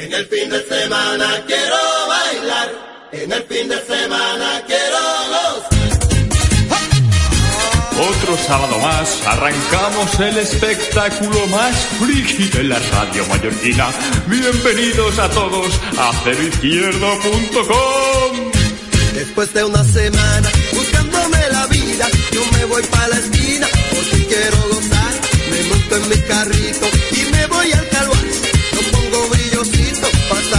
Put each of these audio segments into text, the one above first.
En el fin de semana quiero bailar. En el fin de semana quiero gozar. Otro sábado más, arrancamos el espectáculo más friki de la radio mallorquina. Bienvenidos a todos a ceroizquierdo.com. Después de una semana buscándome la vida, yo me voy para la esquina porque quiero gozar. Me monto en mi carrito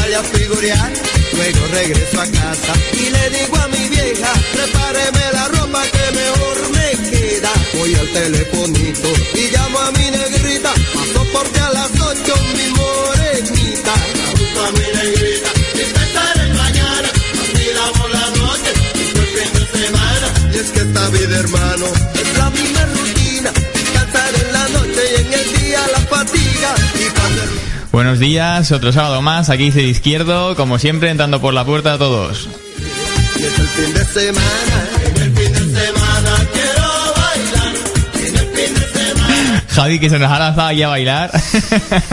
salir a figurear. Luego regreso a casa y le digo a mi vieja, prepáreme la ropa que mejor me queda. Voy al telefonito y llamo a mi negrita, paso porque a las ocho mi morenita. Busco a mi negrita y pensaré mañana, vacilamos la noche, y el fin de semana. Y es que esta vida, hermano, Buenos días, otro sábado más, aquí dice Izquierdo, como siempre entrando por la puerta a todos. De de de. Javi que se nos ha lanzado aquí a bailar.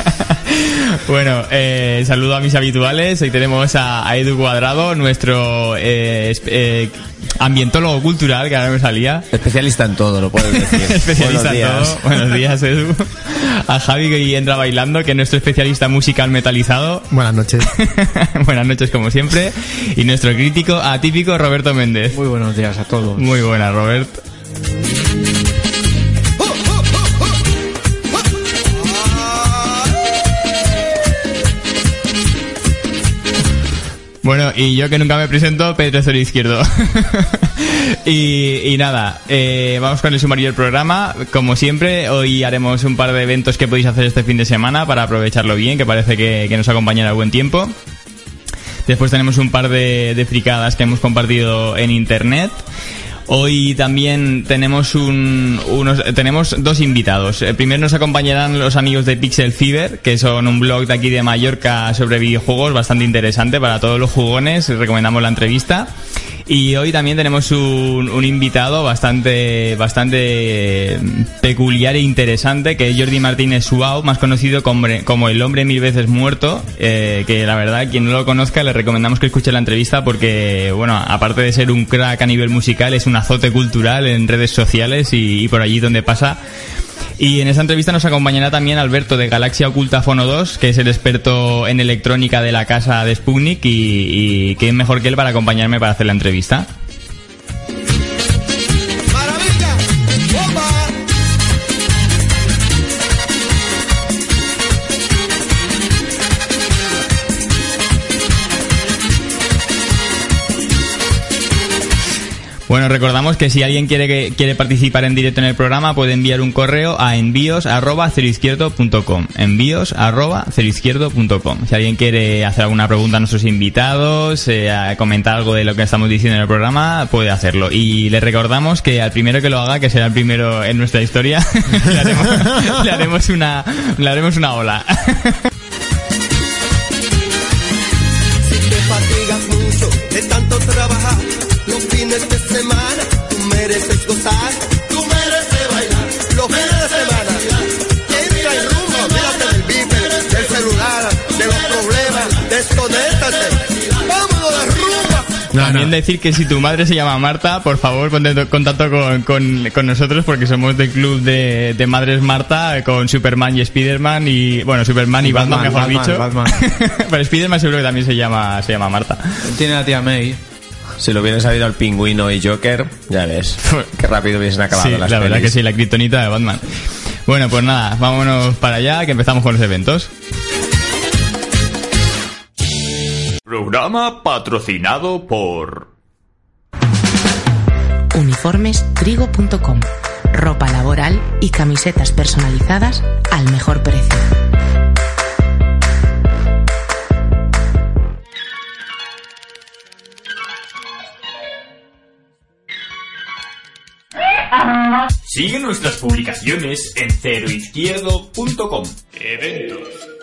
bueno, eh, saludo a mis habituales. Hoy tenemos a, Edu Cuadrado, nuestro eh, eh, ambientólogo cultural, que ahora me salía. Especialista en todo, lo puedes decir. especialista Buenos en todo. Buenos días, Edu. A Javi que entra bailando, que es nuestro especialista musical metalizado. Buenas noches. Buenas noches, como siempre. Y nuestro crítico atípico, Roberto Méndez. Muy buenos días a todos. Muy buena, Robert. Bueno, y yo que nunca me presento, Pedro Cero Izquierdo. y, nada, eh, vamos con el sumario del programa. Como siempre, hoy haremos un par de eventos que podéis hacer este fin de semana para aprovecharlo bien, que parece que, nos acompañará buen tiempo. Después tenemos un par de, de fricadas que hemos compartido en internet. Hoy también tenemos un, unos, tenemos dos invitados. Eh, Primero nos acompañarán los amigos de Pixel Fever, que son un blog de aquí de Mallorca sobre videojuegos bastante interesante para todos los jugones. Recomendamos la entrevista. Y hoy también tenemos un, un invitado bastante, bastante peculiar e interesante, que es Jordi Martínez Suau, más conocido como, el hombre mil veces muerto, eh, que la verdad, quien no lo conozca, le recomendamos que escuche la entrevista porque, bueno, aparte de ser un crack a nivel musical, es un azote cultural en redes sociales y por allí donde pasa. Y en esta entrevista nos acompañará también Alberto de Galaxia Oculta Fono 2, que es el experto en electrónica de la casa de Sputnik y, y que es mejor que él para acompañarme para hacer la entrevista. Bueno, recordamos que si alguien quiere que, quiere participar en directo en el programa puede enviar un correo a envíos arroba ceroizquierdo.com envíos arroba ceroizquierdo.com Si alguien quiere hacer alguna pregunta a nuestros invitados, eh, a comentar algo de lo que estamos diciendo en el programa, puede hacerlo. Y le recordamos que al primero que lo haga, que será el primero en nuestra historia, le, haremos, le haremos una, le haremos una ola. También decir que si tu madre se llama Marta, por favor ponte en contacto con, con- con nosotros porque somos del club de, de madres Marta con Superman y Spiderman y bueno Superman y, Y Batman, Batman, mejor Batman, dicho. Batman. Pero Spiderman seguro que también se llama se llama Marta. Tiene la tía May. Si lo hubieran sabido al pingüino y Joker, ya ves. Qué rápido hubiesen acabado Sí, las la verdad pelis. que sí, la kriptonita de Batman. Bueno, pues nada, vámonos para allá que empezamos con los eventos. Programa patrocinado por Uniformestrigo.com. Ropa laboral y camisetas personalizadas al mejor precio. Sigue nuestras publicaciones en ceroizquierdo.com. Eventos.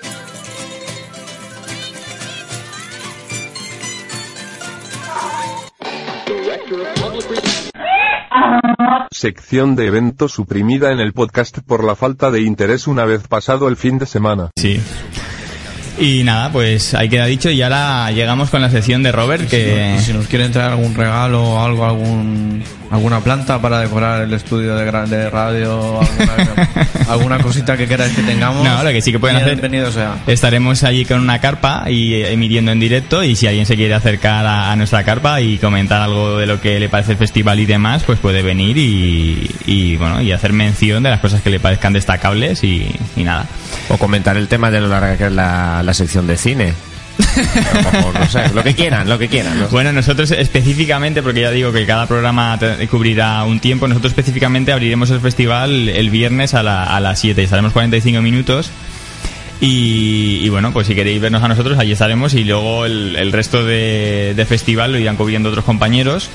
Sección de eventos suprimida en el podcast por la falta de interés una vez pasado el fin de semana. Sí. Y nada, pues ahí queda dicho y ahora llegamos con la sección de Robert que... Si nos quieren traer algún regalo o algo, algún, alguna planta para decorar el estudio de, de radio, alguna, alguna cosita que queráis que tengamos. No, lo que sí que pueden hacer- Bienvenido sea. Estaremos allí con una carpa y emitiendo en directo y si alguien se quiere acercar a, a nuestra carpa y comentar algo de lo que le parece el festival y demás, pues puede venir y, y, bueno y hacer mención de las cosas que le parezcan destacables y, y nada. O comentar el tema de lo larga que es la, la sección de cine. Mejor, no sé, lo que quieran, lo que quieran. ¿no? Bueno, nosotros específicamente, porque ya digo que cada programa cubrirá un tiempo, nosotros específicamente abriremos el festival el viernes a, la- a las 7 y estaremos 45 minutos. Y, bueno, pues si queréis vernos a nosotros, allí estaremos y luego el, resto de, de festival lo irán cubriendo otros compañeros.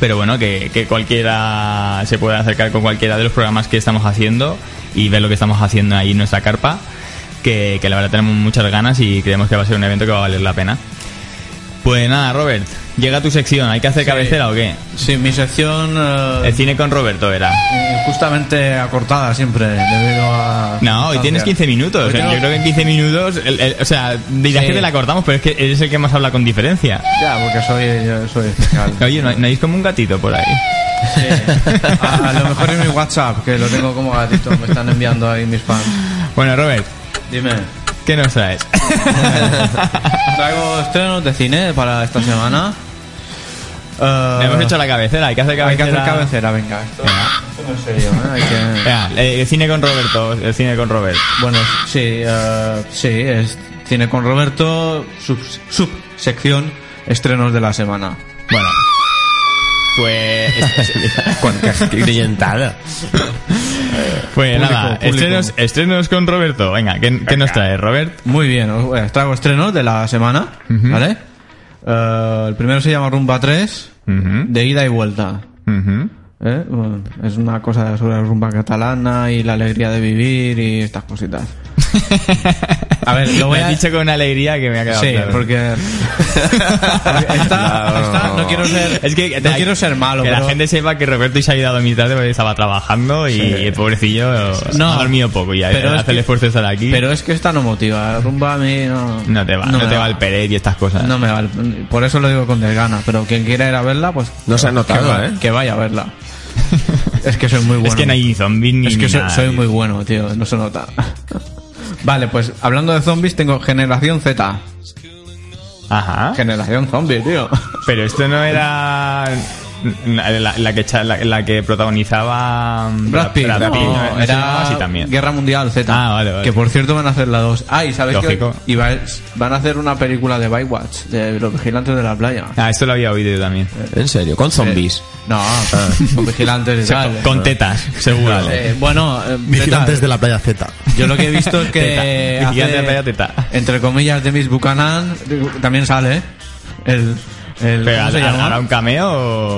Pero bueno, que, que cualquiera se pueda acercar con cualquiera de los programas que estamos haciendo y ver lo que estamos haciendo ahí en nuestra carpa, que, que la verdad tenemos muchas ganas y creemos que va a ser un evento que va a valer la pena. Pues nada, Robert, llega tu sección. ¿Hay que hacer cabecera o qué? Sí, mi sección eh, El cine con Roberto era. justamente acortada siempre debido a... No, hoy tienes 15 minutos. Hoy tengo- Yo creo que en 15 minutos, el- el- o sea, dirás Sí. que te la cortamos, pero es que eres el que más habla con diferencia. Ya, porque soy, yo soy especial. Oye, ¿no, no hay como un gatito por ahí? A, a lo mejor en mi WhatsApp, que lo tengo como gatito, me están enviando ahí mis fans. Bueno, Robert, Dime. ¿qué nos traes? Traigo estrenos de cine para esta semana. Eh, hemos hecho la cabecera, hay que hacer Hay que cabecera. hacer cabecera, venga. Esto, esto no es serio, ¿eh? Hay que... Venga, eh, el cine con Roberto, el cine con Robert. Bueno, sí, eh, sí, es cine con Roberto, sub, subsección, estrenos de la semana. Bueno, pues, Con qué brillantada. pues Público, nada, público. estrenos, estrenos con Roberto. Venga, ¿qué, qué nos traes, Robert? Muy bien, os traigo estrenos de la semana, ¿vale? Eh, el primero se llama Rumba 3, Ujú, de ida y vuelta. ¿eh? Bueno, es una cosa sobre la rumba catalana y la alegría de vivir y estas cositas. A ver, lo voy Me a... dicho con una alegría que me ha quedado Sí, claro. porque... esta, esta- no quiero ser... Es que no quiero ser malo, que pero... la gente sepa que Roberto se ha ayudado a mi tarde porque estaba trabajando y el pobrecillo No. ha dormido poco y Pero es hace el que- esfuerzo de estar aquí. Pero es que esta no motiva. Rumba a mí no... no te va, no, me te va el Pérez y estas cosas. No me va. el- Por eso lo digo con desgana. Pero quien quiera ir a verla, pues... No se ha notado, que, va- ¿eh? Que vaya a verla. es que soy muy bueno. Es que no hay zombies ni Es que ni soy, nada, soy muy bueno, tío. No se nota. Vale, pues hablando de zombies, tengo Generación Z. Ajá. Generación zombie, tío. Pero esto no era la, la que echa- la, la que protagonizaba Brad Pitt, Brad Pitt, ¿no? ¿No se llamaba era así también. Guerra Mundial Z. Ah, vale, vale. Que por cierto van a hacer la 2. Ah, y sabes Lógico. que iba- van a hacer una película de Bywatch, de los vigilantes de la playa. Ah, esto lo había oído yo también. En serio, con zombies. No, con vigilantes y tal. Con tetas, seguro. Eh, bueno, eh, Vigilantes de la playa Z. Yo lo que he visto es que Teta. Vigilantes de la playa, hace, teta. entre comillas, de Miss Buchanan también sale ¿eh? el, el Pero ¿cómo se ¿hará- llama? ¿hará un cameo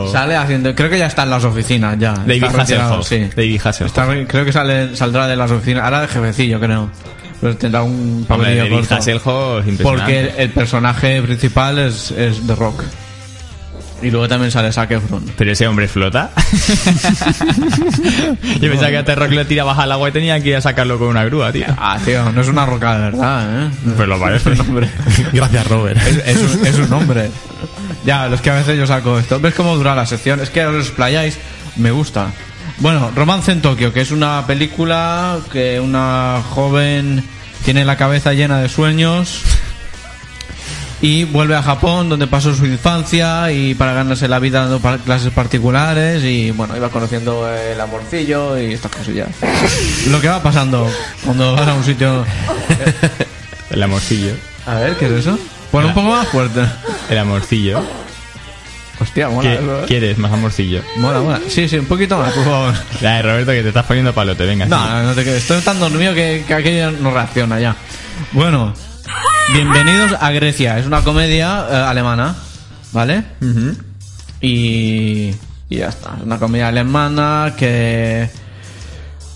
o...? Sale haciendo, creo que ya está en las oficinas ya. David Está retirado, Hasselhoff. sí. David Hasselhoff. Está re- creo que sale, saldrá de las oficinas, ahora de jefecillo creo. Pero tendrá un Hombre, papelillo David corto. Hasselhoff impresionante. Porque el, el personaje principal es, es The Rock. Y luego también sale Zac Efron. Pero ese hombre flota. Yo pensaba que a Terrock lo tirabas al agua y tenía que ir a sacarlo con una grúa, tío. Ah, tío, no es una roca de verdad, ¿eh? Pues lo parece. hombre. Gracias, Robert. Es, es un, es un nombre. Ya, los que a veces yo saco esto. ¿Ves cómo dura la sección? Es que os explayáis. Me gusta. Bueno, Romance en Tokio, que es una película que una joven tiene la cabeza llena de sueños y vuelve a Japón donde pasó su infancia y para ganarse la vida dando pa- clases particulares y bueno, iba conociendo el amorcillo y estas cosillas. Lo que va pasando cuando vas a un sitio... El amorcillo. A ver, ¿qué es eso? Pon un poco más fuerte. El amorcillo. Hostia, mola ¿Qué- eso, ¿eh? ¿Quieres más amorcillo? Mola, mola. Sí, sí, un poquito más, por favor. Ya, Roberto, que te estás poniendo palote, venga. No, no, no te quedes. Estoy tan dormido que, que aquello no reacciona ya. Bueno, bienvenidos a Grecia. Es una comedia eh, alemana, ¿vale? y, y ya está. Es una comedia alemana que...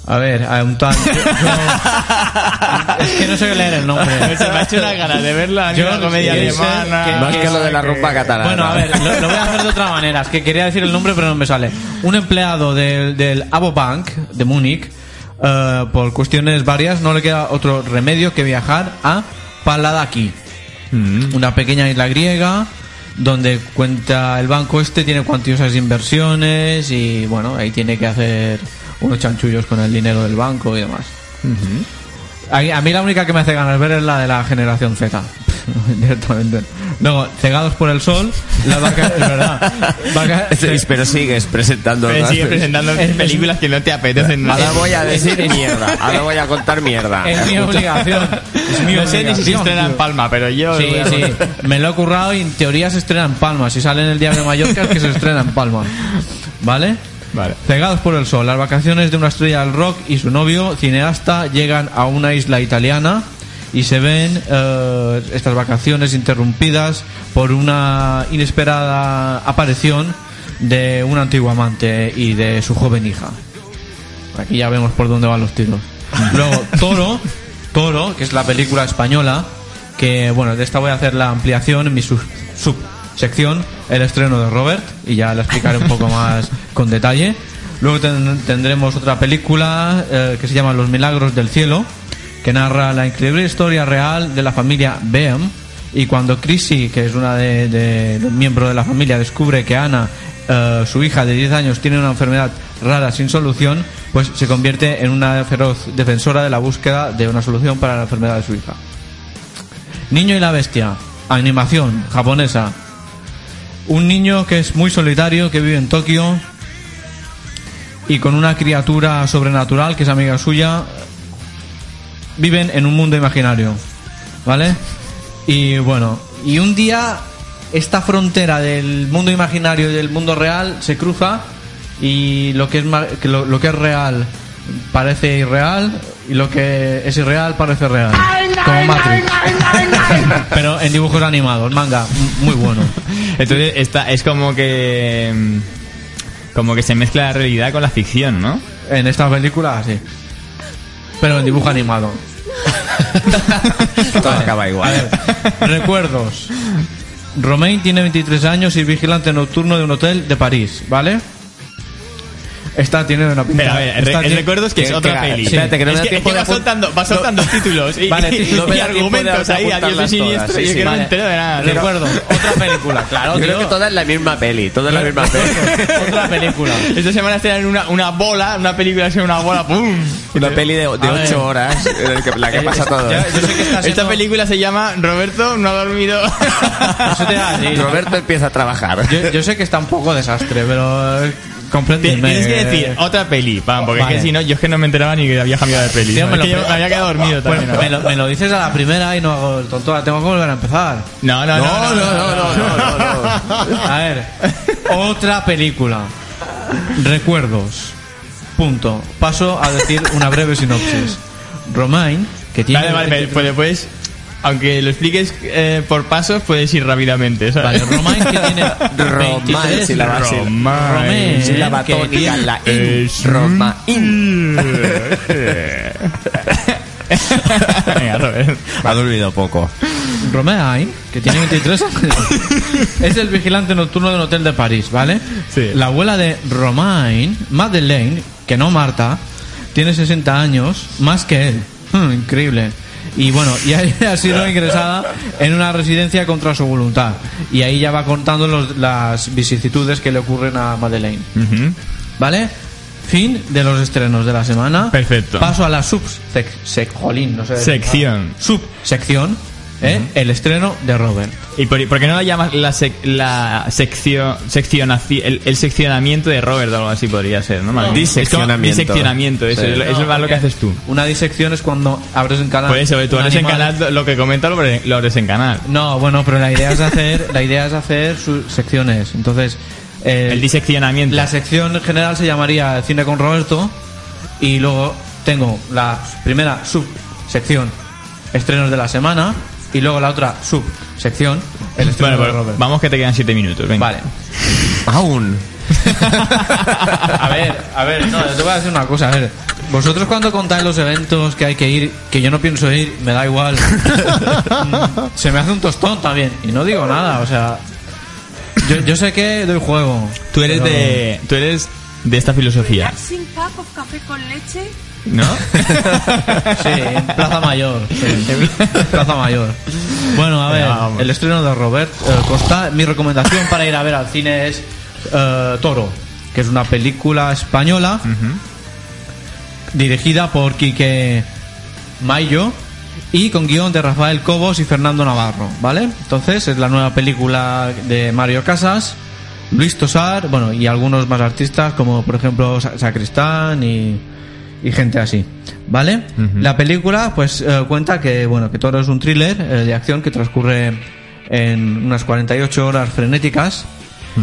A ver, a un tal... es que no sé leer el nombre. Se me ha hecho una ganas de verla. Yo una comedia alemana. que- Más que lo de la rumba catalana. Bueno, a ver, lo, lo voy a hacer de otra manera. Es que quería decir el nombre, pero no me sale. Un empleado del, del Abobank de Múnich eh, por cuestiones varias, no le queda otro remedio que viajar a Paladaki, una pequeña isla griega donde cuenta el banco este, tiene cuantiosas inversiones y bueno, ahí tiene que hacer unos chanchullos con el dinero del banco y demás. a, a mí la única que me hace ganas ver es la de la generación Z. Directamente. Luego, cegados por el sol, la vaca, es verdad. Vaca- Pero sigues presentando. Pero ¿no? sigue presentando películas que no te apetecen. Ahora voy a decir mierda. Ahora voy a contar mierda. es mi obligación. Es mi No sé ni si se obligación, estrena en. Palma, pero yo... Sí, sí, me lo he currado y en teoría se estrena en Palma. Si sale en el Diario de Mallorca es que se estrena en Palma. ¿Vale? Vale. Cegados por el sol, las vacaciones de una estrella del rock y su novio, cineasta, llegan a una isla italiana y se ven eh, estas vacaciones interrumpidas por una inesperada aparición de un antiguo amante y de su joven hija. Aquí ya vemos por dónde van los tiros. Luego, Toro, Toro, que es la película española, que bueno, de esta voy a hacer la ampliación en mi sub- subsección, el estreno de Robert, y ya la explicaré un poco más con detalle. Luego ten- tendremos otra película eh, que se llama Los Milagros del Cielo, que narra la increíble historia real de la familia Beam. Y cuando Chrissy, que es una de, de los miembros de la familia, descubre que Ana, eh, su hija de 10 años, tiene una enfermedad rara sin solución, pues se convierte en una feroz defensora de la búsqueda de una solución para la enfermedad de su hija. Niño y la bestia, animación japonesa. Un niño que es muy solitario, que vive en Tokio y con una criatura sobrenatural que es amiga suya, viven en un mundo imaginario, ¿vale? Y bueno, y un día esta frontera del mundo imaginario y del mundo real se cruza y lo que es lo, lo que es real parece irreal y lo que es irreal parece real, como Matrix. Pero en dibujos animados, manga, muy bueno. Entonces, esta, es como que... mm, Como que se mezcla la realidad con la ficción, ¿no? En esta película, sí. Pero en dibujo animado. Todo acaba igual. Recuerdos. Romain tiene 23 años y es vigilante nocturno de un hotel de París, ¿vale? Esta tiene una pinta. Pero a ver, el, el tiene- recuerdos que es que- otra que- peli. espérate, que no me es da que, tiempo es que de va apunt- soltando, va soltando títulos y, Vale, y- no y argumentos ahí, a Dios y siniestro, y sí, es que no Vale. me entero de nada. Recuerdos. Otra película, claro, Yo creo que toda es la misma peli. Toda es la misma peli. Otra película. Esta semana estrenan una, una bola, una película que es una bola, ¡pum! Una peli de, de A ver. ocho horas en el que- la que pasa todo. Ya, yo sé que está Esta película se llama Roberto no ha dormido. Roberto empieza a trabajar. Yo, yo sé que está un poco desastre, pero compréndeme. Tienes que decir otra peli, pam, porque es Vale. que si no, yo es que no me enteraba ni que había cambiado de peli. Me Es que lo- yo me había quedado dormido Pues también. ¿no? me, lo, me lo dices a la primera y no hago el tonto. ahora Tengo que volver a empezar. No, no, no, no, no, no, no, no. A ver, otra película. Recuerdos. Punto. Paso a decir una breve sinopsis. Romain, que tiene. Vale, vale, pues después, aunque lo expliques eh, por pasos, puedes ir rápidamente. ¿sabes? Vale, Romain que tiene. Román, 23 sílaba, sílaba. Romain, Sílaba tónica, tiene- la in. Romain. Venga, Robert. Ha dormido poco. Romain, que tiene 23 años, es el vigilante nocturno de un hotel de París, ¿vale? Sí. La abuela de Romain, Madeleine, que no Marta, tiene 60 años, más que él. Hmm, increíble. Y bueno, y ha sido ingresada en una residencia contra su voluntad. Y ahí ya va contando los- las vicisitudes que le ocurren a Madeleine. ¿Vale? Fin de los estrenos de la semana. Perfecto. Paso a la subsec... sec- jolín, no sé. Sección. Subsección. ¿Eh? El estreno de Robert. ¿Y por, por qué no la llamas la, sec- la sección, seccionaci- el, el seccionamiento de Robert o algo así podría ser, ¿no? Más bien. Diseccionamiento. Es Diseccionamiento, eso, Sí. es, lo- eso es más lo que haces tú. Una disección es cuando abres en canal. Por eso, tú abres en canal, lo que comenta lo abres, lo abres en canal. No, bueno, pero la idea es hacer, la idea es hacer sus secciones. Entonces, eh, El diseccionamiento. la sección general se llamaría Cine con Roberto y luego tengo la primera subsección estrenos de la semana y luego la otra subsección el Bueno, de pues, Robert. vamos que te quedan 7 minutos. Venga. Vale. Aún. A ver, a ver, no, te voy a decir una cosa, a ver. Vosotros cuando contáis los eventos que hay que ir, que yo no pienso ir, me da igual. Mm, Se me hace un tostón también. Y no digo nada, o sea. Yo, yo sé que doy juego. Tú eres pero- de tú eres de esta filosofía. Relaxing cup of café con leche ¿No? Sí, en Plaza Mayor. sí. Plaza Mayor. Bueno, a ver, el estreno de Robert eh, Costa. Mi recomendación para ir a ver al cine es eh, Toro, que es una película española dirigida por Quique Mayo y con guion de Rafael Cobos y Fernando Navarro, ¿vale? Entonces es la nueva película de Mario Casas, Luis Tosar, bueno, y algunos más artistas como por ejemplo Sa- Sacristán y, y gente así, ¿vale? La película pues eh, cuenta que, bueno, que Toro es un thriller eh, de acción que transcurre en unas 48 horas frenéticas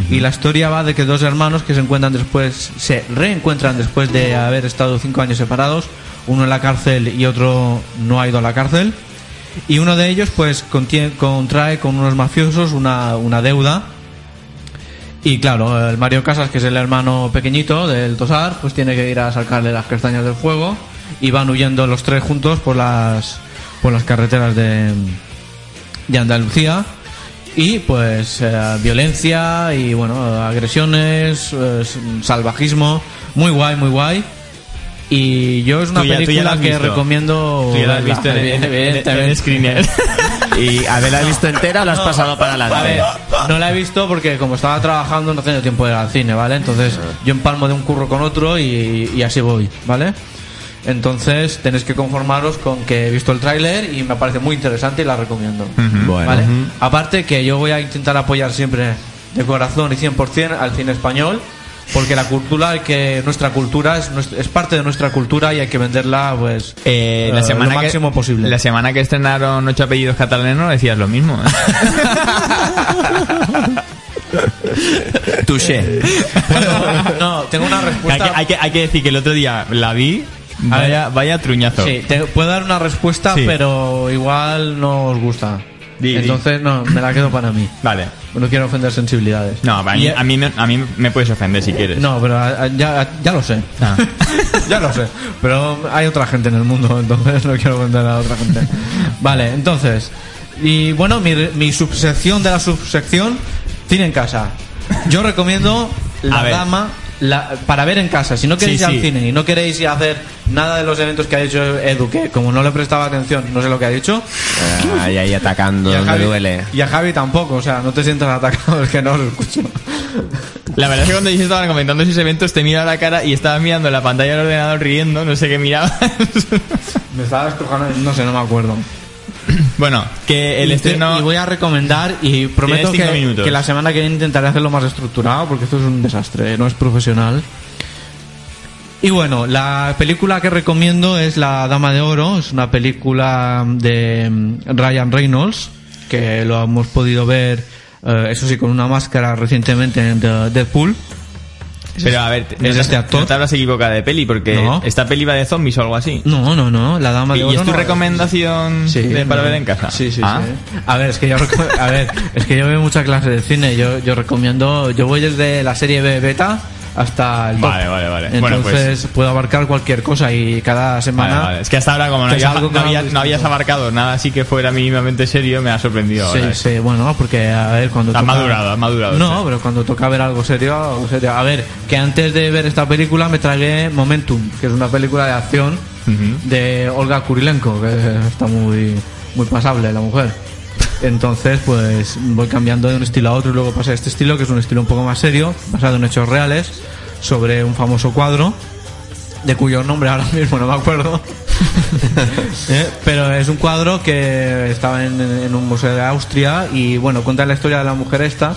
y la historia va de que dos hermanos que se encuentran después, se reencuentran después de haber estado cinco años separados, uno en la cárcel y otro no ha ido a la cárcel. Y uno de ellos pues contrae con unos mafiosos una, una deuda. Y claro, el Mario Casas, que es el hermano pequeñito del Tosar, pues tiene que ir a sacarle las castañas del fuego. Y van huyendo los tres juntos por las, por las carreteras de, de Andalucía y pues eh, violencia y bueno agresiones eh, salvajismo muy guay muy guay y yo es una ya- la película has que visto. recomiendo Tú ya la has visto en, en- en- en Evidentemente. screener. ¿Y haberla visto entera o la has pasado para a ver, no la he visto porque como estaba trabajando no he tenido tiempo de ir al cine, ¿vale? Entonces yo empalmo de un curro con otro y, y así voy, ¿vale? Entonces tenéis que conformaros con que he visto el tráiler y me parece muy interesante y la recomiendo. Bueno. ¿Vale? Aparte que yo voy a intentar apoyar siempre de corazón y 100% al cine español, porque la cultura, que nuestra cultura es, es parte de nuestra cultura y hay que venderla pues Eh, eh, la semana lo que, máximo posible. La semana que estrenaron ocho apellidos catalanes decías lo mismo. ¿eh? Touché. no, tengo una hay, respuesta. que, hay, que, hay que decir que el otro día la vi. Vaya, vaya truñazo. Sí, te puedo dar una respuesta, Sí. pero igual no os gusta. Di, di. Entonces, no, me la quedo para mí. Vale. No quiero ofender sensibilidades. No, a mí, a, mí, me- a mí me puedes ofender si quieres. No, pero a- a- ya, ya lo sé. Ah. ya lo sé. Pero hay otra gente en el mundo, entonces no quiero ofender a otra gente. Vale, entonces. Y bueno, mi, mi subsección de la subsección, cine en casa. Yo recomiendo La A ver. Dama la- para ver en casa. Si no queréis Sí, ir sí. al cine y no queréis ir a hacer nada de los eventos que ha dicho Edu, que como no le prestaba atención, no sé lo que ha dicho. Ahí, ahí atacando, Y a, me Javi, duele. y a Javi tampoco, o sea, no te sientas atacado, es que no os escucho. La verdad es que cuando ellos estaban comentando esos eventos te miro a la cara y estabas mirando la pantalla del ordenador riendo, no sé qué mirabas. Me estaba escojando, no sé, no me acuerdo. bueno, que el Y te- estreno... Y voy a recomendar y prometo que, que la semana que viene intentaré hacerlo más estructurado porque esto es un desastre, no es profesional. Y bueno, la película que recomiendo es La Dama de Oro, es una película de mm, Ryan Reynolds, que lo hemos podido ver, eh, eso sí, con una máscara recientemente en The- Deadpool. Pero a ver, ¿Es este actor? no te habrás equivocado de peli porque No. esta peli va de zombies o algo así. No, no, no, La Dama ¿Y, es tu no- recomendación Sí, de- para no. ver en casa? Sí, sí, Ah. sí. A ver, es que yo a ver, es que yo veo mucha clase de cine. Yo, yo recomiendo, yo voy desde la serie B beta hasta el top. Vale, vale, vale. Entonces Bueno, pues- puedo abarcar cualquier cosa y cada Vale, semana. vale. Es que hasta ahora, como no, había- no había- no habías abarcado nada así que fuera mínimamente serio, me ha sorprendido Sí, ahora. ¿eh? sí, bueno, porque a ver, cuando Has toca- madurado, has madurado, No, sí. pero cuando toca ver algo serio, algo serio. A ver, que antes de ver esta película me tragué Momentum, que es una película de acción Ujú. de Olga Kurilenko, que está muy, muy pasable la mujer. Entonces, pues voy cambiando de un estilo a otro y luego pasé a este estilo, que es un estilo un poco más serio, basado en hechos reales, sobre un famoso cuadro, de cuyo nombre ahora mismo no me acuerdo. Eh, Pero es un cuadro que estaba en, un museo de Austria y bueno, cuenta la historia de la mujer esta,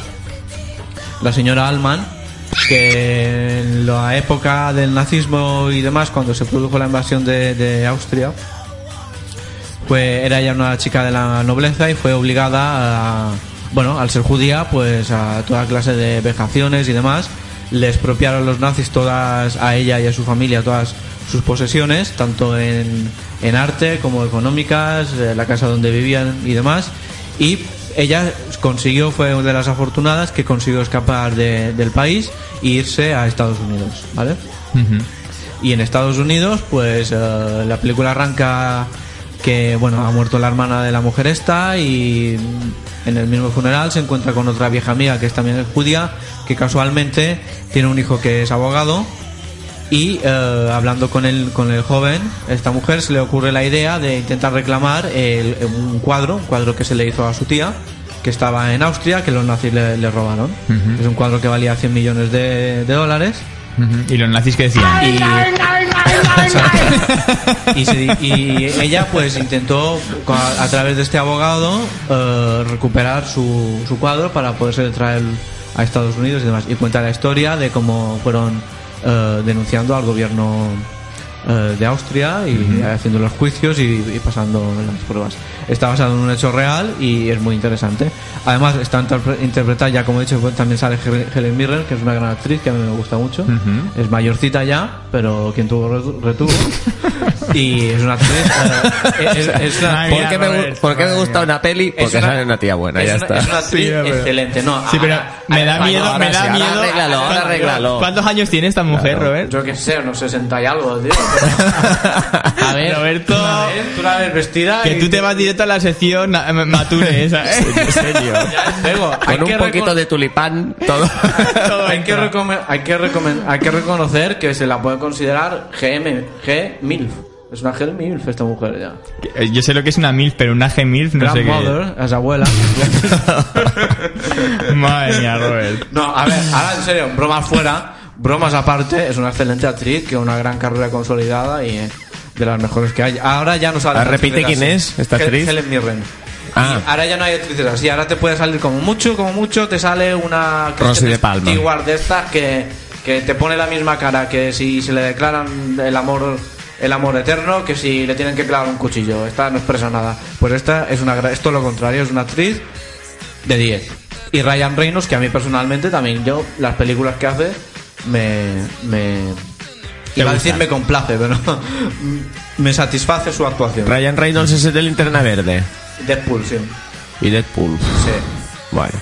la señora Alman, que en la época del nazismo y demás, cuando se produjo la invasión de Austria, pues era ya una chica de la nobleza y fue obligada a, bueno, al ser judía, pues a toda clase de vejaciones y demás. Le expropiaron los nazis todas a ella y a su familia todas sus posesiones, tanto en, en arte como económicas, eh, la casa donde vivían y demás. Y ella consiguió, fue una de las afortunadas que consiguió escapar de- del país e irse a Estados Unidos, ¿vale? Y en Estados Unidos, pues eh, la película arranca que, bueno, ha muerto la hermana de la mujer esta y en el mismo funeral se encuentra con otra vieja amiga que es también judía, que casualmente tiene un hijo que es abogado Y eh, hablando con el, con el joven, esta mujer se le ocurre la idea de intentar reclamar el- un cuadro, un cuadro que se le hizo a su tía, que estaba en Austria, que los nazis le, le robaron. Es un cuadro que valía 100 millones de, de dólares. Y los nazis que decían. Y, y, se- y ella pues intentó a, a través de este abogado eh, recuperar su, su cuadro para poderse traer a Estados Unidos y demás. Y cuenta la historia de cómo fueron eh, denunciando al gobierno eh, de Austria y haciendo los juicios y, y pasando las pruebas está basado en un hecho real y es muy interesante además está interpre- interpretada ya como he dicho también sale Hel- Helen Mirren que es una gran actriz que a mí me gusta mucho es mayorcita ya pero quien tuvo retu- retuvo y es una actriz eh, es, es una, ¿Por qué, me, por qué me gusta una peli? es Porque una- sale una tía buena, es ya una- está. es una actriz Sí, pero- excelente no Sí, pero ahora- me da ahora- miedo, ahora me da ahora miedo. arréglalo, ahora ¿Cuántos- arréglalo. ¿Cuántos años tiene esta mujer, Robert? yo que sé unos 60 y algo tío a ver Roberto, tú la ves vestida Que y- tú te vas directo la sección Mature esa. ¿eh? En serio. Hay Con un poquito de tulipán, todo. hay que, hay, que hay que reconocer que se la puede considerar GM, G MILF. Es una G MILF esta mujer ya. Eh, Yo sé lo que es una MILF, pero una G-MILF no sé qué. Es abuela. Madre mía, Robert. No, a ver, ahora en serio, bromas fuera, bromas aparte, es una excelente actriz que una gran carrera consolidada y eh, de las mejores que hay. Ahora ya no sale. Ah, repite quién es esta actriz. Helen Mirren. Ah. Ahora ya no hay actrices así, ahora te puede salir como mucho, como mucho, te sale una Rosy de Palma. De estas que, que te pone la misma cara que si se le declaran el amor el amor eterno que si le tienen que clavar un cuchillo. Esta no expresa nada. Pues esta es una gra- es todo lo contrario, es una actriz de 10. Y Ryan Reynolds, que a mí personalmente también yo las películas que hace me me iba a decir me complace, pero me satisface su actuación. Ryan Reynolds es el de Linterna Verde. Deadpool, sí. Y Deadpool. Sí. Bueno.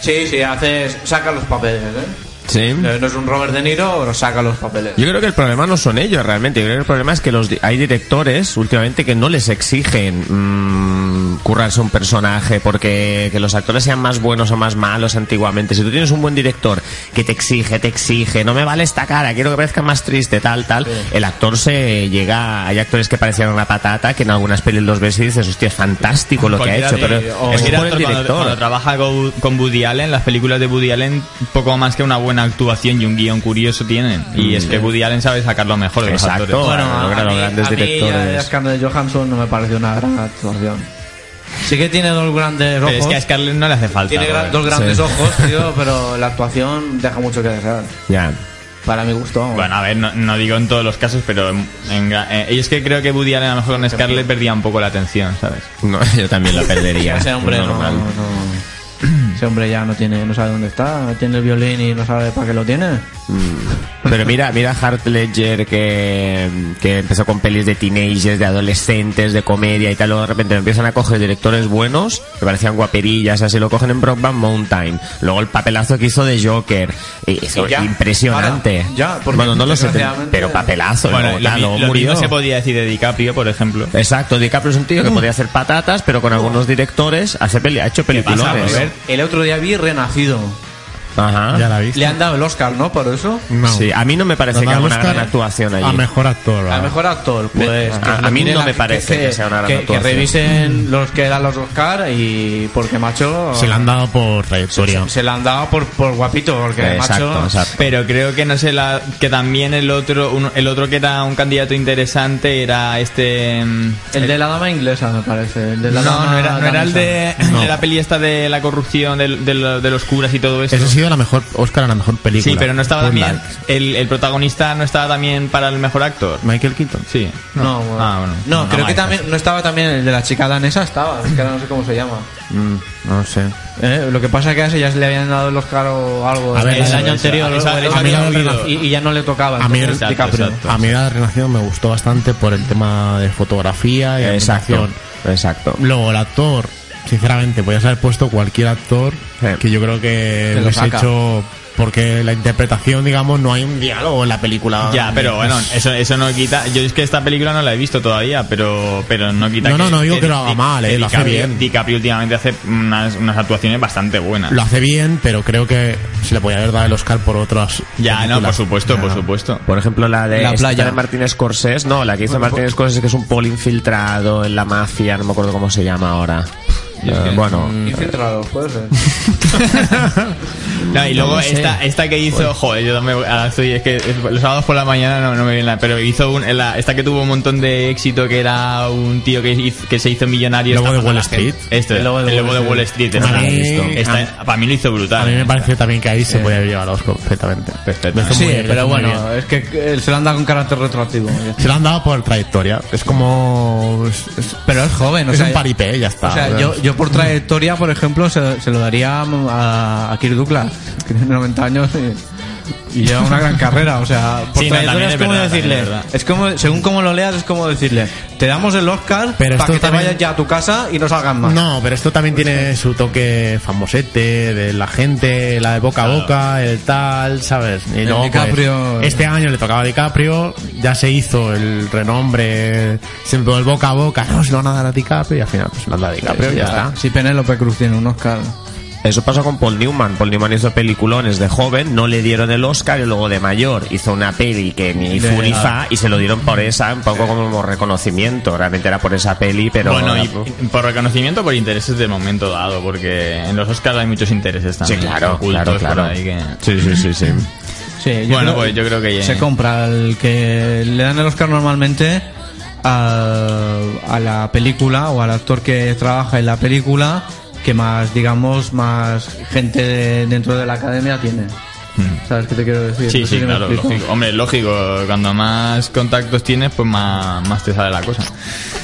Sí, sí, hace, saca los papeles, ¿eh? Sí. No es un Robert De Niro, pero saca los papeles. Yo creo que el problema no son ellos realmente. Yo creo que el problema es que los di- hay directores últimamente que no les exigen mm, currarse un personaje porque que los actores sean más buenos o más malos antiguamente. Si tú tienes un buen director que te exige, te exige, no me vale esta cara, quiero que parezca más triste, tal, tal, el actor se llega. Hay actores que parecían una patata que en algunas pelis los ves y dices, hostia, es fantástico lo que ha hecho, de- pero o es por el cuando- director. Cuando, trabaja con, con Woody Allen, las películas de Woody Allen, poco más que una buena actuación y un guion curioso tienen. Y es que Woody Allen sabe sacar lo mejor de los Exacto. actores. Bueno, a, a los mí, grandes a mí directores. Scarlett Johansson no me pareció una gran actuación. Sí que tiene dos grandes Pero ojos. es que a Scarlett no le hace falta. tiene gra- Robert. dos grandes Sí. ojos, tío, pero la actuación deja mucho que desear. Ya. Para mi gusto. vamos. Bueno, a ver, no, no digo en todos los casos, pero en, en eh, y es que creo que Woody Allen a lo mejor con Scarlett perdía un poco la atención, ¿sabes? No, yo también lo perdería. Ese hombre no, Normal. no- Ese hombre ya no tiene, no sabe dónde está, tiene el violín y no sabe para qué lo tiene. Pero mira, mira Hart Ledger que, que empezó con pelis de teenagers, de adolescentes, de comedia y tal, luego de repente empiezan a coger directores buenos, que parecían guaperillas, así lo cogen en Brockback Mountain. Luego el papelazo que hizo de Joker, eso ya. impresionante. Ya, porque bueno, no lo sé, pero papelazo, Bueno, luego, lo, tal, mi- luego lo murió. mismo se podía decir de DiCaprio, por ejemplo. Exacto, DiCaprio es un tío que podía hacer patatas, pero con algunos directores hace peli ha hecho. Robert? El otro día vi Renacido. Ajá. Ya la viste. Le han dado el Oscar, ¿no? Por eso. No. Sí, a mí no me parece que haga una gran actuación allí. A mejor actor. A mejor actor, pues. A- que mí no la- me parece que sea una gran que, que actuación. revisen los que dan los Oscar y porque macho. Se le han dado por trayectoria. se- se le han dado por, por guapito, porque Exacto, macho. exacto. Pero creo que no sé la que también el otro uno- el otro que era un candidato interesante era este mm, El de la dama inglesa, me parece. El de la no, dama no era, no era el de, No. de la peli esta de la corrupción de, lo- de los curas y todo eso. Sido la mejor Oscar a la mejor película. Sí, pero no estaba también el, el protagonista no estaba también para el mejor actor. Michael Keaton. Sí. No, bueno. Ah, bueno. No, creo que Michael. también no estaba también el de la chica danesa, estaba, es que ahora no sé cómo se llama. Mm, no sé. Eh, Lo que pasa es que a ese ya se le habían dado el Oscar o algo A ver, el año anterior el año y, ya no le tocaba. A mí entonces, Exacto, DiCaprio. exacto. A mí la Renacido me gustó bastante por el tema de fotografía y Exacto, animación. exacto. Luego, el actor, sinceramente, podías haber puesto cualquier actor Sí. que yo creo que lo hubiese hecho porque la interpretación, digamos, no hay un diálogo en la película. Ya, pero bueno, eso, eso no quita. Yo es que esta película no la he visto todavía, pero, pero no quita. No, no, no digo que lo haga mal, eh, lo hace DiCaprio- bien. DiCaprio últimamente hace unas, unas actuaciones bastante buenas. Lo hace bien, pero creo que se le podía haber dado el Oscar por otras. Ya, no, por supuesto, por supuesto. Por ejemplo, la de, La playa. de Martín Scorsese, no, la que hizo Martín Scorsese que es un poli infiltrado en la mafia, no me acuerdo cómo se llama ahora. Eh, bueno, Infiltrado, puede ser. No, y luego esta, esta que hizo, joder, yo también ahora estoy, es que es- los sábados por la mañana no, no me viene nada, pero hizo un, la- esta que tuvo un montón de éxito, que era un tío que, hizo- que se hizo millonario. ¿Lobo de a Wall. Street? Esto, el lobo de, Wall Street. esta A la he mí- visto. Esta- a- para mí lo hizo brutal. A mí me ¿eh? parece también que ahí se podía haber llevado el Oscar perfectamente. Sí, bien, pero bueno, bien. es que eh, se lo han dado con carácter retroactivo. Se lo han dado por trayectoria. Es como. Es, es- Pero es joven, o es sea, un paripé, ya está. O sea, yo, yo por trayectoria, por ejemplo, se, se lo daría a, a Kirk Douglas, que tiene 90 años y lleva una gran carrera. O sea, por Sí, no, es es como verdad, decirle, es verdad. es como, según como lo leas, es como decirle, te damos el Oscar Pero para que te vayas ya a tu casa y no salgas más. No, pero esto también tiene su toque famosete de la gente, la de boca a boca, el tal, ¿sabes? Y El luego, pues, este año le tocaba a DiCaprio, ya se hizo el renombre, se empezó el boca a boca, no, se lo van a dar a DiCaprio y al final pues lo han dado a DiCaprio y ya está. Si Penélope Cruz tiene un Oscar. Eso pasó con Paul Newman. Paul Newman hizo peliculones de joven, no le dieron el Oscar y luego de mayor hizo una peli que ni De- fu ni fa y se lo dieron por esa, un poco como reconocimiento. Realmente era por esa peli, pero. Bueno, y por reconocimiento, por intereses del momento dado, porque en los Oscars hay muchos intereses Sí, también. claro, ocultos claro, claro. ahí que- Sí, sí, sí, sí. Sí, yo Bueno, creo- pues yo creo que ya- se compra el que le dan el Oscar normalmente a, a la película o al actor que trabaja en la película que más, digamos, más gente de- dentro de la academia tiene. ¿Sabes qué te quiero decir? Sí, No sí, claro, lógico. Hombre, lógico, cuando más contactos tienes, pues más, más te sale la cosa.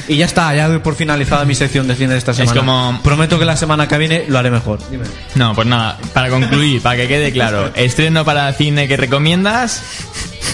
Y ya está, ya doy por finalizada mi sección de cine de esta semana. como- Prometo que la semana que viene lo haré mejor. Dime. No, pues nada, para concluir, para que quede claro, estreno para cine que recomiendas,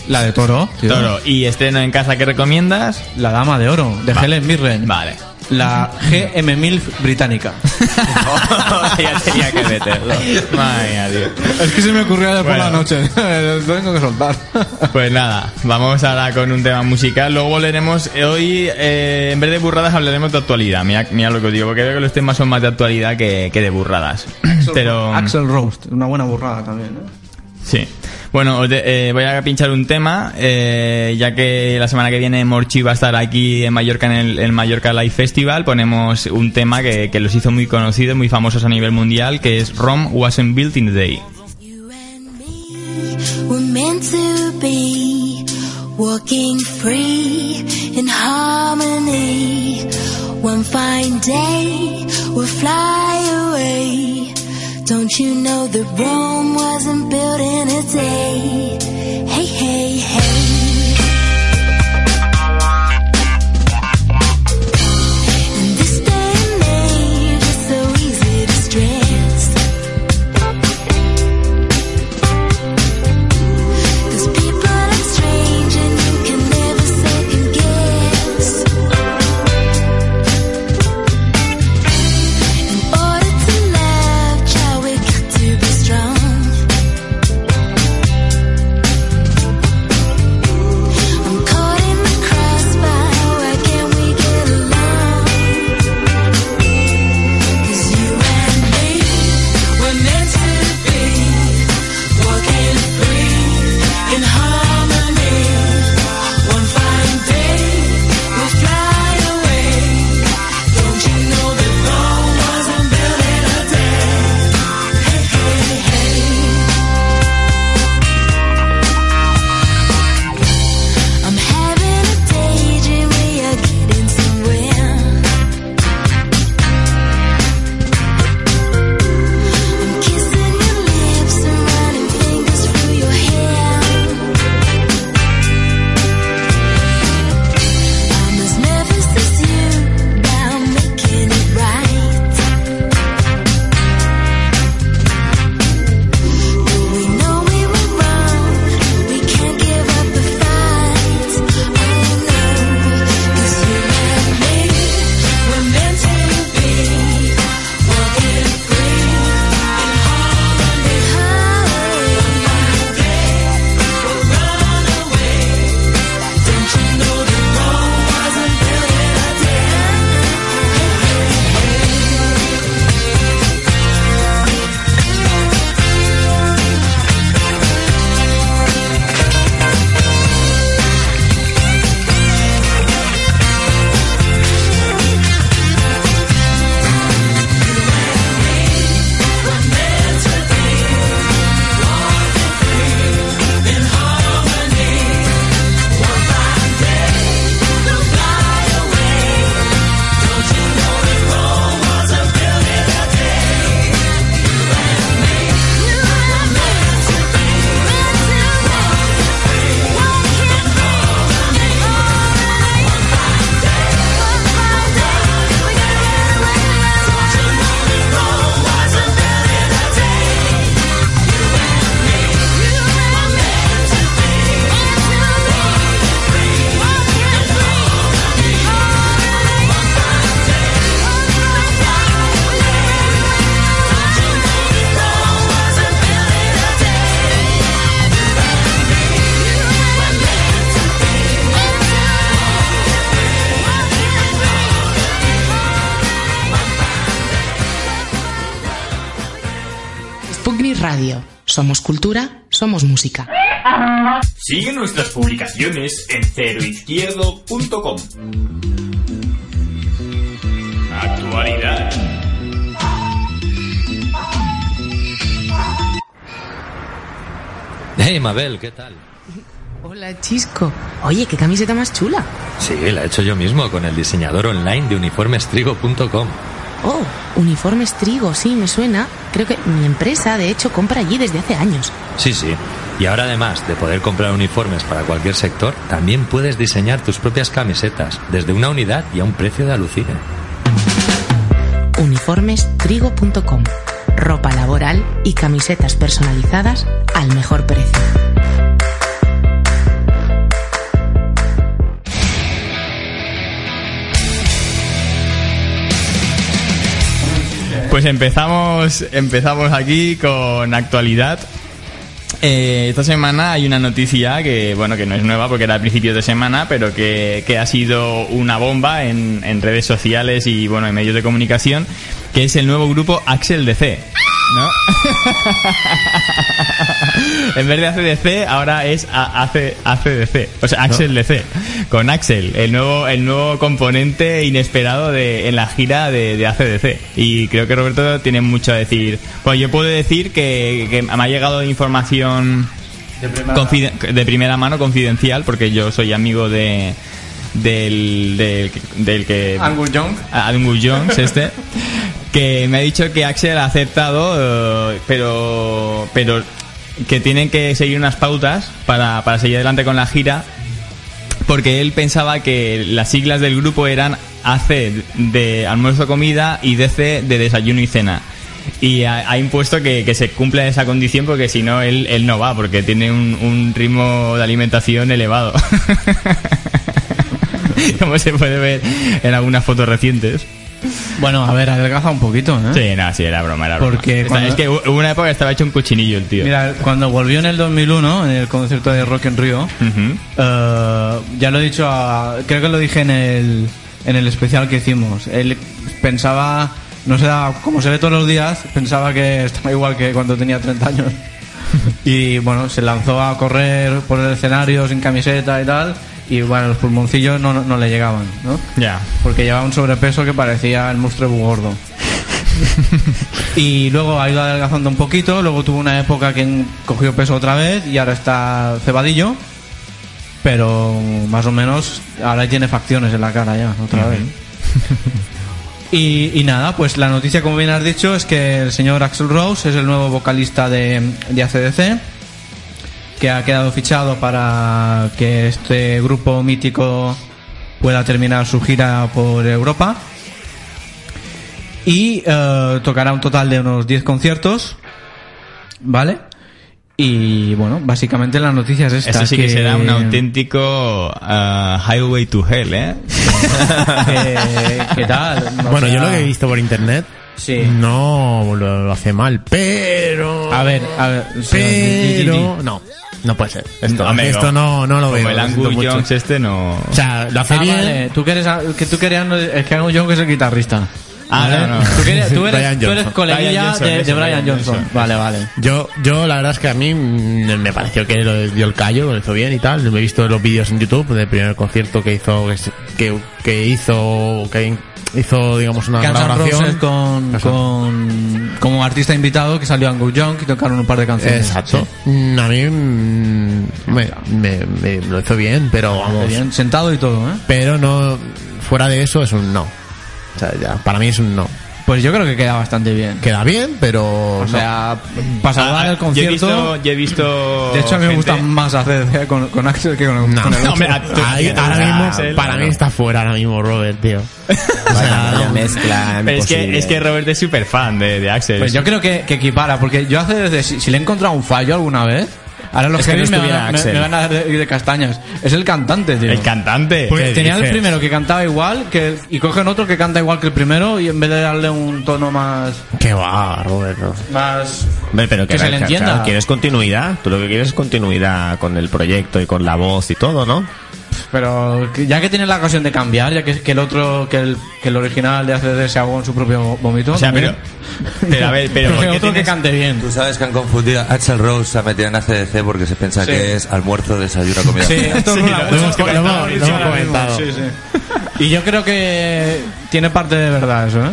La de Toro. tío. Toro, y estreno en casa que recomiendas, La Dama de Oro, de Va. Helen Mirren. vale. La GM MILF británica. ya tenía que meterlo. Madre mía, tío. es que se me ocurrió ayer Bueno. por la noche. Lo tengo que soltar. Pues nada, vamos ahora con un tema musical. Luego volveremos. eh, Hoy, eh, en vez de burradas, hablaremos de actualidad. Mira, mira lo que os digo, porque veo que los temas son más de actualidad que, que de burradas. Pero. Axel Roast, una buena burrada también. ¿eh? Sí. Bueno, eh, voy a pinchar un tema, eh, ya que la semana que viene Morchi va a estar aquí en Mallorca en el, Mallorca Live Festival. Ponemos un tema que, que los hizo muy conocidos, muy famosos a nivel mundial, que es Rome Wasn't Built in a Day. One fine day we'll fly away. Don't you know that Rome wasn't built in a day? Publicaciones en ceroizquierdo.com. Actualidad. Hey Mabel, ¿qué tal? Hola, Chisco. Oye, qué camiseta más chula. Sí, la he hecho yo mismo con el diseñador online de uniformestrigo.com. Oh, uniformes Trigo, sí, me suena. Creo que mi empresa, de hecho, compra allí desde hace años. Sí, sí. Y ahora además de poder comprar uniformes para cualquier sector, también puedes diseñar tus propias camisetas desde una unidad y a un precio de alucine. Uniformestrigo.com. Ropa laboral y camisetas personalizadas al mejor precio. Pues empezamos, empezamos aquí con actualidad. Eh, esta semana hay una noticia que, bueno, que no es nueva porque era a principios de semana, pero que, que ha sido una bomba en, en redes sociales y, bueno, en medios de comunicación, que es el nuevo grupo Axel DC. ¿No? en vez de ACDC, ahora es A- AC ACDC. O sea, Axel DC. Con Axel, el nuevo, el nuevo componente inesperado de, en la gira de, de ACDC. Y creo que Roberto tiene mucho a decir. Pues yo puedo decir que, que me ha llegado información confiden- de primera mano, confidencial, porque yo soy amigo de del, del, del que Angus Young. Angus Jones este que me ha dicho que Axel ha aceptado eh, pero pero que tienen que seguir unas pautas para, para seguir adelante con la gira porque él pensaba que las siglas del grupo eran AC de almuerzo comida y DC de desayuno y cena. Y ha, impuesto que, que se cumpla esa condición porque si no él, él no va porque tiene un, un ritmo de alimentación elevado. Como se puede ver en algunas fotos recientes Bueno, a ver, adelgaza un poquito, ¿eh? Sí, no, sí, era broma, era broma. Porque Esta- cuando- Es que hubo una época que estaba hecho un cochinillo el tío. Mira, cuando volvió en el 2001, en el concierto de Rock en Rio, Ujú. eh, ya lo he dicho, a- creo que lo dije en el, en el especial que hicimos. Él pensaba, no sé, como se ve todos los días, pensaba que estaba igual que cuando tenía 30 años. Y bueno, se lanzó a correr por el escenario sin camiseta y tal. Y bueno, los pulmoncillos no, no, no le llegaban, ¿no? Ya. Porque llevaba un sobrepeso que parecía el monstruo gordo. y luego ha ido adelgazando un poquito, luego tuvo una época que cogió peso otra vez y ahora está cebadillo, pero más o menos ahora tiene facciones en la cara ya, otra vez. Y, y nada, pues la noticia, como bien has dicho, es que el señor Axel Rose es el nuevo vocalista de, de ACDC, que ha quedado fichado para que este grupo mítico pueda terminar su gira por Europa. Y eh, tocará un total de unos 10 conciertos, ¿vale? Y bueno, básicamente la noticia es esta. Esto sí que, será un auténtico ah, highway to hell, ¿eh? que- ¿Qué tal? O Bueno, yo lo que he visto por internet Sí. no lo, lo hace mal, pero... A ver, a ver. sí, Pero... No, no puede ser. Esto, No, hombre, esto no, no lo Como veo. el lo siento Angus mucho. Jones este no... O sea, lo hace Ah, bien. vale. Tú que eres, que tú querías, es que Angus Young es el guitarrista. Ah, ¿Vale? no, no. Tú, querías- tú eres, tú eres coleguilla Brian Johnson, de, de Brian Brian Johnson. Johnson. Vale, vale. Yo, yo la verdad es que a mí mm, me pareció que lo dio el callo, lo hizo bien y tal. Me he visto los vídeos en YouTube del primer concierto que hizo, que, se- que, que hizo, que hizo, digamos, una Guns colaboración. Con, con, como artista invitado que salió Angus Young y tocaron un par de canciones. Exacto. Mm, A mí mm, me, me- me lo hizo bien, pero vamos. Bien, sentado y todo, ¿eh? Pero no, fuera de eso es un no. O sea, ya, para mí es un no. Pues yo creo que queda bastante bien. Queda bien, pero O sea, para salvar Ah, el Yo he concierto... visto... Yo he visto De hecho, a mí me gusta más hacer con, con Axel que con, No, con el No, otro. hombre, a- tú- Ahí, Ah, ahora mismo, Axel, para no. mí está fuera ahora mismo Robert, tío. Vaya mezcla Pero es que, es que Robert es súper fan de, de Axel. Pues yo creo que, que equipara, porque yo hace desde si, si le he encontrado un fallo alguna vez, ahora los Es que no me, van a- me- Axel. me van a dar de, de castañas. Es el cantante, tío. El cantante. Porque ¿Qué tenía el primero que cantaba igual que y cogen otro que canta igual que el primero y en vez de darle un tono más Qué va, Robert. no. más pero que, que se le claro, entienda. quieres continuidad. Tú lo que quieres es continuidad con el proyecto y con la voz y todo, ¿no? Pero ya que tiene la ocasión de cambiar, ya que, que el otro, que el, que el original de ACD se ahogó en su propio vómito. O sea, pero, pero a ver, pero ¿por que qué otro que cante bien. Tú sabes que han confundido Axel Rose se ha metido en ACDC porque se piensa Sí. que es almuerzo, desayuno, comida. Sí, esto lo hemos- lo comentado. Sí. Y yo creo que tiene parte de verdad eso, ¿eh?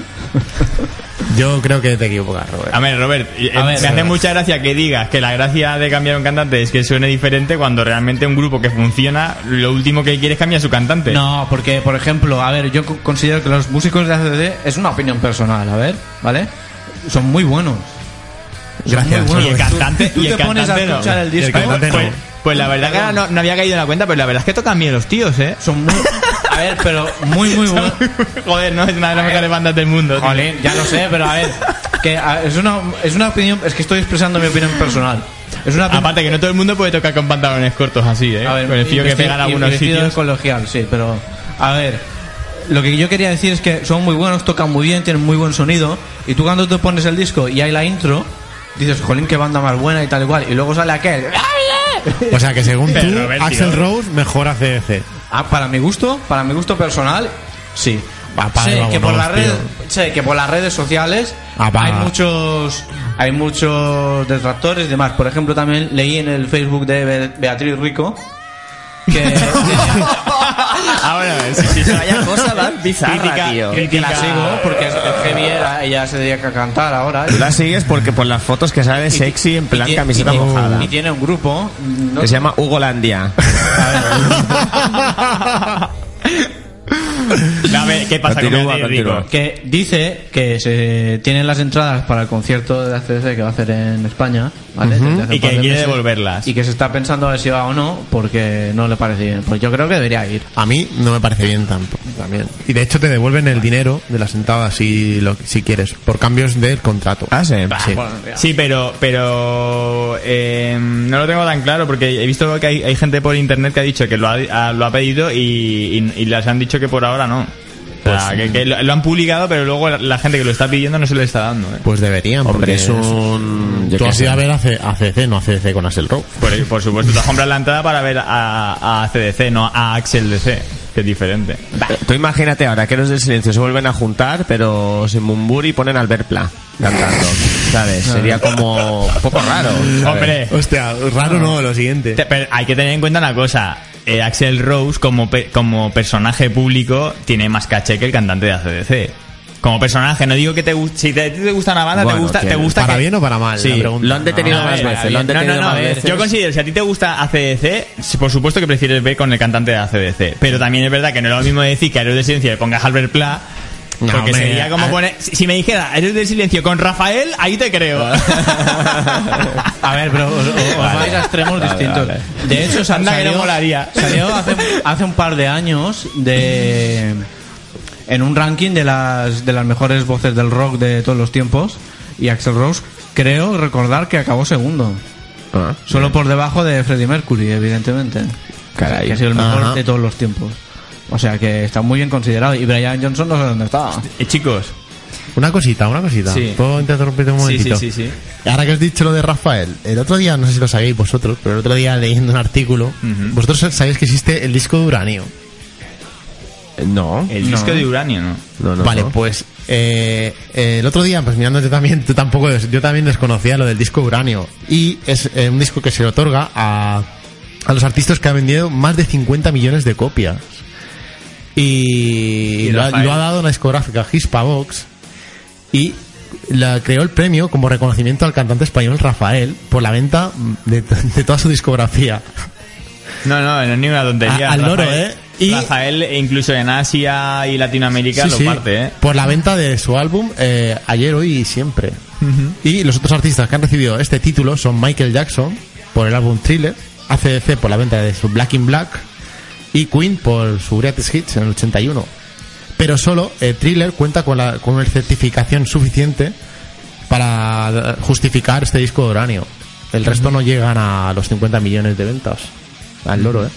Yo creo que te equivocas, Robert. A ver, Robert, eh, A ver, me hace Robert. mucha gracia que digas que la gracia de cambiar un cantante es que suene diferente cuando realmente un grupo que funciona, lo último que quiere es cambiar su cantante. No, porque, por ejemplo, a ver, yo co- considero que los músicos de ACD es una opinión personal, a ver, ¿vale? Son muy buenos. Son Gracias. muy buenos. Y el cantante- Tú, tú y el te pones a cantante no. escuchar el disco. cantante no. Pues, pues la verdad que no, no había caído en la cuenta, pero la verdad es que tocan bien los tíos, ¿eh? Son muy. A ver, pero muy, muy buenos. Joder, no es una de las mejores bandas del mundo. tío. Jolín, ya lo sé, pero a ver, que a- es una, es una opinión, es que estoy expresando mi opinión personal. Es una Aparte que no todo el mundo puede tocar con pantalones cortos así, ¿eh? A ver, con el fío y que pegan algunos sitios. colegial, sí, pero a ver, lo que yo quería decir es que son muy buenos, tocan muy bien, tienen muy buen sonido y tú cuando te pones el disco y hay la intro, dices, "Jolín, qué banda más buena" y tal y cual, y luego sale aquel. O sea que según tú, Axel. Rose mejora CDC. Ah, para mi gusto, para mi gusto personal, sí. Vamos, que por redes, sé que por las redes sociales Ah, hay muchos hay muchos detractores y demás. Por ejemplo, también leí en el Facebook de Be- Beatriz Rico que Ahora, sí, sí. Vaya cosa más bizarra, Crítica- tío. que, que la Crítica- sigo porque es es heavy era, ella se dedica a cantar ahora. Tú la sigues porque por las fotos que sale sexy en plan camiseta y mojada. Y tiene un grupo. no- Que se llama Hugo Ver, ¿qué pasa Continúa, con continúa. que dice que se tienen las entradas para el concierto de ACDC que va a hacer en España, Y que de quiere meses. devolverlas. Y que se está pensando a ver si va o no, porque no le parece bien. Pues yo creo que debería ir. A mí no me parece bien tampoco, también. Y de hecho te devuelven el dinero de las entradas si, lo, si quieres, por cambios del contrato. Ah, sí. Sí. Sí, pero pero eh, no lo tengo tan claro porque he visto que hay, hay gente por internet que ha dicho que lo ha, ha- lo ha pedido y, y, y les han dicho que por ahora no. O sea, que, que lo, lo han publicado, pero luego la, la gente que lo está pidiendo no se lo está dando. ¿eh? Pues deberían, porque Hombre, es un... yo Tú has ido a ver a, C- a CC, no a CDC con Axel Rose. Por, por supuesto, tú has comprado la entrada para ver a, a CDC, no a Axel DC, que es diferente. Eh, Tú imagínate ahora que los del silencio se vuelven a juntar, pero sin Mumburi ponen al Pla cantando. ¿Sabes? Sería como un poco raro. ¿sabes? Hombre, Hostia, raro no, lo siguiente. te- pero hay que tener en cuenta una cosa. Eh, Axel Rose, como, pe- como personaje público, tiene más caché que el cantante de ACDC. Como personaje, no digo que te guste. Si te, a ti te gusta una banda, Bueno, te gusta, que- te gusta ¿Para que- bien o para mal? Sí, La pregunta. lo han detenido No, más a ver, veces. Lo han no, detenido no, no, más a ver, veces. Yo considero, si a ti te gusta ACDC, por supuesto que prefieres ver con el cantante de ACDC. Pero también es verdad que no es lo mismo decir que Héroes de Silencio le pongas Albert Pla. No, porque hombre, sería como a- poner. Si, si me dijera Héroes del Silencio con Rafael, ahí te creo. A ver, pero os, os vais a extremos distintos. De hecho, que no salió, molaría. salió hace, hace un par de años de en un ranking de las de las mejores voces del rock de todos los tiempos y Axel Rose creo recordar que acabó segundo, Ah, solo por debajo de Freddie Mercury, evidentemente. Caray. Que ha sido el mejor Ajá. de todos los tiempos. O sea que está muy bien considerado y Brian Johnson no sé dónde está. Eh, chicos, Una cosita, una cosita. Sí. ¿Puedo interrumpirte un momentito? sí, sí, sí. Ahora que has dicho lo de Rafael, el otro día, no sé si lo sabéis vosotros, pero el otro día leyendo un artículo, vosotros sabéis que existe el disco de uranio. No. El disco de uranio, ¿no? No, no, vale, no. pues eh, eh, el otro día, pues mirando yo también, tú tampoco, yo también desconocía lo del disco de uranio. Y es eh, un disco que se le otorga a, a los artistas que han vendido más de 50 millones de copias. Y, Y lo, ha, Rafael. lo ha dado una discográfica, Hispavox, y la creó el premio como reconocimiento al cantante español Rafael por la venta de, de toda su discografía. No, no, no es ni una tontería. A- al loro, Rafael- ¿eh? Y- Rafael, incluso en Asia y Latinoamérica, Sí, lo sí, parte, ¿eh? Por la venta de su álbum eh, Ayer, Hoy y Siempre. Y los otros artistas que han recibido este título son Michael Jackson por el álbum Thriller, ACDC por la venta de su Black in Black y Queen por su Greatest Hits en el 81. Pero solo eh, Thriller cuenta con, la, con una certificación suficiente para eh, justificar este disco de uranio. El resto no llegan a los 50 millones de ventas. Al loro, ¿eh?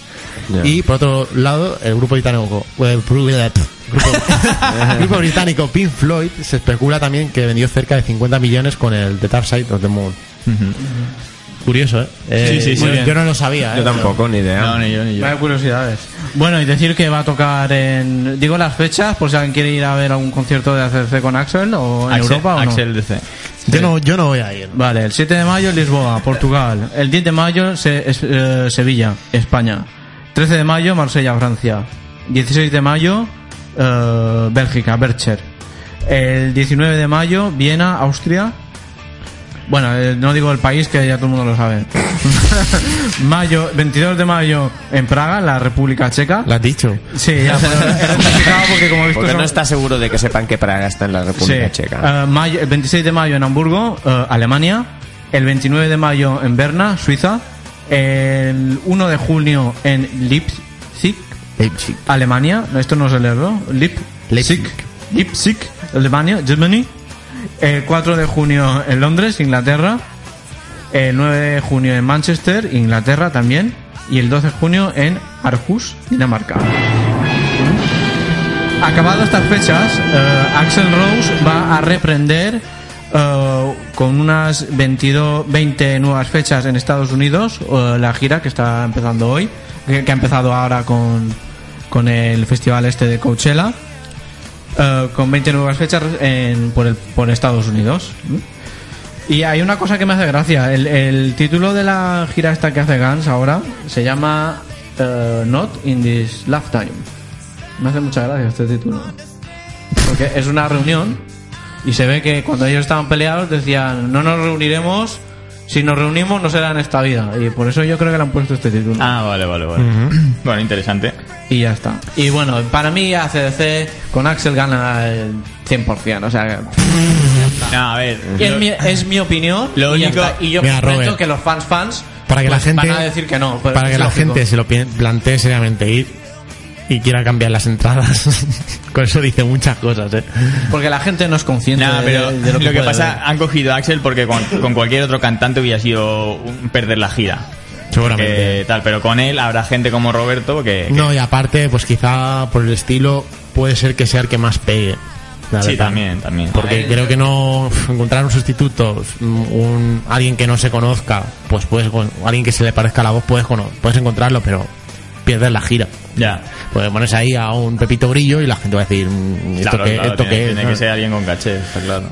Y por otro lado, el grupo británico, eh, grupo, el grupo británico Pink Floyd se especula también que vendió cerca de 50 millones con el The Dark Side of the Moon. Curioso, ¿eh? Eh, Sí, sí, sí. yo- no lo sabía, ¿eh? Yo tampoco, ni idea. No, ni yo, ni yo. Vaya curiosidades. Bueno, y decir que va a tocar en. Digo las fechas, por si alguien quiere ir a ver algún concierto de ACDC con Axel o en Axel, Europa o no. Axel DC. Yo no, yo no voy a ir. Vale, el 7 de mayo Lisboa, Portugal. El 10 de mayo Se- es- eh, Sevilla, España. 13 de mayo Marsella, Francia. 16 de mayo eh, Bélgica, Bercher. El 19 de mayo Viena, Austria. Bueno, eh, no digo el país que ya todo el mundo lo sabe. mayo, 22 de mayo en Praga, la República Checa. Lo has dicho. Sí, ya, he rectificado porque como he visto Porque son- no está seguro de que sepan que Praga está en la República Sí. Checa. Eh, mayo- el 26 de mayo en Hamburgo, eh, Alemania. El 29 de mayo en Berna, Suiza. El 1 de junio en Leipzig, Leipzig. Alemania. No, Esto no sé leerlo. Leip- Leipzig. Leipzig, Alemania, Germany. El 4 de junio en Londres, Inglaterra. El 9 de junio en Manchester, Inglaterra también. Y el 12 de junio en Aarhus, Dinamarca. Acabado estas fechas, eh, Axel Rose va a reprender eh, con unas 22, 20 nuevas fechas en Estados Unidos eh, la gira que está empezando hoy, que, que ha empezado ahora con, con el festival este de Coachella, eh, con 20 nuevas fechas en, por, Estados Unidos. Y hay una cosa que me hace gracia, el, el título de la gira esta que hace Guns ahora se llama eh, Not in This Lifetime. Me hace mucha gracia este título. Porque es una reunión y se ve que cuando ellos estaban peleados decían no nos reuniremos, si nos reunimos no será en esta vida. Y por eso yo creo que le han puesto este título. Ah, vale, vale, vale. Bueno, interesante. Y ya está. Y bueno, para mí ACDC con Axel gana el 100%. O sea, No, a ver. es, lo- mi, es mi opinión. Lo y único-. Y yo Mira, Robert, que los fans fans Para que la pues, gente. van a decir que no. pero para que la gente se lo plantee seriamente ir y quiera cambiar las entradas. Con eso dice muchas cosas, ¿eh? Porque la gente no es consciente de- pero de, lo que, puede pasa, ver. han cogido a Axel porque con, con cualquier otro cantante hubiera sido un- perder la gira. Seguramente. Que tal, pero con él habrá gente como Roberto que, que- No, y aparte, pues quizá por el estilo puede ser que sea el que más pegue. la sí, verdad. también, también. Porque creo que no encontrar un sustituto, un alguien que no se conozca, pues puedes con- alguien que se le parezca a la voz puedes puedes encontrarlo, pero pierdes la gira. Ya. Pues pones ahí a un Pepito Grillo y la gente va a decir, mm, ¿esto Claro, qué, claro, esto tiene, qué es? tiene ¿no? que ser alguien con caché, está claro.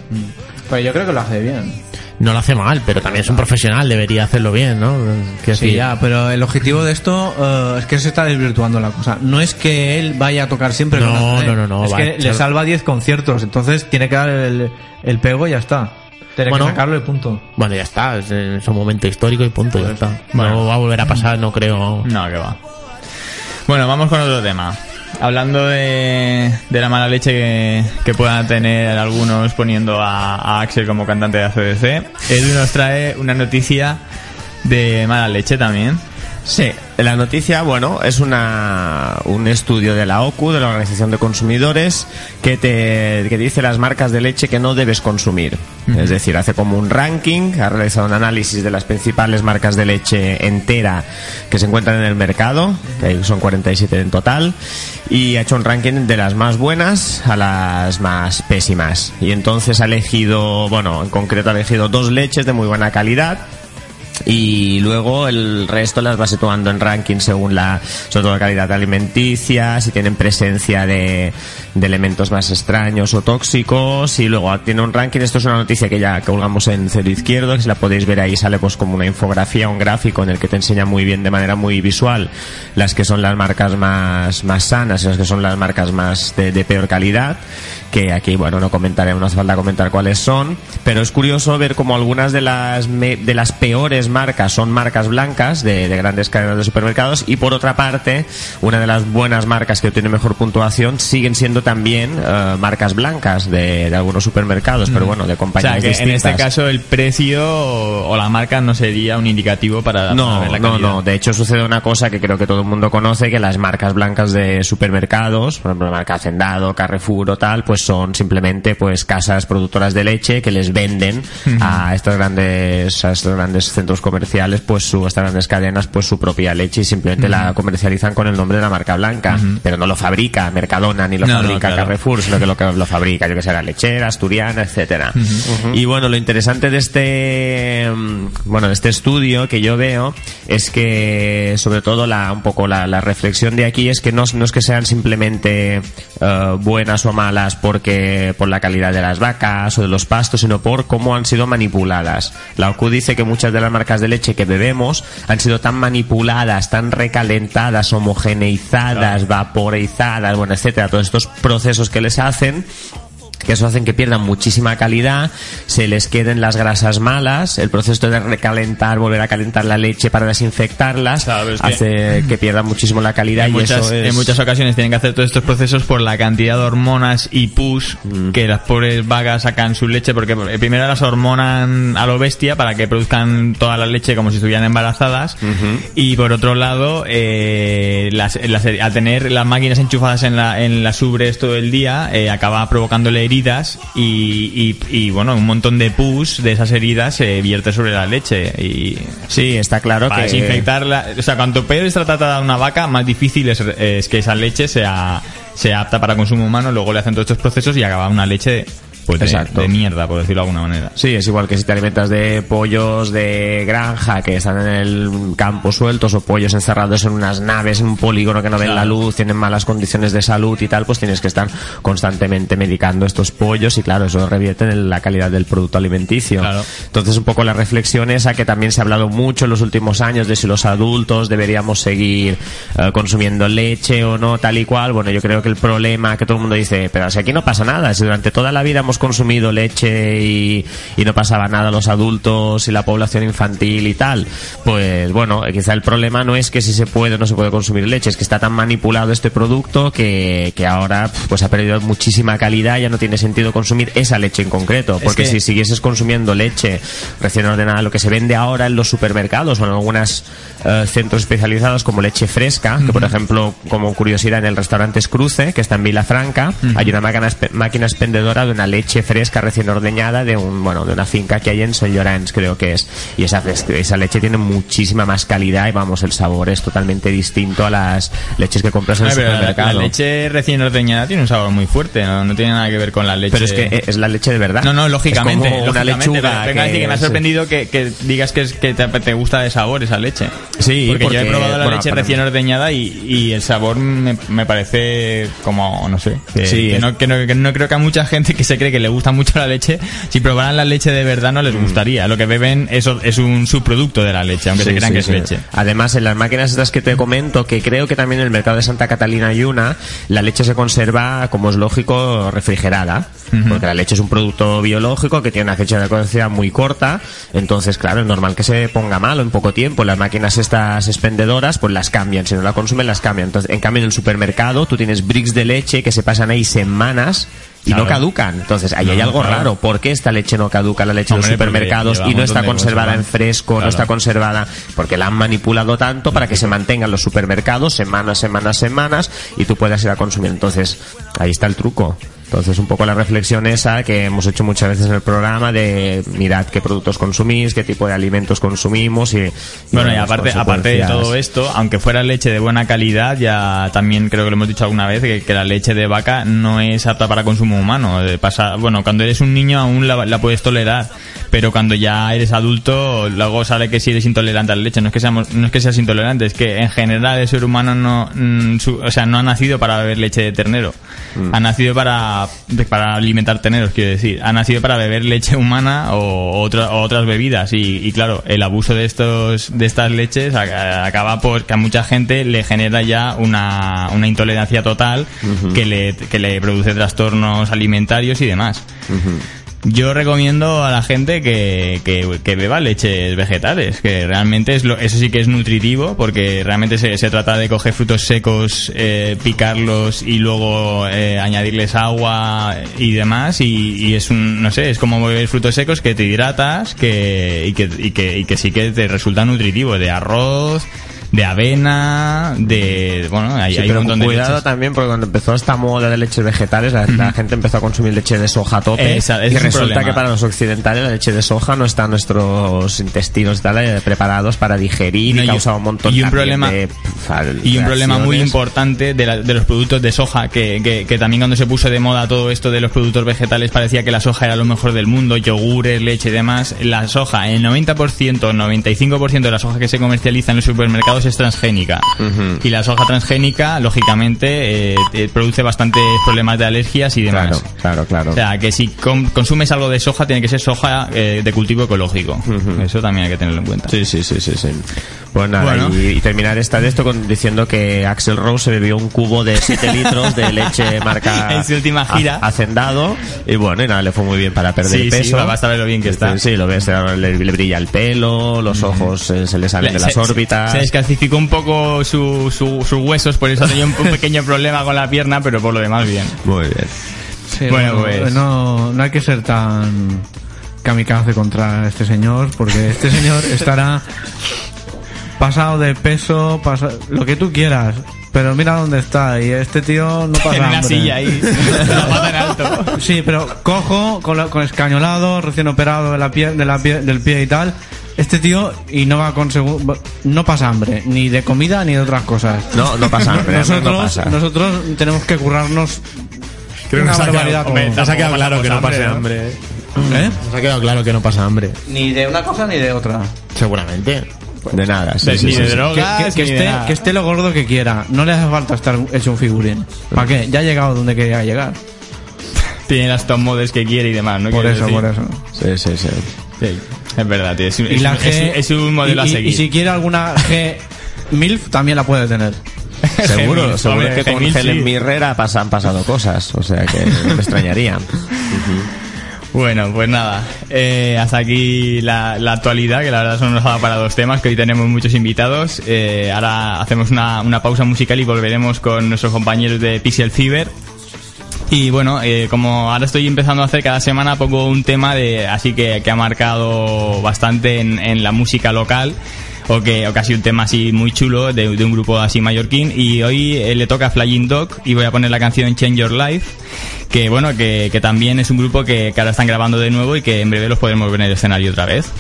Pues yo creo que lo hace bien. No lo hace mal, pero también es un profesional, debería hacerlo bien, ¿no? Sí, decir, ya, pero el objetivo de esto eh, es que se está desvirtuando la cosa. No es que él vaya a tocar siempre No, con no, no, no, Es va, que le sal- salva 10 conciertos, entonces tiene que dar el, el pego y ya está. Tiene Bueno. que sacarlo y punto. Bueno, ya está, es, es un momento histórico y punto, ya está. Bueno. No va a volver a pasar, no creo. No, que va. Bueno, vamos con otro tema. Hablando de, la mala leche que, que puedan tener algunos poniendo a, a Axel como cantante de ACDC, Edu nos trae una noticia de mala leche también. Sí, la noticia, bueno, es una, un estudio de la OCU, de la Organización de Consumidores, que te que dice las marcas de leche que no debes consumir. Es decir, hace como un ranking, ha realizado un análisis de las principales marcas de leche entera que se encuentran en el mercado, que son 47 en total, y ha hecho un ranking de las más buenas a las más pésimas. Y entonces ha elegido, bueno, en concreto ha elegido dos leches de muy buena calidad, y luego el resto las va situando en ranking según la sobre la calidad alimenticia si tienen presencia de, elementos más extraños o tóxicos. Y luego tiene un ranking esto es una noticia que ya colgamos en cero izquierdo que si la podéis ver ahí sale pues como una infografía un gráfico en el que te enseña muy bien de manera muy visual las que son las marcas más más sanas y las que son las marcas más de, de peor calidad que aquí bueno no comentaré no hace falta comentar cuáles son. Pero es curioso ver como algunas de las me- de las peores marcas son marcas blancas de, de grandes cadenas de supermercados y por otra parte una de las buenas marcas que obtiene mejor puntuación siguen siendo también eh, marcas blancas de, de algunos supermercados pero bueno de O sea, compañías que en este caso el precio o, o la marca no sería un indicativo para, para no, ver la no, calidad. no. De hecho, sucede una cosa que creo que todo el mundo conoce, que las marcas blancas de supermercados, por ejemplo, la marca Hacendado, Carrefour o tal, pues son simplemente pues casas productoras de leche que les venden a estos grandes, a estos grandes centros comerciales, pues su, estas grandes cadenas, pues su propia leche y simplemente la comercializan con el nombre de la marca blanca. Pero no lo fabrica Mercadona ni lo No, no, fabrica claro. Carrefour, sino que lo que lo fabrica, yo que sé, la lechera, asturiana, etcétera. Y bueno, lo interesante de este, mm, bueno, de este estudio que yo veo es que, sobre todo, la, un poco la, la reflexión de aquí es que no, no es que sean simplemente eh, buenas o malas porque por la calidad de las vacas o de los pastos, sino por cómo han sido manipuladas. La OCU dice que muchas de las marcas de leche que bebemos han sido tan manipuladas, tan recalentadas, homogeneizadas, vaporizadas, bueno, etcétera, todos estos procesos que les hacen que eso hacen que pierdan muchísima calidad, se les queden las grasas malas, el proceso de recalentar, volver a calentar la leche para desinfectarlas, Claro, es que- hace que pierdan muchísimo la calidad En y muchas, eso es... en muchas ocasiones tienen que hacer todos estos procesos por la cantidad de hormonas y pus Mm. que las pobres vacas sacan su leche, porque eh, primero las hormonan a lo bestia para que produzcan toda la leche como si estuvieran embarazadas, y por otro lado, eh, las, las- al tener las máquinas enchufadas en, la, en las ubres todo el día, eh, acaba provocándole heridas y, y, y, bueno, un montón de pus de esas heridas se vierte sobre la leche y Sí, está claro para que... desinfectarla. O sea, cuanto peor está tratada una vaca, más difícil es, es que esa leche sea, sea apta para consumo humano. Luego le hacen todos estos procesos y acaba una leche pues, de, Exacto. de mierda, por decirlo de alguna manera. Sí, es igual que si te alimentas de pollos de granja que están en el campo sueltos o pollos encerrados en unas naves, en un polígono que no ven Claro. la luz, tienen malas condiciones de salud y tal, pues tienes que estar constantemente medicando estos pollos y claro, eso revierte en la calidad del producto alimenticio. Claro. Entonces un poco la reflexión esa que también se ha hablado mucho en los últimos años de si los adultos deberíamos seguir eh, consumiendo leche o no, tal y cual. Bueno, yo creo que el problema que todo el mundo dice, pero si aquí no pasa nada, si durante toda la vida hemos consumido leche y, y no pasaba nada los adultos y la población infantil y tal, pues bueno, eh, quizá el problema no es que si se puede o no se puede consumir leche, es que está tan manipulado este producto que, que ahora pues ha perdido muchísima calidad, ya no tiene sentido consumir esa leche en concreto, porque que- si siguieses consumiendo leche recién ordenada, lo que se vende ahora en los supermercados o en algunos centros especializados como leche fresca, que por ejemplo, como curiosidad, en el restaurante Cruce, que está en Vilafranca, hay una máquina, máquina expendedora de una leche fresca recién ordeñada de un bueno de una finca que hay en Sant Llorenç, creo que es. Y esa, esa leche tiene muchísima más calidad y vamos, el sabor es totalmente distinto a las leches que compras en el pero la, la supermercado. leche recién ordeñada tiene un sabor muy fuerte, no, no tiene nada que ver con la leche. Pero es que eh, es la leche de verdad. No, no, lógicamente. Es como una lógicamente, lechuga. pero que me ha sí. sorprendido que, que digas que, es, que te, te gusta de sabor esa leche. Sí, porque, yo he probado la bueno, leche recién ordeñada y, y el sabor me, me parece como, no sé, que, Sí, que es- no, que, no, creo que a mucha gente que se cree que le gusta mucho la leche, si probaran la leche de verdad no les Mm. gustaría. Lo que beben eso es un subproducto de la leche, aunque se crean sí, que es leche. Además, en las máquinas estas que te comento, que creo que también en el mercado de Santa Catalina hay una, la leche se conserva, como es lógico, refrigerada. Porque la leche es un producto biológico que tiene una fecha de caducidad muy corta. Entonces, claro, es normal que se ponga malo en poco tiempo. Las máquinas estas expendedoras, pues las cambian. Si no la consumen, las cambian. Entonces, en cambio, en el supermercado, tú tienes bricks de leche que se pasan ahí semanas y no caducan. Entonces, ahí No, hay algo claro. raro. ¿Por qué esta leche no caduca, la leche Hombre, de los supermercados, y no está conservada en fresco, no está conservada? Porque la han manipulado tanto para que se mantengan los supermercados semanas, semanas, semanas y tú puedas ir a consumir. Entonces, ahí está el truco. Entonces, un poco la reflexión esa que hemos hecho muchas veces en el programa de mirad qué productos consumís, qué tipo de alimentos consumimos y... y Bueno, y aparte, aparte de todo esto, aunque fuera leche de buena calidad, ya también creo que lo hemos dicho alguna vez, que, que la leche de vaca no es apta para consumo humano. De pasa- bueno, cuando eres un niño aún la, la puedes tolerar, pero cuando ya eres adulto, luego sale que si eres intolerante a la leche. No es que, seamos, no es que seas intolerante, es que en general el ser humano no, mm, su- o sea, no ha nacido para beber leche de ternero. Ha nacido para, para alimentar terneros, quiero decir. Ha nacido para beber leche humana o, otra- o otras bebidas. Y, y claro, el abuso de estos de estas leches acaba por que a mucha gente le genera ya una, una intolerancia total que, le, que le produce trastornos alimentarios y demás. Yo recomiendo a la gente que, que, que beba leches vegetales, que realmente es lo, eso sí que es nutritivo, porque realmente se, se trata de coger frutos secos, eh, picarlos y luego eh, añadirles agua y demás, y, y es un, no sé, es como beber frutos secos que te hidratas que, y, que, y, que, y que sí que te resulta nutritivo, de arroz, de avena, de... Bueno, hay, Sí, hay un pero montón de cuidado leches. también porque cuando empezó esta moda de leches vegetales la, la gente empezó a consumir leche de soja a tope Esa- y resulta problema. que para los occidentales la leche de soja no está en nuestros intestinos tal, eh, preparados para digerir No, y y- causa un montón y un problema- de, Y un problema muy importante de, la- de los productos de soja, que, que- que también cuando se puso de moda todo esto de los productos vegetales parecía que la soja era lo mejor del mundo, yogures, leche y demás. La soja, el 90%, 95% de la soja que se comercializa en los supermercados es transgénica. Y la soja transgénica, lógicamente, eh, produce bastantes problemas de alergias y demás. Claro, claro, claro. O sea, que si consumes algo de soja, tiene que ser soja eh, de cultivo ecológico. Eso también hay que tenerlo en cuenta. Sí, sí, sí, sí, sí. Pues nada, Bueno. y, y terminar esta de esto con, diciendo que Axel Rose se bebió un cubo de 7 litros de leche marca En su última gira. ha- Hacendado y bueno, y nada, le fue muy bien para perder Sí, sí, peso. basta ver lo bien que está. Sí, lo ves, le, le brilla el pelo, los ojos eh, se le salen de Se- las se- órbitas. Se descalcificó un poco su- su- sus huesos, por eso tenía un, un pequeño problema con la pierna, pero por lo demás bien. Muy bien. Sí, Bueno, no, pues- no, no hay que ser tan kamikaze contra este señor, porque este señor estará pasado de peso, pasa- lo que tú quieras. Pero mira dónde está, y este tío no pasa en una hambre. silla ahí, la pata en alto. Sí, pero cojo, con, la- con escañolado, recién operado de la pie, de la pie- del pie y tal. Este tío y no va con segu- no pasa hambre, ni de comida ni de otras cosas. No, no pasa hambre, Nosotros, no pasa. nosotros tenemos que currarnos Creo que una nos ha quedado- barbaridad hombre, como- nos ha quedado claro que no pasamos pase hambre, hambre. ¿Eh? Nos ha quedado claro que no pasa hambre. Ni de una cosa ni de otra. Seguramente. De nada, sí, De- sí, ni sí, de sí. drogas, que, que- que ni de esté, nada. que esté lo gordo que quiera. No le hace falta estar hecho un figurín. ¿Para qué? Ya ha llegado donde quería llegar. Tiene las top models que quiere y demás, ¿no? Por eso, decir. por eso. Sí, sí, sí. Sí, es verdad, tío. Es un, Y es la un- G, es un- es un modelo y, a y- seguir. Y si quiere alguna G MILF, también la puede tener. Seguro, Gemil, seguro hombre, que con Gemil, Helen sí. Mirrera pasan, han pasado cosas, o sea que me extrañaría. Bueno, pues nada, eh, hasta aquí la, la actualidad, que la verdad solo nos ha para dos temas, que hoy tenemos muchos invitados. Eh, ahora hacemos una, una pausa musical y volveremos con nuestros compañeros de Pixel Fever. Y bueno, eh, como ahora estoy empezando a hacer cada semana, pongo un tema de así que, que ha marcado bastante en, en la música local. O que, o casi un tema así muy chulo de, de un grupo así mallorquín. Y hoy eh, le toca Flying Dog y voy a poner la canción Change Your Life. Que bueno, que, que también es un grupo que, que ahora están grabando de nuevo y que en breve los podremos ver en el escenario otra vez.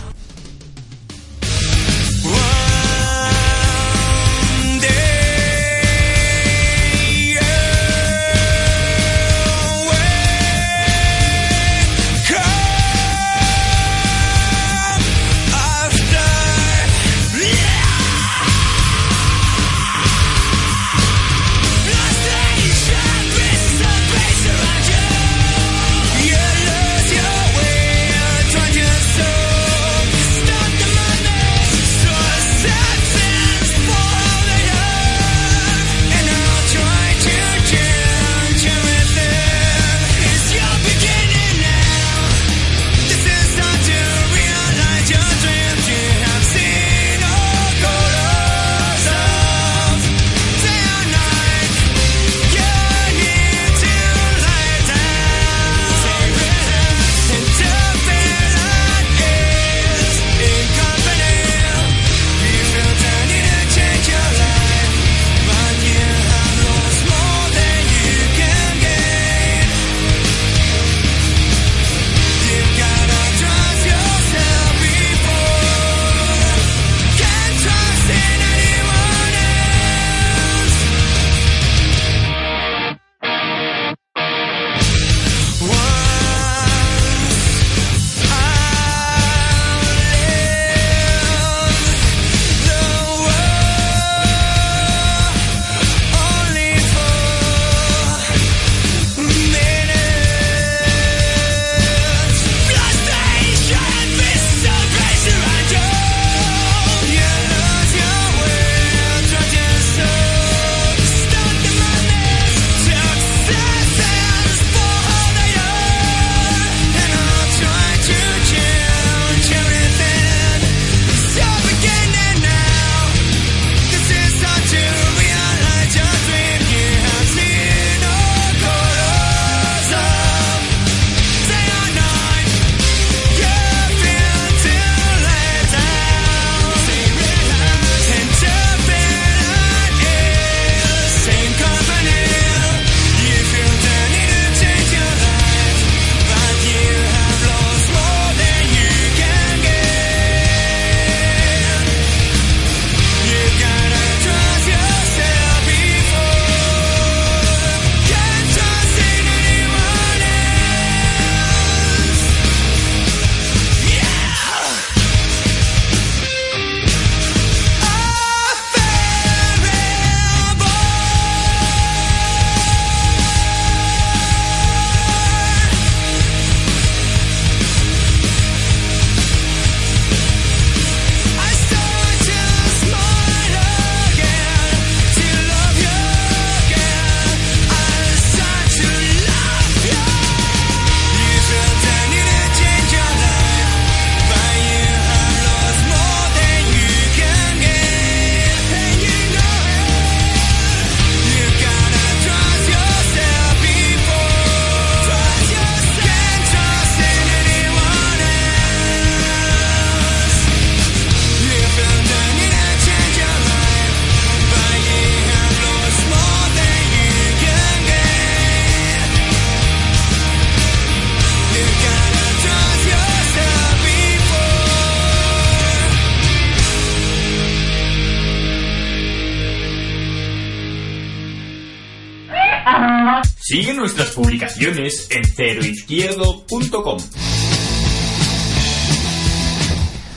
Publicaciones en ceroizquierdo.com.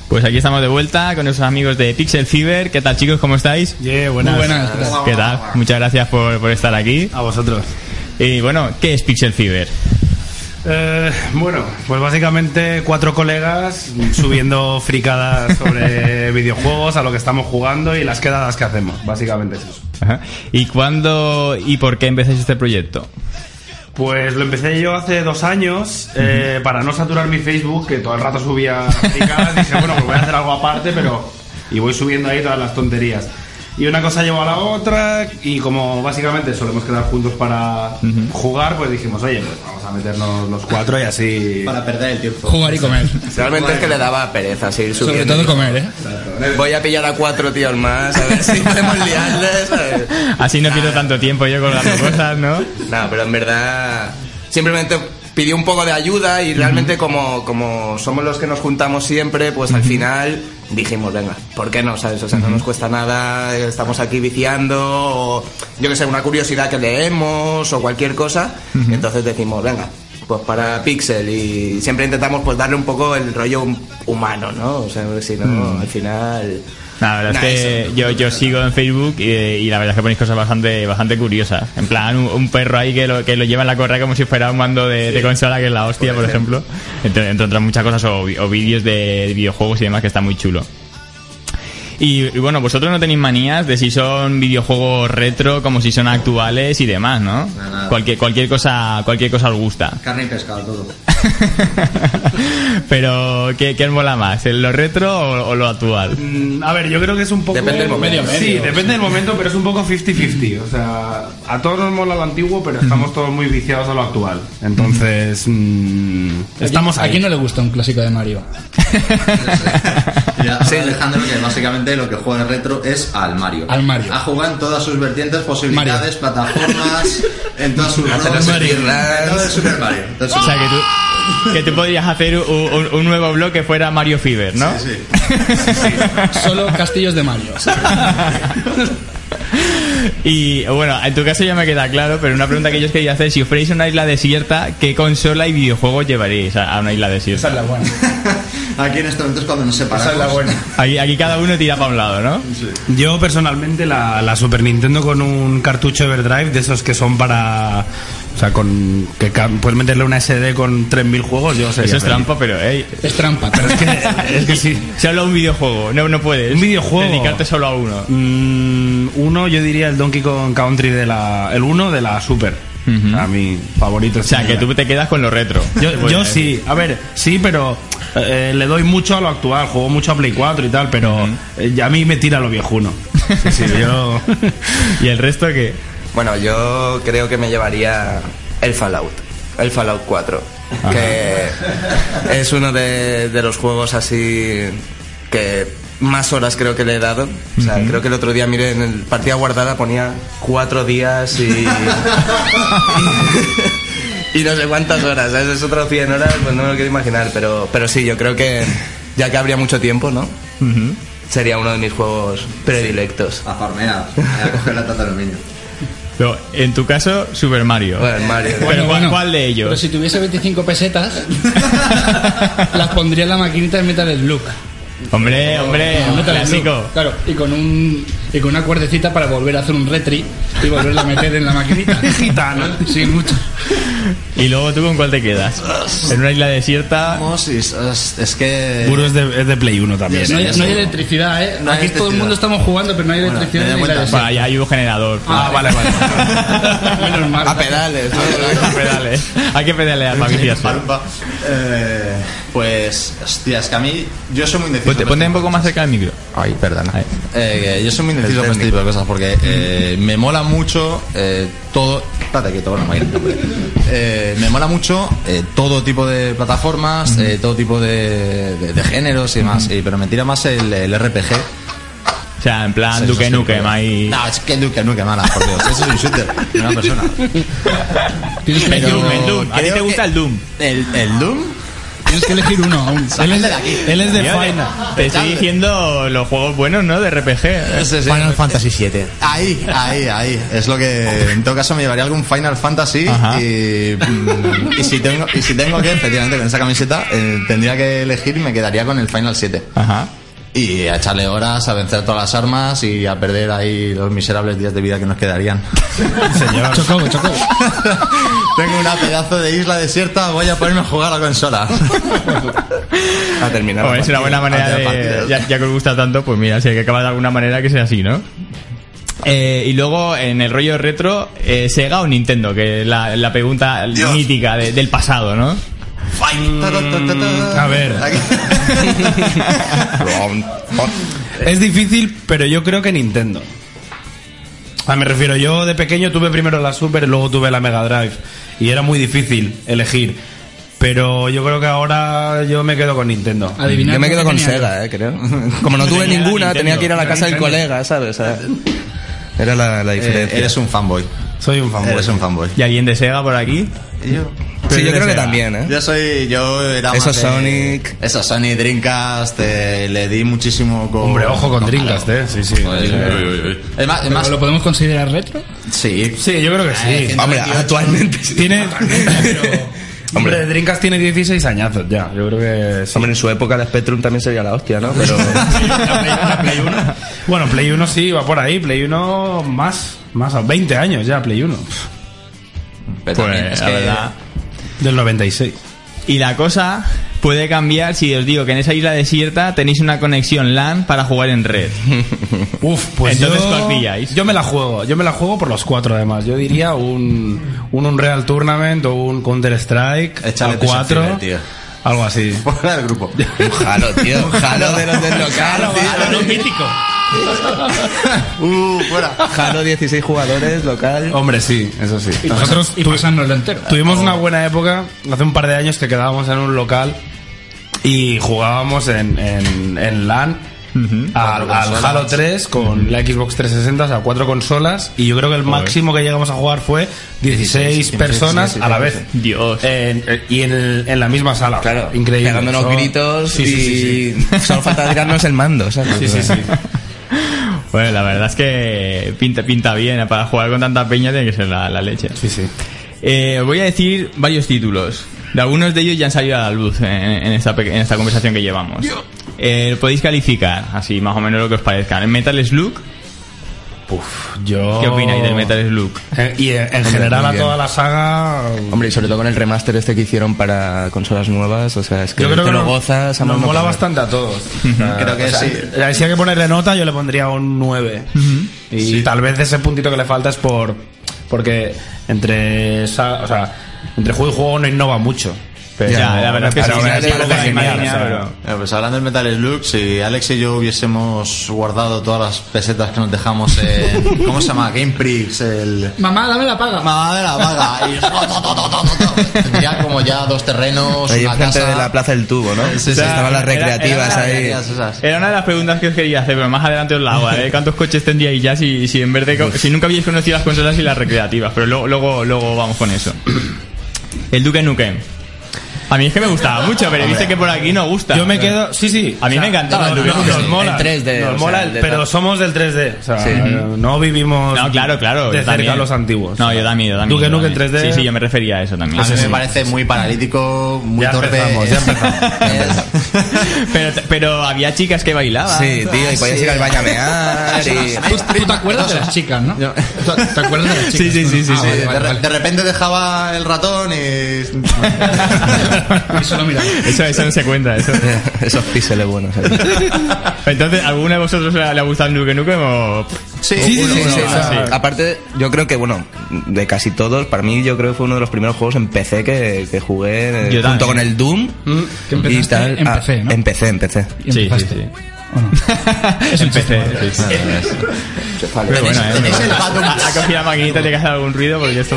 Pues aquí estamos de vuelta con nuestros amigos de Pixel Fever. ¿Qué tal chicos? ¿Cómo estáis? buenas. Muy buenas. ¿Qué tal? Muchas gracias por, por estar aquí. A vosotros. Y bueno, ¿qué es Pixel Fever? Eh, bueno, pues básicamente cuatro colegas subiendo fricadas sobre videojuegos, a lo que estamos jugando y las quedadas que hacemos. Básicamente es eso. Ajá. ¿Y cuándo y por qué empezáis este proyecto? Pues lo empecé yo hace dos años eh, para no saturar mi Facebook, que todo el rato subía. Dije, bueno, pues voy a hacer algo aparte, pero. Y voy subiendo ahí todas las tonterías. Y una cosa llevó a la otra, y como básicamente solemos quedar juntos para jugar, pues dijimos, oye, pues vamos a meternos los cuatro y así. Para perder el tiempo. Jugar y comer. Realmente es que le daba pereza seguir Sobre subiendo. todo comer, ¿eh? Voy a pillar a cuatro tíos más, a ver si podemos liarles. Así no pierdo tanto tiempo yo colgando cosas, ¿no? No, pero en verdad simplemente pidió un poco de ayuda y realmente como, como somos los que nos juntamos siempre, pues al final dijimos, venga, ¿por qué no? ¿Sabes? O sea, no nos cuesta nada, estamos aquí viciando, o yo que sé, una curiosidad que leemos o cualquier cosa, y entonces decimos, venga. Pues para Pixel y siempre intentamos pues darle un poco el rollo hum- humano, ¿no? O sea, si no, Mm. al final... La verdad Nah, es que yo, yo sigo en Facebook y, y la verdad es que ponéis cosas bastante bastante curiosas. En plan, un, un perro ahí que lo, que lo lleva en la correa como si fuera un mando de, de consola, que es la hostia, por, ejemplo. Entre, entre otras muchas cosas, o, vídeos de, de videojuegos y demás, que está muy chulo. Y, y bueno, vosotros no tenéis manías de si son videojuegos retro como si son actuales y demás, ¿no? Nada, nada. Cualquier, cualquier cosa cualquier cosa os gusta. Carne y pescado, todo. Pero, ¿qué, qué os mola más? ¿el ¿Lo retro o, o lo actual? Mm, A ver, yo creo que es un poco. Depende del momento. Sí, Medio, medio. depende del momento, pero es un poco 50-50. O sea, a todos nos mola lo antiguo, pero estamos todos muy viciados a lo actual. Entonces, mm, estamos ¿A quién no le gusta un clásico de Mario? Ya, ahora Alejandro, que básicamente lo que juega en retro es al Mario. Al Mario. Ha jugado en todas sus vertientes, posibilidades, plataformas, en todas sus roles, Mario. en Super Mario. Entonces, O sea, que tú, que tú podrías hacer un, un- un nuevo blog que fuera Mario Fever, ¿no? Sí, sí. Solo castillos de Mario. Y bueno, en tu caso ya me queda claro, pero una pregunta que yo os quería hacer, si os fuerais a una isla desierta, ¿qué consola y videojuegos llevaríais a a una isla desierta? Esa es la buena. Aquí en este momento es cuando nos separamos. Esa es la buena. Aquí, aquí cada uno tira para un lado, ¿no? Yo personalmente la, la Super Nintendo con un cartucho Everdrive de esos que son para. O sea, con. que puedes meterle una SD con 3000 juegos, yo sé. Eso es trampa, pero hey, Es trampa. Pero es que, es que sí. solo un videojuego, no, no puedes. Un videojuego. Dedicarte solo a uno. Mm, uno, yo diría el Donkey Kong Country de la. El uno de la Super. A mi favorito. O sea, que tú te quedas con lo retro. Yo, yo sí, a ver, sí, pero eh, le doy mucho a lo actual, juego mucho a Play 4 y tal, pero eh, ya a mí me tira lo viejuno. Sí, sí, yo... ¿Y el resto qué? Bueno, yo creo que me llevaría el Fallout, el Fallout 4, que es uno de, de los juegos así que más horas creo que le he dado. O sea, creo que el otro día, mire, en el partida guardada ponía cuatro días y... y no sé cuántas horas, ¿sabes? Es otro 100 horas, pues no me lo quiero imaginar, pero, pero sí, yo creo que ya que habría mucho tiempo, ¿no? Ujú. Sería uno de mis juegos predilectos. A farmear, a coger la tata de aluminio. Pero, en tu caso, Super Mario. Bueno, Mario. Pero ¿cuál, cuál de Pero ellos? si tuviese 25 pesetas, las pondría en la maquinita de Metal Slug. Hombre, hombre, un clásico. Claro, y con un y con una cuerdecita para volver a hacer un retri y volverla a meter en la maquinita. Gitano. Sí, mucho. Y luego tú con cuál te quedas? En una isla desierta. Vamos, es, que... Puro es de, es de Play 1 también. No hay, ¿eh? no hay electricidad, ¿eh? No hay Aquí todo el mundo estamos jugando, pero no hay electricidad en la isla Bueno, hay un generador. Ah, vale, vale. Menos mal. A pedales, que pedalear. Hay que pedalear. Palpa. Eh, pues, hostia, es que a mí... Yo soy muy indeciso. Ponte, con ponte este un poco más cerca del micro. Ay, perdona. Eh, yo soy muy indeciso con este tipo de cosas porque eh, me mola mucho eh, todo. Espérate que todo no me. Eh, Me mola mucho eh, todo tipo de plataformas, eh, todo tipo de, de- de géneros y demás, y- pero me tira más el, el RPG. O sea, en plan sí, Nukem pero- ahí. No, es que Duke Nukem, mala, por Dios. Eso es un shooter una persona. Que El Doom, el Doom. ¿A ti te gusta el Doom? El, el Doom. Tienes que elegir uno aún. Él es de, él es de Final. Te estoy diciendo los juegos buenos, ¿no? De RPG. Final Fantasy VII. Ahí, ahí, ahí. Es lo que en todo caso me llevaría algún Final Fantasy Ajá. y, mm, y si tengo y si tengo que, efectivamente, con esa camiseta eh, tendría que elegir y me quedaría con el Final 7. Ajá. Y a echarle horas, a vencer todas las armas y a perder ahí los miserables días de vida que nos quedarían. Señor. Chocó, chocó. Tengo una pedazo de isla desierta, voy a ponerme a jugar a la consola. A terminar. Es una buena manera de. Ya, ya que os gusta tanto, pues mira, si hay que acabar de alguna manera que sea así, ¿no? Eh, y luego en el rollo retro, eh, Sega o Nintendo, que es la, la pregunta mítica de- del pasado, ¿no? A ver. Es difícil, pero yo creo que Nintendo. Ah, me refiero, yo de pequeño tuve primero la Super y luego tuve la Mega Drive. Y era muy difícil elegir. Pero yo creo que ahora yo me quedo con Nintendo. Adivinar Yo me quedo con tenía Sega, eh, creo. Como no tuve Tenía ninguna, Nintendo. tenía que ir a la casa del colega, ¿sabes? O sea, era la, la Eh, diferencia. eres un fanboy. Soy un fanboy. Eres un fanboy. ¿Y alguien de Sega por aquí? Sí, yo creo que también, ¿eh? Yo soy, yo era Eso más de- Sonic. Eso Sonic, Dreamcast, eh, le di muchísimo con... Hombre, ojo con Dreamcast, eh. Sí, sí. Es más, es ¿Pero más- ¿Lo podemos considerar retro? sí. Sí, yo creo que sí. Hombre, actualmente sí. Tiene. Hombre, Dreamcast tiene 16 añazos ya. Yo creo que sí. Hombre, en su época el Spectrum también sería la hostia, ¿no? Pero Bueno, Play 1 sí, va por ahí. Play 1 más, más, 20 años ya, Play 1. Pero Pues también es la que- verdad. Del 96. Y la cosa puede cambiar si os digo que en esa isla desierta tenéis una conexión LAN para jugar en red. Uf, pues Entonces, yo, ¿cuál pilláis? yo me la juego. Yo me la juego por los cuatro además. Yo diría un, un Unreal Tournament o un Counter Strike Échale al prisa 4. encima, tío. Algo así. Fuera del grupo. un jalo, tío. Un jalo de los del local, tío. mítico. Uh, fuera. Jalo 16 jugadores, local. Hombre, sí, eso sí. Nosotros y entero. Tuvimos una buena época, hace un par de años que quedábamos en un local y jugábamos en, en, en LAN al, Cuatro al. Halo 3 con la Xbox 360, o sea, cuatro consolas y yo creo que el máximo que llegamos a jugar fue 16 16, personas 16, a la vez. Dios. En- eh, y en, el- en la misma sala. Claro, increíble. Pegándonos Eso- gritos Sí, y sí, sí, sí. solo falta tirarnos el mando, ¿sabes? Sí, sí, sí. Bueno, la verdad es que pinta, pinta bien. Para jugar con tanta peña tiene que ser la, la leche. Sí, sí. Eh, os voy a decir varios títulos. De algunos de ellos ya han salido a la luz en, en esta, pe- en esta conversación que llevamos. Eh, podéis calificar, así más o menos lo que os parezca. El Metal Slug, Uf, yo... ¿qué opináis del Metal Slug? Eh, Y en, en Hombre, general a toda la saga... Hombre, y sobre todo con el remaster este que hicieron para consolas nuevas, o sea, es que Yo creo te que lo gozas a nos mola poder. bastante a todos. Creo que O sea, sí. Si hay que ponerle nota, yo le pondría un 9. Y tal vez ese puntito que le falta es por porque entre esa- o sea, entre juego y juego no innova mucho. Pero, Ya, la verdad es que pero sí, me sí, parece sí, sí, genial, Pues hablando del Metal Slug, si Alex y yo hubiésemos guardado todas las pesetas que nos dejamos en... ¿Cómo se llama? Game Prix, el... Mamá, dame la paga. Mamá de la vaga. Y... Tendría como ya dos terrenos, Ahí una enfrente casa... de la Plaza del Tubo, ¿no? Sí, sí, O sea, Estaban las era- era recreativas una- ahí. esas. Era una de las preguntas que os quería hacer, pero más adelante os la hago. ¿eh? ¿Cuántos coches tendríais ya si, si en vez de si nunca habíais conocido las consolas y las recreativas? Pero luego, luego, luego vamos con eso. El Duke Nukem. A mí es que me gustaba mucho, pero viste que por aquí no gusta. Yo me quedo, sí, sí. A mí me encantaba el no, Duke no, Nukem. nos mola. El 3D, Nos o mola, sea, el- de pero somos del 3D. O sea, Sí. no vivimos No, claro, claro. de cerca también. los antiguos. No, yo también, yo también. Duke Nukem también. 3D. Sí, sí, yo me refería a eso también. A mí Sí, me parece muy paralítico, muy Ya torpe. empezamos, ya empezamos. pero, pero había chicas que bailaban. Sí, tío, y podías ir al baño a mear y... ¿Tú, tú te acuerdas de las chicas, no? ¿Tú- ¿Te acuerdas de las chicas? Sí, sí, sí, sí, Ah, sí. vale, de, vale, re- vale. de repente dejaba el ratón y... Y solo mira. Eso, eso no se cuenta, eso. Esos píxeles buenos. Entonces, ¿alguno de vosotros le, ha gustado el Duke Nukem o...? Sí, Sí, sí, sí. Aparte, yo creo que, bueno, de casi todos, para mí yo creo que fue uno de los primeros juegos en PC que, que jugué eh, Yo junto también. con el Doom. En Ah, PC, ¿no? En PC, en PC. Y Sí, sí, empezaste. sí. ¿O no? Es el PC. sí. Pero bueno, ¿eh? el Batum- Ha ha cogido la maquinita, tiene que hacer algún ruido porque esto...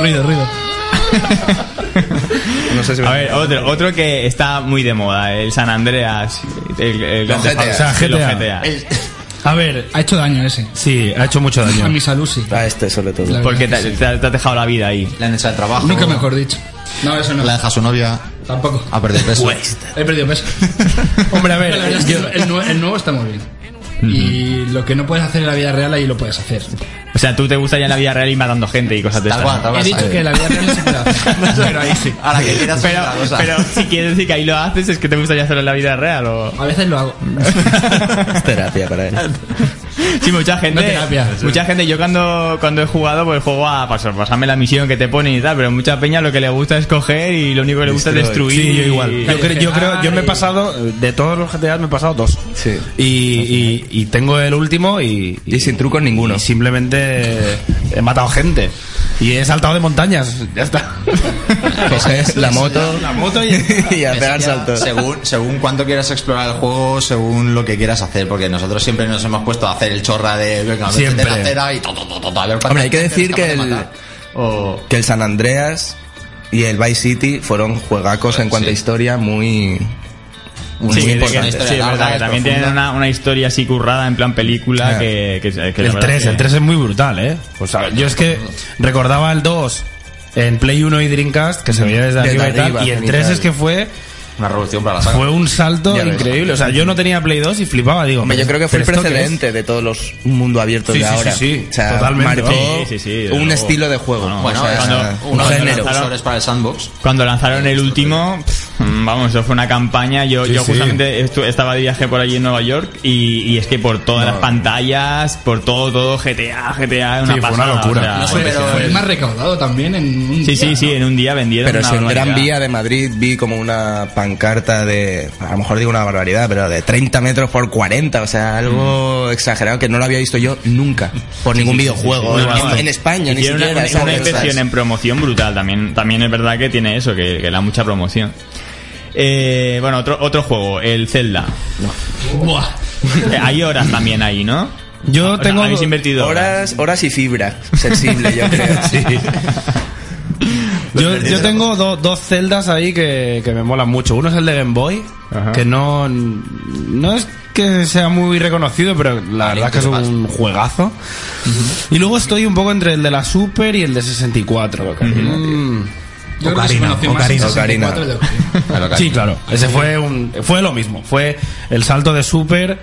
Ruido, ruido. No sé si me- A ver, otro, otro que está muy de moda, el San Andreas, el, el Los GTA. Auto, O sea, sí, los GTA. A ver, Ha hecho daño ese. sí, ha hecho mucho A daño. mi salud sí. A este, sobre todo. La Porque te, has dejado la vida ahí. Le han echado el trabajo. Nunca mejor dicho. No, eso no. La deja su novia. Tampoco. Ha perdido peso. He perdido peso. Hombre, a ver, La yo- el nuevo está muy bien. Y lo que no puedes hacer en la vida real, ahí lo puedes hacer. O sea, tú te gusta ya en la vida real ir matando gente y cosas de estas. He dicho que en la vida real no se puede hacer. Pero ahí sí. Ahora que quieras Pero, cosa. pero si quieres decir que ahí lo haces, es que te gustaría hacerlo en la vida real o... A veces lo hago. Es terapia para él. Sí, mucha gente. No terapia. mucha gente, yo cuando, cuando he jugado, pues juego a pasar, pasarme la misión que te ponen y tal, pero mucha peña lo que le gusta es coger y lo único que le gusta es destruir. Sí, yo y- igual. Yo, creo, yo creo, yo me he pasado, de todos los GTA me he pasado dos. Sí. Y, y, y tengo el último y, Y sin trucos ninguno. y simplemente he matado gente. Y he saltado de montañas, ya está. Coges la moto, La moto y... y a pegar saltos. Según, según cuánto quieras explorar el juego, según lo que quieras hacer, porque nosotros siempre nos hemos puesto a hacer el chorra de venga, Siempre. la acera y to, to, to, a ver Hombre, hay que decir que de el. O- que el San Andreas y el Vice City fueron juegacos en cuanto a historia muy... Muy Sí, que- importante. sí, historia verdad, larga, que también tienen una, una historia así currada en plan película Claro. que, que, que El verdad 3, que- el 3 es muy brutal, ¿eh? O sea, yo es que recordaba el 2 en Play 1 y Dreamcast, que se veía desde Desde arriba y tal, arriba, y el genital. 3 es que fue, Una revolución para la saga. fue un salto Ya ves. increíble. O sea, yo no tenía Play 2 y flipaba, digo. Hombre, yo creo que fue el precedente de todos los mundo abiertos Sí, de sí, ahora. sí, sí. O sea, Totalmente. marcó Sí, sí, sí, desde un estilo de juego. No, no, Bueno, o sea, cuando- un cuando género. lanzaron- para el sandbox. Cuando lanzaron el último, pff, vamos, eso fue una campaña. Yo, yo justamente estaba de viaje por allí en Nueva York y, y es que por todas las pantallas, por todo, todo, GTA, GTA, una Sí, fue una locura. o sea, No sé, fue- pero- Fue el más recaudado también en un Sí, día, sí, sí, ¿no? en un día vendieron Pero en Gran. Vía de Madrid vi como una pancarta de, a lo mejor digo una barbaridad, pero de 30 metros por 40, o sea, algo exagerado que no lo había visto yo nunca por ningún videojuego. Sí, en, España, ni siquiera. una, una inversión en promoción brutal. También, también es verdad que tiene eso, que, que da mucha promoción. Eh, bueno, otro, otro juego, el Zelda. Buah. Eh, Hay horas también ahí, ¿no? Yo O sea, tengo habéis invertido Horas, horas y fibra sensible, yo creo. Yo, yo tengo do- dos celdas ahí que, que me molan mucho. Uno es el de Game Boy, Ajá. que no, no es que sea muy reconocido, pero la verdad es que es un juegazo. Y luego estoy un poco entre el de la Super y el de 64. Mm. Yo creo que se conoce más en Ocarina. 64 de Ocarina. Sí, claro. Ese fue un, fue lo mismo. Fue el salto de Super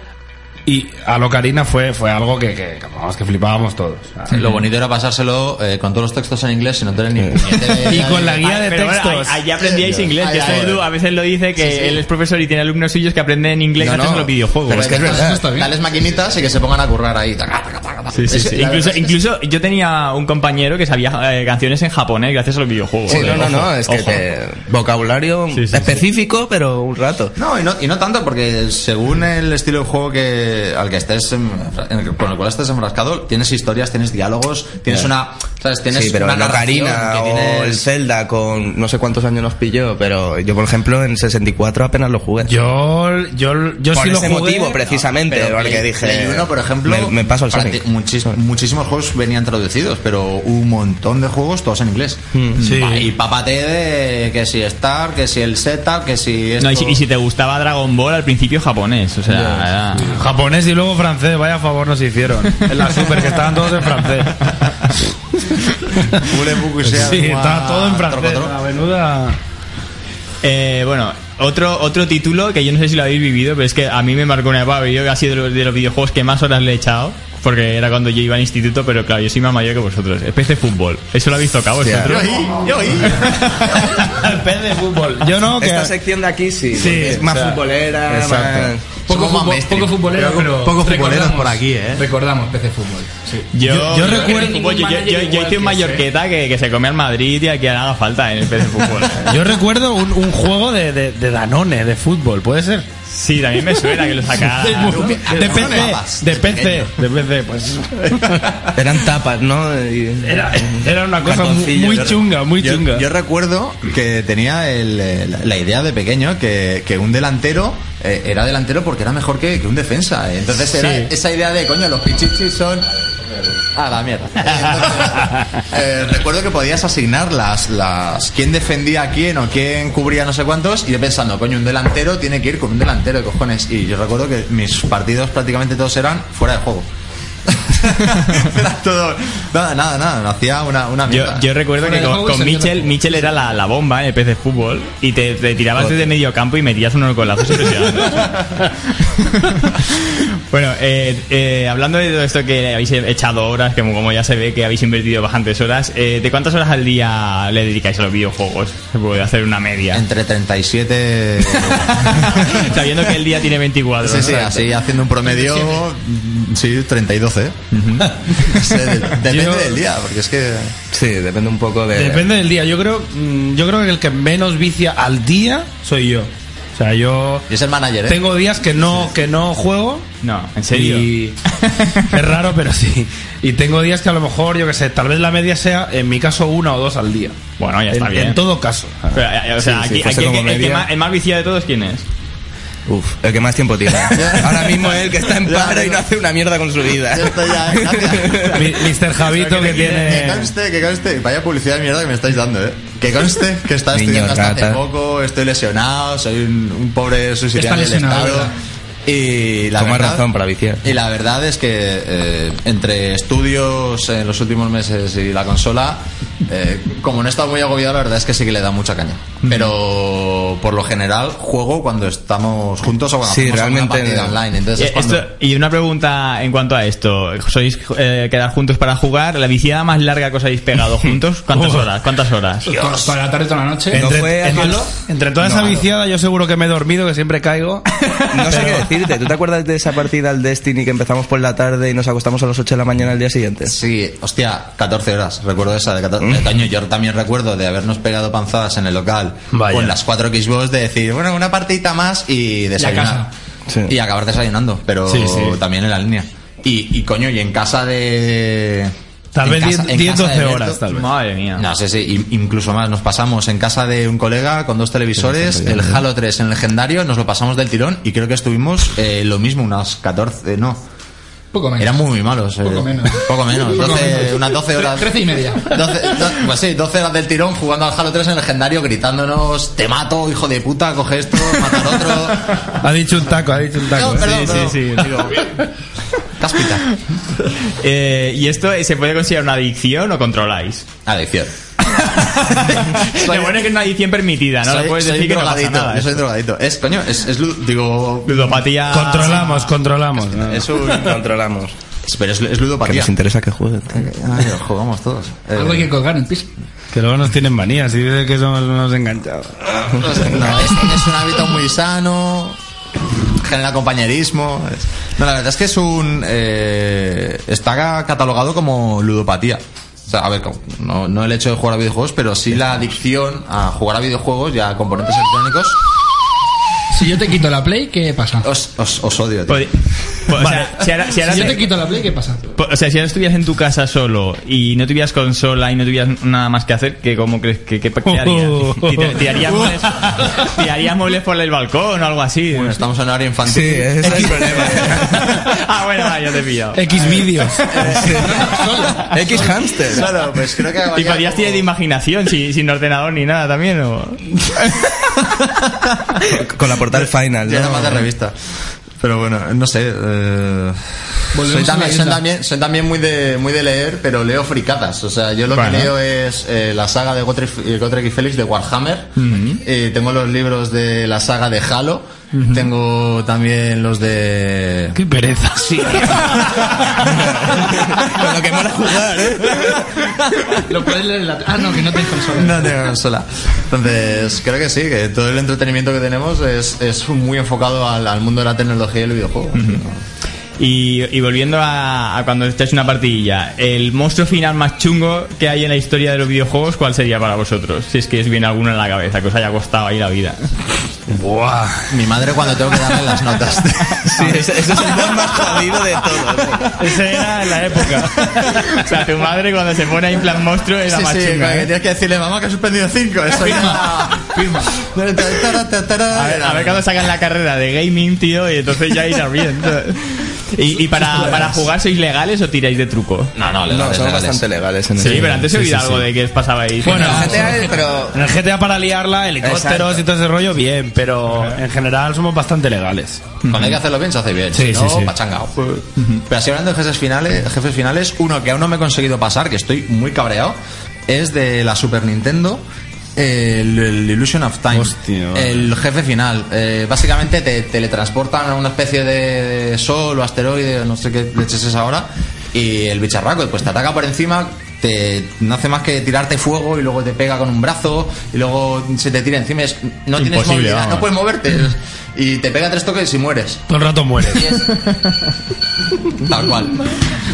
y a Locarina fue, fue algo que, que, vamos, que flipábamos todos. Lo bonito era pasárselo eh, con todos los textos en inglés sin no tener ni puñetera Y con la de- guía de Pero bueno, textos. ahí- ahí aprendíais inglés. Ay, que ay, esto ay. Edu a veces lo dice que él es profesor y tiene alumnos suyos que aprenden inglés No, gracias no, a los videojuegos. pero es que es Dales- verdad. está bien. Dales maquinitas y que se pongan a currar ahí. Taca, taca, taca, taca. Sí, sí, Es- sí. la Incluso, incluso yo tenía un compañero que sabía eh, canciones en japonés gracias a los videojuegos. Sí, no, no, Ojo, no, es que te- vocabulario Sí, sí, específico, pero un rato. No, y no, y no tanto, porque según el estilo de juego que al que estés en- en con el cual estés enfrascado, tienes historias, tienes diálogos, tienes una, ¿sabes? Tienes sí, pero una que o tienes- el Zelda con no sé cuántos años nos pilló, pero yo, por ejemplo, en 64 apenas lo jugué. Yo, yo, yo por sí lo ese jugué. motivo, precisamente, Pero porque Play- dije... Play uno, por ejemplo, Me, me paso al Sonic. muchis- muchísimos juegos venían traducidos, pero un montón de juegos todos en inglés. Mm. Sí. Y papate de que si Star, que si el Z, que si esto... No, y, si, y si te gustaba Dragon Ball al principio japonés, o sea, era- Japonés y luego francés, vaya favor nos hicieron. En la Super, que estaban todos en francés. Sí, estaba todo en francés. La menuda. Eh, bueno, otro otro título que yo no sé si lo habéis vivido, pero es que a mí me marcó una época, yo que ha sido de los, de los videojuegos que más horas le he echado, porque era cuando yo iba al instituto, pero claro, yo soy más mayor que vosotros. El PC Fútbol, ¿eso lo habéis tocado vosotros? El pez de fútbol. Yo no, que. Esta sección de aquí sí, es más o sea, futbolera, exacto. más... Poco, Somos más fútbol, mainstream. poco futbolero, pero poco futboleros por aquí, ¿eh? Recordamos PC Fútbol. Sí. Yo, Yo- recuerdo- fútbol, yo, yo- yo- yo hice un Mallorqueta que, que se come al Madrid y a quien haga falta en el PC Fútbol. Yo recuerdo un, un juego de, de, de Danone, de fútbol, ¿puede ser? Sí, también me suena que lo sacara. De, de PC, de PC, de PC, pues. Eran tapas, ¿no? Era, era una cosa muy, chunga, muy Yo, chunga. yo recuerdo que tenía el, eh, la, la idea de pequeño que, que un delantero eh, era delantero porque era mejor que, que un defensa. Entonces era Sí. esa idea de, coño, los pichichis son... Ah, la mierda. Entonces, eh, recuerdo que podías asignar las, las quién defendía a quién o quién cubría no sé cuántos y yo pensando, coño, un delantero tiene que ir con un delantero de cojones. Y yo recuerdo que mis partidos prácticamente todos eran fuera de juego. Era todo. Nada, nada, nada. Hacía una, una Yo, mierda. yo recuerdo Fuera que de con, con Mitchell, Mitchell era la, la bomba en el PC Fútbol y te, te tirabas desde medio campo y metías unos golazos impresionantes. bueno, eh, eh, hablando de todo esto que habéis echado horas, que como ya se ve que habéis invertido bastantes horas, eh, ¿de cuántas horas al día le dedicáis a los videojuegos? Se puede hacer una media. Entre 37. Sabiendo que el día tiene 24. Sí, sí, así haciendo un promedio. Sí, 30 y 12. Sí, de- depende Yo- del día, porque es que. Sí, depende un poco de. Depende del día. Yo creo, mm, yo creo que el que menos vicia al día soy yo. O sea, yo Y es el manager, ¿eh? tengo días que no que no juego. No, en serio. Y es raro, pero sí. Y tengo días que a lo mejor, yo que sé, tal vez la media sea, en mi caso, una o dos al día. Bueno, ya está en, bien. En todo caso. Pero, o sea, Sí, sí, aquí, fuese aquí el, que- más, el más viciado de todos, ¿quién es? Uf, el que más tiempo tiene. Ahora mismo es el que está en paro y no hace una mierda con su vida. Yo estoy ya, gracias. Mi- Mr. Javito que Que tiene... conste, que conste. Vaya publicidad de mierda que me estáis dando, ¿eh? Que conste que Niño estudiando hasta hace poco, estoy lesionado, soy un, un pobre subsidiario del lesionado, Estado. ¿verdad? Y la verdad, razón para viciar. Y la verdad es que eh, entre estudios en los últimos meses y la consola, eh, como no he estado muy agobiado, la verdad es que sí que le da mucha caña. Pero por lo general juego cuando estamos juntos o cuando Sí, realmente- partida online. Entonces Y, es cuando... esto- y una pregunta en cuanto a esto. ¿Sois eh, quedar juntos para jugar? ¿La viciada más larga que os habéis pegado juntos? ¿Cuántas horas? ¿Cuántas horas? Toda la tarde, toda la noche. ¿No Entre, fue entre- Halo? entre toda esa viciada, yo seguro que me he dormido, que siempre caigo. No sé qué decirte. ¿Tú te acuerdas de esa partida al Destiny que empezamos por la tarde y nos acostamos a las 8 de la mañana al día siguiente? Sí, hostia, 14 horas, recuerdo esa de 14. Eh, Coño, yo también recuerdo de habernos pegado panzadas en el local Vaya. con las 4 Xbox de decir, bueno, una partidita más y desayunar. Sí. Y acabar desayunando, pero Sí, sí. también en la línea. Y, y coño, y en casa de... Tal vez casa- 10, en 10, casa de 12 Berto- horas, tal vez. Madre mía. No sé, sí, in- incluso más. Nos pasamos en casa de un colega con dos televisores, el Halo 3 en legendario, nos lo pasamos del tirón y creo que estuvimos eh, lo mismo, unas 14, no. Poco menos. Eran muy, muy malos. eh. Poco menos. Poco menos. Poco 12 menos. Unas 12 horas. Trece y media. 12, do- pues sí, 12 horas del tirón jugando al Halo 3 en legendario, gritándonos: Te mato, hijo de puta, coge esto, mata al otro. Ha dicho un taco, ha dicho un taco. No, perdón, sí, perdón. sí, Digo, cáspita. Eh, ¿Y esto se puede considerar una adicción o controláis? Adicción. Lo bueno es que es una adicción permitida, ¿no? soy, Lo puedes soy decir que no pasa drogadito, nada. yo soy drogadito. Es, coño, es, es digo, Ludopatía. Controlamos, controlamos. ¿no? es un, Controlamos. pero es, es Que ludopatía. nos interesa que jueguen. Ay, jugamos todos. Eh, Algo hay que colgar en piso. Que luego nos tienen manías y dicen que somos unos enganchados. no, es, es un hábito muy sano, genera compañerismo. No, la verdad es que es un. eh, está catalogado como ludopatía. O sea, a ver, no, no el hecho de jugar a videojuegos, pero sí la adicción a jugar a videojuegos y a componentes electrónicos. Si yo te quito la Play, ¿qué pasa? Os, os, os odio, tío. Pues- o sea, si ahora, si ahora Si yo te- quito la Play, ¿qué pasa? pues, o sea, si ahora estuvieras en tu casa solo y no tuvieras consola y no tuvieras nada más que hacer, ¿qué, ¿cómo crees que qué, qué harías? Tira- ¿Tirarías muebles, por el balcón o algo así? Bueno, estamos en horario infantil. Sí, ese es el problema. ah, bueno, va, ya te he pillado. X vídeos. X hamster. Claro, pues creo que Y podrías tirar de imaginación si- sin ordenador ni nada también, ¿o? Con la portal final, Ya ¿no? más de revista. Pero bueno, no sé. eh, soy, también, soy, también, soy también muy de, muy de leer, pero leo fricadas. O sea, yo lo Bueno. que leo es eh, la saga de Gotrek, y Félix de Warhammer. Eh, tengo los libros de la saga de Halo. Tengo también los de... Qué pereza. Con lo que mola jugar, ¿eh? Lo puedes leer en la... Ah, no, que no tienes consola. No tengo consola. Entonces, creo que sí, que todo el entretenimiento que tenemos es, es muy enfocado al, al mundo de la tecnología y el videojuego. Y, y volviendo a, a cuando estáis en una partidilla, el monstruo final más chungo que hay en la historia de los videojuegos, ¿cuál sería para vosotros? Si es que os viene alguno en la cabeza, que os haya costado ahí la vida. Buah. Mi madre cuando tengo que darle las notas. Sí, ese, ese es el más jodido de todos. Esa era en la época. o sea, tu madre cuando se pone ahí en plan monstruo es la Sí, más sí, chunga, que ¿eh? tienes que decirle, mamá, que has suspendido 5. Eso ya... Firma. A ver, a ver cuando sacan la carrera de gaming, tío, y entonces ya irá bien. ¿Y, y para, para jugar sois legales o tiráis de truco? No, no, No, son bastante legales en Sí, el- pero antes he Sí, oído sí, algo sí. de que os pasabais. Bueno, En el GTA, pero En el GTA para liarla, helicópteros Exacto. y todo ese rollo, bien, pero en general somos bastante legales. Cuando hay que hacerlo bien, se hace bien. Sí, si sí, no, sí. pachangao. Pero así hablando de jefes finales, jefes finales, uno que aún no me he conseguido pasar, que estoy muy cabreado, es de la Super Nintendo. El, el Illusion of Time, Hostia, vale. el jefe final. Eh, básicamente te teletransportan a una especie de sol o asteroide, no sé qué leches es ahora, y el bicharraco pues te ataca por encima, te, no hace más que tirarte fuego y luego te pega con un brazo y luego se te tira encima. es- no tienes movilidad, vamos. no puedes moverte y te pega tres toques y mueres. Todo el rato muere. Tal cual.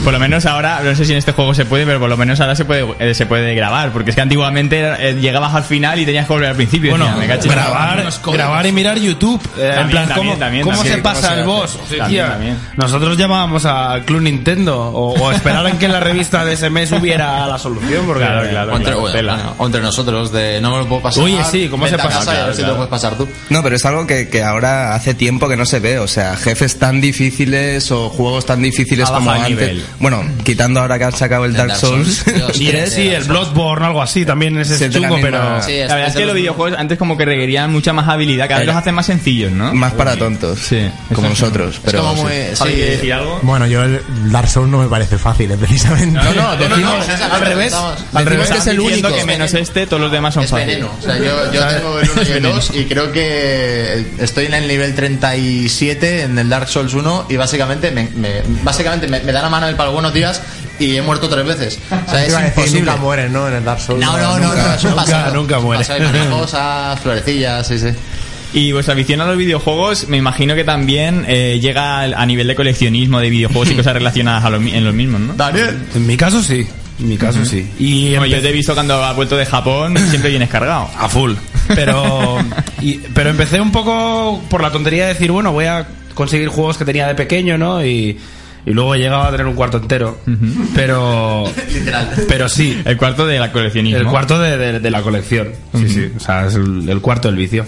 Por lo menos ahora, no sé si en este juego se puede, pero por lo menos ahora se puede eh, se puede grabar. Porque es que antiguamente eh, llegabas al final y tenías que volver al principio. Bueno, Decía, me en grabar, grabar y mirar YouTube. eh, en También, plan, también, ¿cómo, también, cómo también. se ¿Cómo pasa se el hace? boss? También, Hostia, también. Nosotros llamábamos al Club Nintendo o, o esperaran que en la revista de ese mes hubiera la solución. Porque, Claro, claro. O entre, claro, bueno, tela. bueno, o entre nosotros, de no me lo puedo pasar. Oye, sí, ¿cómo vente se a pasa? casa y a ver Claro, si te claro. lo puedes pasar tú. No, pero es algo que, que ahora hace tiempo que no se ve. O sea, jefes tan difíciles o juegos tan difíciles como el antes. nivel. Bueno, quitando ahora que han sacado el Dark, Dark Souls. Souls, Y el, sí, el Bloodborne o algo así, también ese es la chungo, pero... Sí, La verdad es que los videojuegos antes como que requerían mucha más habilidad, cada vez los hacen más sencillos, ¿no? más para tontos. Sí. Como nosotros. Pero es como sí. muy. ¿Javi, sí. ¿quieres decir algo? Bueno, yo el Dark Souls no me parece fácil, eh, precisamente. No, no, decimos, al revés. decimos que es el único. que menos este, todos los demás son Es fáciles. O sea, yo, yo tengo el 1 y el 2 y creo que estoy en el nivel 37 en el Dark Souls 1 y básicamente me, me- básicamente me, me dan la mano el palo buenos días y he muerto tres veces. O sea, es iba a decir, imposible. nunca mueres, ¿no? En el Dark Souls. No, no, no, no, es un Nunca, nunca muere. Pasado y mariposas, florecillas, sí, sí. Y vuestra afición a los videojuegos, me imagino que también eh, llega a nivel de coleccionismo de videojuegos y cosas relacionadas a lo en los mismos, ¿no? Daniel. En mi caso sí, en mi caso sí. Y Bueno, yo te he visto cuando has vuelto de Japón, siempre vienes cargado. a full. Pero, y- pero empecé un poco por la tontería de decir, bueno, voy a conseguir juegos que tenía de pequeño, ¿no? Y, y luego he llegado a tener un cuarto entero. Pero, Literal. pero sí, El cuarto de la coleccionismo. el cuarto de, de- de la colección. Sí, sí. O sea, es el, el cuarto del vicio.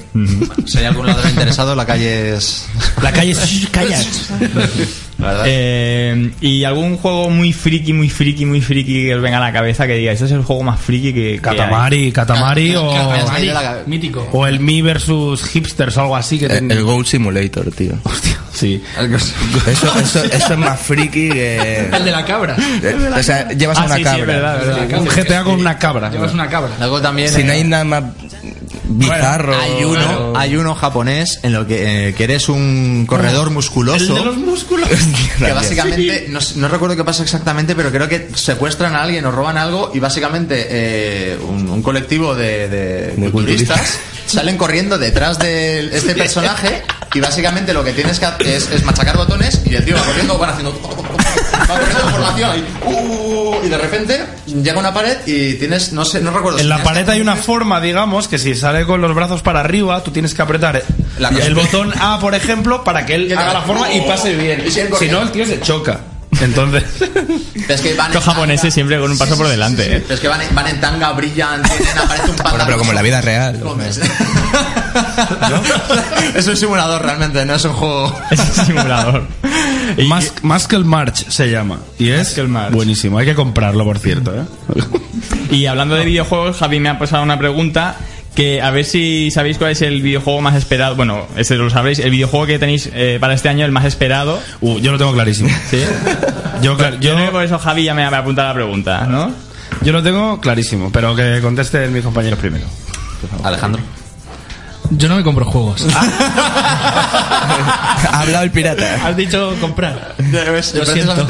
Si hay algún ladrón interesado, la calle es. La calle es... Calla. Eh, y algún juego muy friki, muy friki, muy friki que os venga a la cabeza que diga, este es el juego más friki que, que Katamari, Katamari o... Katamari. Mítico. O el Me versus Hipsters o algo así que El, ten- el Gold Simulator, tío. Sí. Eso, eso, eso es más friki que. El de la cabra. Eh, O sea, llevas Ah, una sí, sí, cabra. es verdad, verdad. Un GTA con una cabra. Llevas una cabra. Luego también. Si no eh, hay nada más bizarro. Hay uno, hay uno japonés en lo que, eh, que eres un corredor musculoso. El de los músculos. que básicamente, no, recuerdo qué pasa exactamente, pero creo que secuestran a alguien o roban algo y básicamente eh, un, un colectivo de, de culturistas salen corriendo detrás de este personaje y básicamente lo que tienes que hacer es, es machacar botones y el tío va corriendo, van haciendo... Va corriendo en formación ahí, uh, y de repente llega una pared y tienes, no sé, no recuerdo. si En la pared hay una forma, digamos, que si sale con los brazos para arriba, tú tienes que apretar La- el botón A, por ejemplo, para que él haga la forma y pase bien. Y Si no, el tío se choca. Entonces, Es que van Los en japoneses tanga. siempre con un paso por delante, ¿eh? Pero es que van en, van en tanga, brillan, tienen, aparece un Bueno, pero como en la vida real. Es un simulador realmente, no es un juego. Es un simulador. Y- Mas- Muscle March se llama. Y es buenísimo. Hay que comprarlo, por cierto. ¿eh? Y hablando de videojuegos, Javi me ha pasado una pregunta que a ver si sabéis cuál es el videojuego más esperado. Bueno, ese lo sabréis. El videojuego que tenéis eh, para este año, el más esperado. Uh, yo lo tengo clarísimo. ¿Sí? Yo, clar- Yo yo, creo que por eso Javi ya me ha apuntado la pregunta, ¿no? yo lo tengo clarísimo, pero que contesten mis compañeros primero. Alejandro. Yo no me compro juegos. Ha hablado el pirata. Has dicho comprar.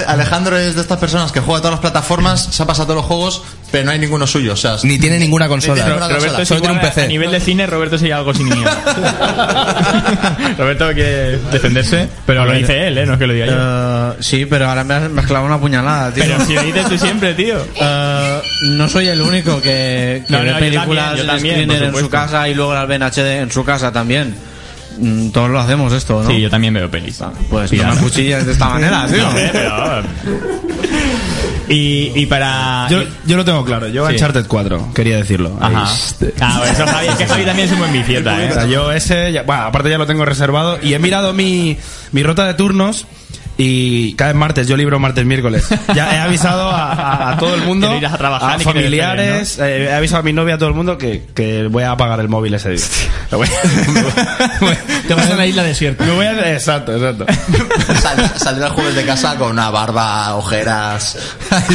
Alejandro es de estas personas que juega todas las plataformas, se ha pasado todos los juegos, pero no hay ninguno suyo. O sea, Ni tiene ninguna consola. tiene ninguna Roberto consola. es Solo tiene un PC. A nivel de cine, Roberto sería algo sin miedo. Roberto quiere defenderse, pero lo dice él, ¿eh? No es que lo diga yo. Eh, sí, pero ahora me has mezclado una puñalada, tío. Pero si lo dices tú siempre, tío. Eh, no soy el único que, que No, ve no, yo películas también, yo en también, screener por en su casa y luego las ve en HD en su casa también. Mm, Todos lo hacemos esto, ¿no? Sí, yo también veo pelis. Pues Pirata. no me cuchillas de esta manera, tío. No sé, pero- Y, y para... Yo, yo lo tengo claro. Yo Sí. Uncharted 4, quería decirlo. Ajá. Ah, eso Javi, es que Javi también es un buen bicieta, O sea, ¿eh? yo ese, ya- bueno, aparte ya lo tengo reservado y he mirado mi, mi rota de turnos Y cada martes, yo libro martes, miércoles. Ya he avisado a, a- a todo el mundo, irás a trabajar a familiares, eh, he avisado a mi novia, a todo el mundo que, que voy a apagar el móvil ese día. Voy- Te vas a una isla desierta. me voy a- exacto, exacto. Sal- el jueves de casa con una barba, ojeras,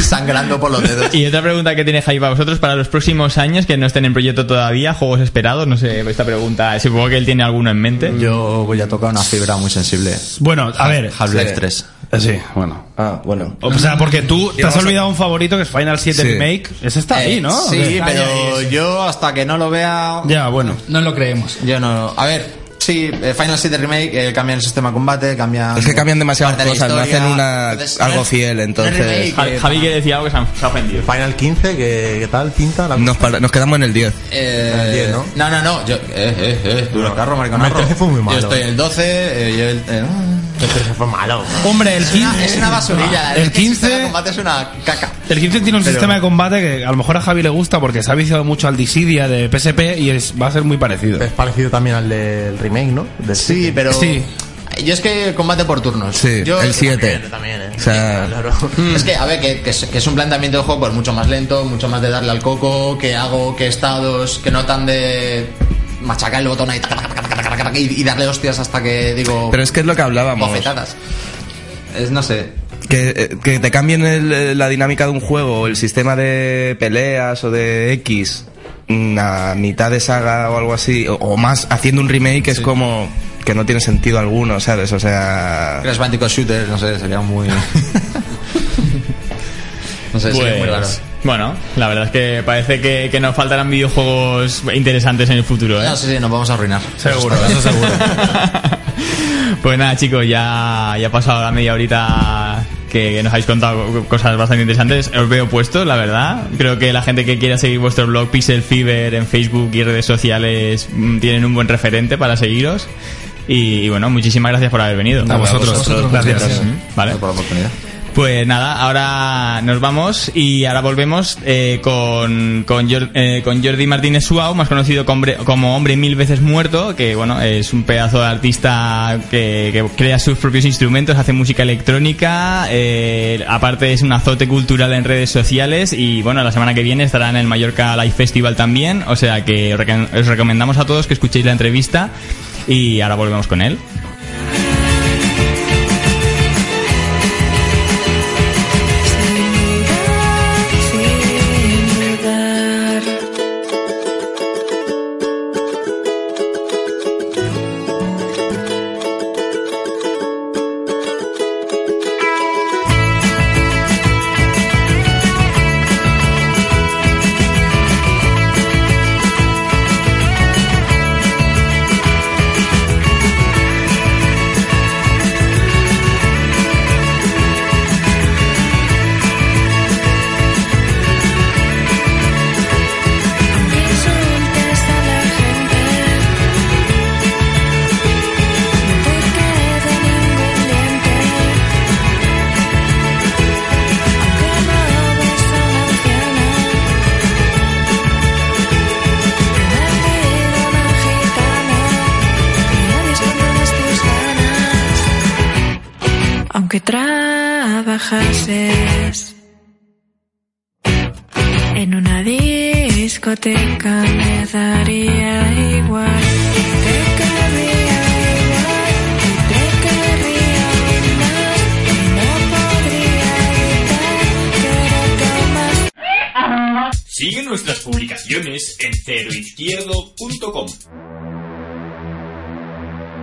sangrando por los dedos. Y otra pregunta que tiene Javi para vosotros para los próximos años que no estén en proyecto todavía, juegos esperados, no sé, esta pregunta, supongo que él tiene alguno en mente. Yo voy a tocar una fibra muy sensible. Bueno, a ver. Half-Life Sí. 3. Eh, Sí, bueno. Ah, bueno. O sea, porque tú te has olvidado un favorito que es Final 7 Sí. Remake. Ese está ahí, ¿no? ¿O Sí, qué? pero yo hasta que no lo vea... Ya, bueno. No lo creemos. Yo no... A ver, sí, eh, Final 7 Remake eh, cambian el sistema de combate, cambian... Es que cambian demasiadas parte de la cosas, no historia. hacen una, Entonces, algo no es- fiel, no es entonces... remake, Ja- eh, Javi que decía algo que se ha, se ha ofendido. Final 15, ¿qué, qué tal pinta? La Nos, para- nos quedamos en el 10. Eh, El 10, ¿no? ¿no? no, no, Yo, eh, eh, eh, duro carro, mariconarro. El 13 fue muy malo. Yo estoy en el 12, eh, yo el... eh, El 13 fue malo. Hombre, el es, una, 15. es una basurilla. El que el sistema 15 de combate es una caca. El 15 tiene un Pero- sistema de combate que a lo mejor a Javi le gusta porque se ha viciado mucho al Dissidia de PSP y es, va a ser muy parecido. Es parecido también al del remake, ¿no? Del Sí, 7. pero... Sí. Yo es que combate por turnos. Sí, Yo- el 7. También, también, eh. O sea, Claro. Es que, a ver, que, que es, que es un planteamiento de juego pues mucho más lento, mucho más de darle al coco, que hago, que estados, que no tan de machacar el botón ahí taca, taca, taca, taca, taca, y, darle hostias hasta que digo pero es que es lo que hablábamos. bofetadas. Es, no sé. Que, eh, que te cambien el- eh, la dinámica de un juego, el sistema de peleas o de X mm, a mitad de saga o algo así, o, o más haciendo un remake es como que no tiene sentido alguno, ¿sabes? O sea... Crash Bandicoot Shooter, no sé, sería muy... no sé, sería muy raro. Bueno, la verdad es que parece que, que nos faltarán videojuegos interesantes en el futuro, ¿eh? No, sí, sí, nos vamos a arruinar. Seguro, eso seguro. Pues nada, chicos, ya, ya ha pasado la media horita que, que nos habéis contado cosas bastante interesantes. Os veo puestos, la verdad. Creo que la gente que quiera seguir vuestro blog Pixel Fever en Facebook y redes sociales mm, tienen un buen referente para seguiros. Y, y bueno, muchísimas gracias por haber venido. A vosotros. Gracias. Vale. por la oportunidad. Pues nada, ahora nos vamos y ahora volvemos eh, con, con, eh, con Jordi Martínez Suau, más conocido como hombre, mil veces muerto, que bueno, es un pedazo de artista que, crea sus propios instrumentos, hace música electrónica, eh, aparte es un azote cultural en redes sociales y bueno, la semana que viene estará en el Mallorca Live Festival también, o sea que os recomendamos a todos que escuchéis la entrevista y ahora volvemos con él. やった!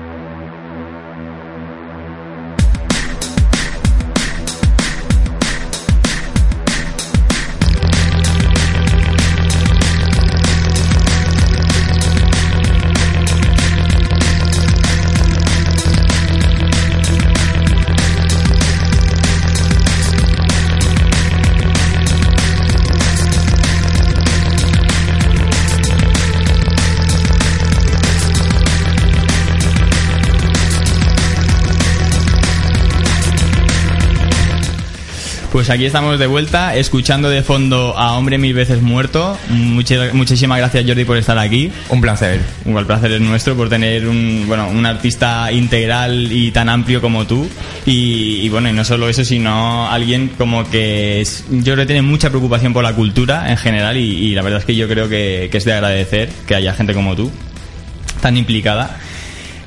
Pues aquí estamos de vuelta, escuchando de fondo a Hombre Mil Veces Muerto. Muchísimas gracias Jordi por estar aquí. Un placer. El placer es nuestro por tener un, bueno, un artista integral y tan amplio como tú. Y, y bueno, y no solo eso, sino alguien como que es- yo creo que tiene mucha preocupación por la cultura en general y, y la verdad es que yo creo que, que es de agradecer que haya gente como tú tan implicada.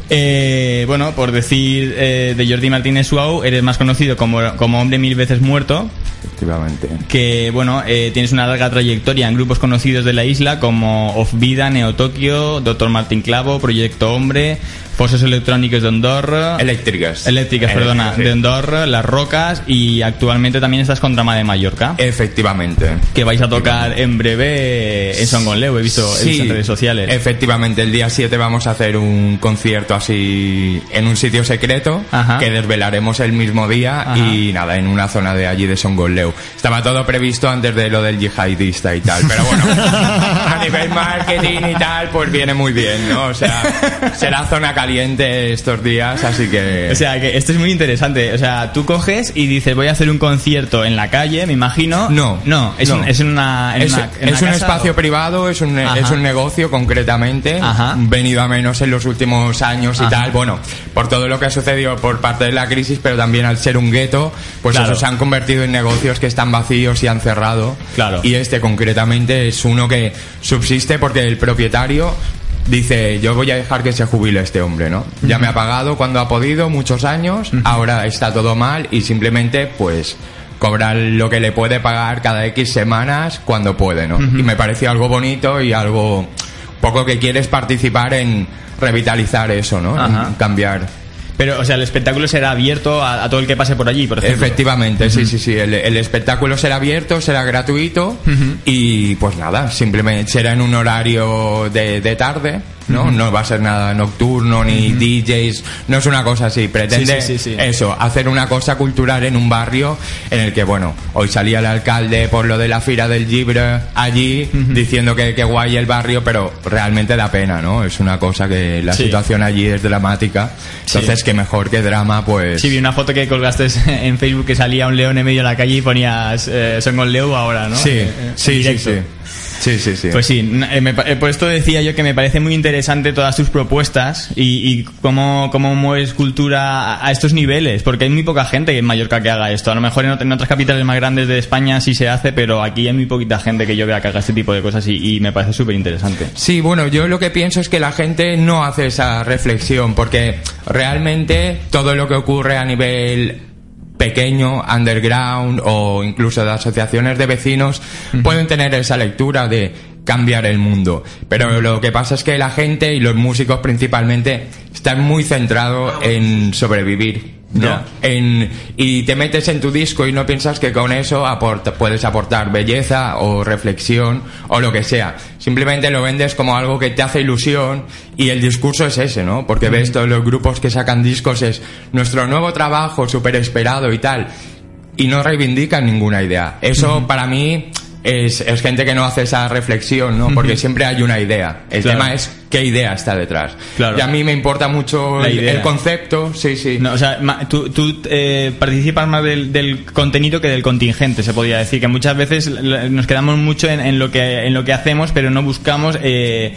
Eh, bueno, por decir eh, de Jordi Martínez Suau, eres más conocido como, como Hombre Mil Veces Muerto, Efectivamente. que bueno, eh, tienes una larga trayectoria en grupos conocidos de la isla como Off Vida, Neo Tokio, Dr. Martín Clavo, Proyecto Hombre, Fosos Electrónicos de Andorra. Eléctricas. Eléctricas, perdona, sí. de Andorra, Las Rocas y actualmente también estás con Drama de Mallorca. Efectivamente. Que vais a tocar en breve en Son Leo, he visto, visto en redes sociales. Efectivamente, el día 7 vamos a hacer un concierto así en un sitio secreto Ajá. que desvelaremos el mismo día Ajá. y nada, en una zona de allí de Songoleu. Estaba todo previsto antes de lo del yihadista y tal, pero bueno, a nivel marketing y tal, pues viene muy bien, ¿no? O sea, será zona caliente estos días, así que... O sea, que esto es muy interesante. O sea, tú coges y dices, voy a hacer un concierto en la calle, me imagino. No. No, es, No. un- es en una. en es una- en es una un casa espacio o- privado, es un, Ajá. es un negocio concretamente, venido a menos en los últimos años y Ajá. tal, bueno, por todo lo que ha sucedido por parte de la crisis, pero también al ser un gueto, pues Claro. esos se han convertido en negocios que están vacíos y han cerrado. Claro. Y este concretamente es uno que subsiste porque el propietario dice, yo voy a dejar que se jubile este hombre, ¿no? Ya me ha pagado cuando ha podido, muchos años, ahora está todo mal y simplemente, pues, cobrar lo que le puede pagar cada X semanas cuando puede, ¿no? Ujú. Y me pareció algo bonito y algo poco que quieres participar en revitalizar eso, ¿no? Ajá. Cambiar. Pero, o sea, el espectáculo será abierto a, a todo el que pase por allí, por ejemplo. Efectivamente, sí, sí, sí. El, el espectáculo será abierto, será gratuito y pues nada, simplemente será en un horario de, de tarde, ¿no? No va a ser nada nocturno ni DJs, no es una cosa así. Pretende Sí, sí, sí, sí. eso, hacer una cosa cultural en un barrio en el que, bueno, hoy salía el alcalde por lo de la fira del Libre allí diciendo que, que guay el barrio, pero realmente da pena, ¿no? Es una cosa que la situación allí es dramática. Entonces, que mejor que drama, pues... Sí, vi una foto que colgaste en Facebook que salía un león en medio de la calle y ponías eh, Son con Leo ahora, ¿no? Sí, Eh, eh, sí, sí. Sí. Sí, sí. Pues sí, eh, me eh, por esto decía yo que me parece muy interesante todas tus propuestas y, y cómo, cómo mueves cultura a, a estos niveles, porque hay muy poca gente en Mallorca que haga esto. A lo mejor en, en otras capitales más grandes de España sí se hace, pero aquí hay muy poquita gente que yo vea que haga este tipo de cosas y, y me parece súper interesante. Sí, bueno, yo lo que pienso es que la gente no hace esa reflexión porque realmente todo lo que ocurre a nivel pequeño, underground o incluso de asociaciones de vecinos pueden tener esa lectura de cambiar el mundo. Pero lo que pasa es que la gente y los músicos principalmente están muy centrados en sobrevivir. ¿No? En, y te metes en tu disco y no piensas que con eso aporta- puedes aportar belleza o reflexión o lo que sea. Simplemente lo vendes como algo que te hace ilusión y el discurso es ese, ¿no? Porque ves todos los grupos que sacan discos es nuestro nuevo trabajo súper esperado y tal. Y no reivindican ninguna idea. Eso para mí es, es gente que no hace esa reflexión, ¿no? Porque siempre hay una idea. El Claro. tema es qué idea está detrás. Claro. Y a mí me importa mucho La el, idea. el concepto, sí, sí. No, o sea, tú, tú, eh, participas más del, del contenido que del contingente, se podría decir. Que muchas veces nos quedamos mucho en, en lo, que, en lo que hacemos, pero no buscamos eh,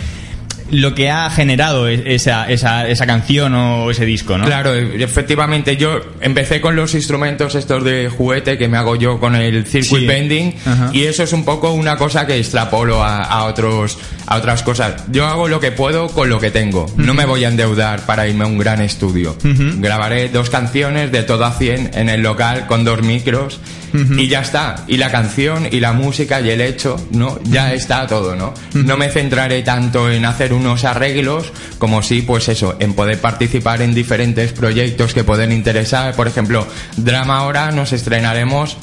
lo que ha generado e- esa, esa, esa canción o ese disco, ¿no? Claro, e- efectivamente, yo empecé con los instrumentos estos de juguete que me hago yo con el circuit Sí. bending Ajá. y eso es un poco una cosa que extrapolo a, a otros a otras cosas. Yo hago lo que puedo con lo que tengo. No me voy a endeudar para irme a un gran estudio. Ujú. Grabaré dos canciones de todo a 100 en el local con dos micros y ya está. Y la canción y la música y el hecho, ¿no? Ya está todo, ¿no? No me centraré tanto en hacer unos arreglos como sí, pues eso, en poder participar en diferentes proyectos que pueden interesar. Por ejemplo, Drama ahora nos estrenaremos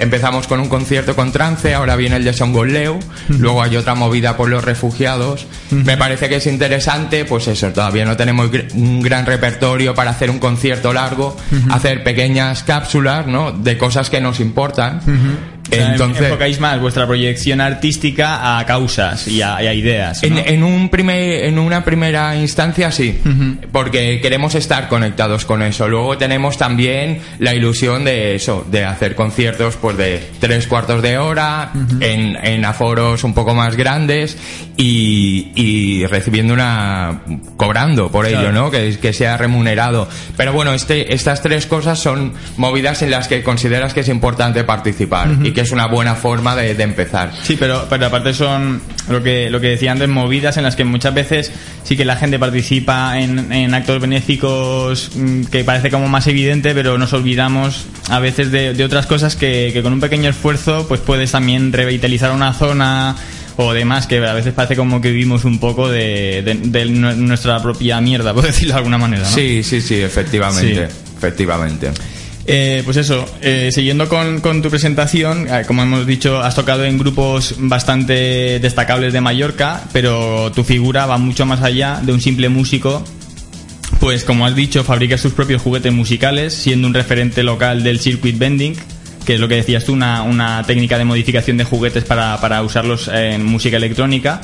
Empezamos con un concierto con trance, ahora viene el de Songoleu, luego hay otra movida por los refugiados. Me parece que es interesante, pues eso, todavía no tenemos un gran repertorio para hacer un concierto largo, hacer pequeñas cápsulas, ¿no? De cosas que nos importan Entonces- enfocáis más vuestra proyección artística a causas y a, y a ideas. En, ¿no? en un primer, en una primera instancia sí, porque queremos estar conectados con eso. Luego tenemos también la ilusión de eso, de hacer conciertos pues de tres cuartos de hora, en, en aforos un poco más grandes y, y recibiendo una, cobrando por ello. ¿no? Que, que sea remunerado. Pero bueno, este, estas tres cosas son movidas en las que consideras que es importante participar y que es una buena forma de, de empezar. Sí, pero, pero aparte son lo que, lo que decía antes, movidas en las que muchas veces sí que la gente participa en, en actos benéficos mm, que parece como más evidente, pero nos olvidamos a veces de, de otras cosas que, que con un pequeño esfuerzo pues puedes también revitalizar una zona o demás que a veces parece como que vivimos un poco de, de- de nu- nuestra propia mierda, por decirlo de alguna manera. ¿no? Sí, sí, sí, efectivamente. Sí. Efectivamente. Eh, pues eso, eh, siguiendo con, tu presentación, eh, como hemos dicho, has tocado en grupos bastante destacables de Mallorca, pero tu figura va mucho más allá de un simple músico. Pues como has dicho, fabricas tus propios juguetes musicales, siendo un referente local del circuit bending, que es lo que decías tú, una, una técnica de modificación de juguetes para, para usarlos en música electrónica.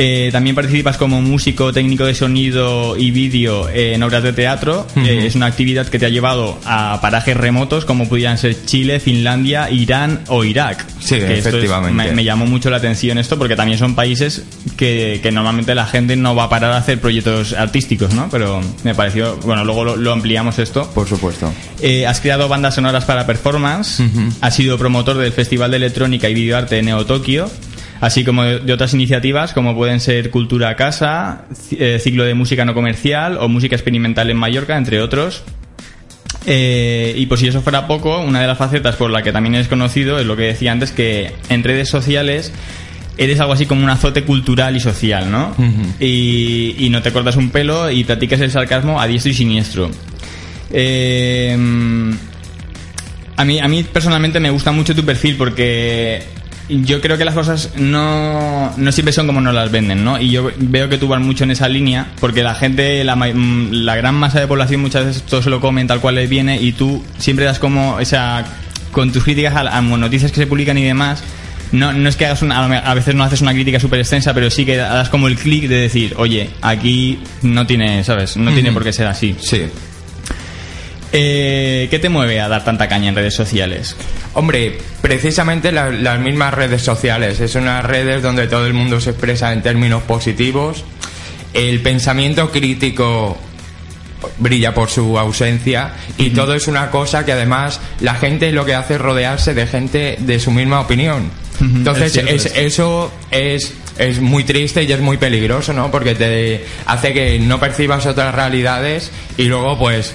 Eh, también participas como músico, técnico de sonido y vídeo en obras de teatro. Eh, es una actividad que te ha llevado a parajes remotos como pudieran ser Chile, Finlandia, Irán o Irak. Sí, es- efectivamente. me, me llamó mucho la atención esto porque también son países que, que normalmente la gente no va a parar a hacer proyectos artísticos, ¿no? Pero me pareció, bueno, luego lo, lo ampliamos esto. Por supuesto. Eh, has creado bandas sonoras para performance, has sido promotor del Festival de Electrónica y Videoarte Neo Tokio, así como de, otras iniciativas como pueden ser Cultura a Casa, eh, ciclo de música no comercial o música experimental en Mallorca, entre otros. Eh, y por si eso fuera poco, una de las facetas por la que también eres conocido es lo que decía antes, que en redes sociales eres algo así como un azote cultural y social, ¿no? y, y no te cortas un pelo y practicas el sarcasmo a diestro y siniestro. Eh, a mí, a mí personalmente me gusta mucho tu perfil porque yo creo que las cosas no, no siempre son como nos las venden, ¿no? Y yo veo que tú vas mucho en esa línea porque la gente, la, mm, la gran masa de población muchas veces todo se lo comen tal cual les viene y tú siempre das como esa... con tus críticas a, a noticias que se publican y demás. No, no es que hagas una, a veces no haces una crítica súper extensa, pero sí que das como el clic de decir, oye, aquí no tiene, ¿sabes? No tiene por qué ser así. Sí. Eh, ¿Qué te mueve a dar tanta caña en redes sociales? Hombre, precisamente la- las mismas redes sociales. Es unas redes donde todo el mundo se expresa en términos positivos. El pensamiento crítico brilla por su ausencia y todo es una cosa que además la gente lo que hace es rodearse de gente de su misma opinión. Entonces es cierto es- eso. eso es, es muy triste y es muy peligroso, ¿no? Porque te hace que no percibas otras realidades y luego pues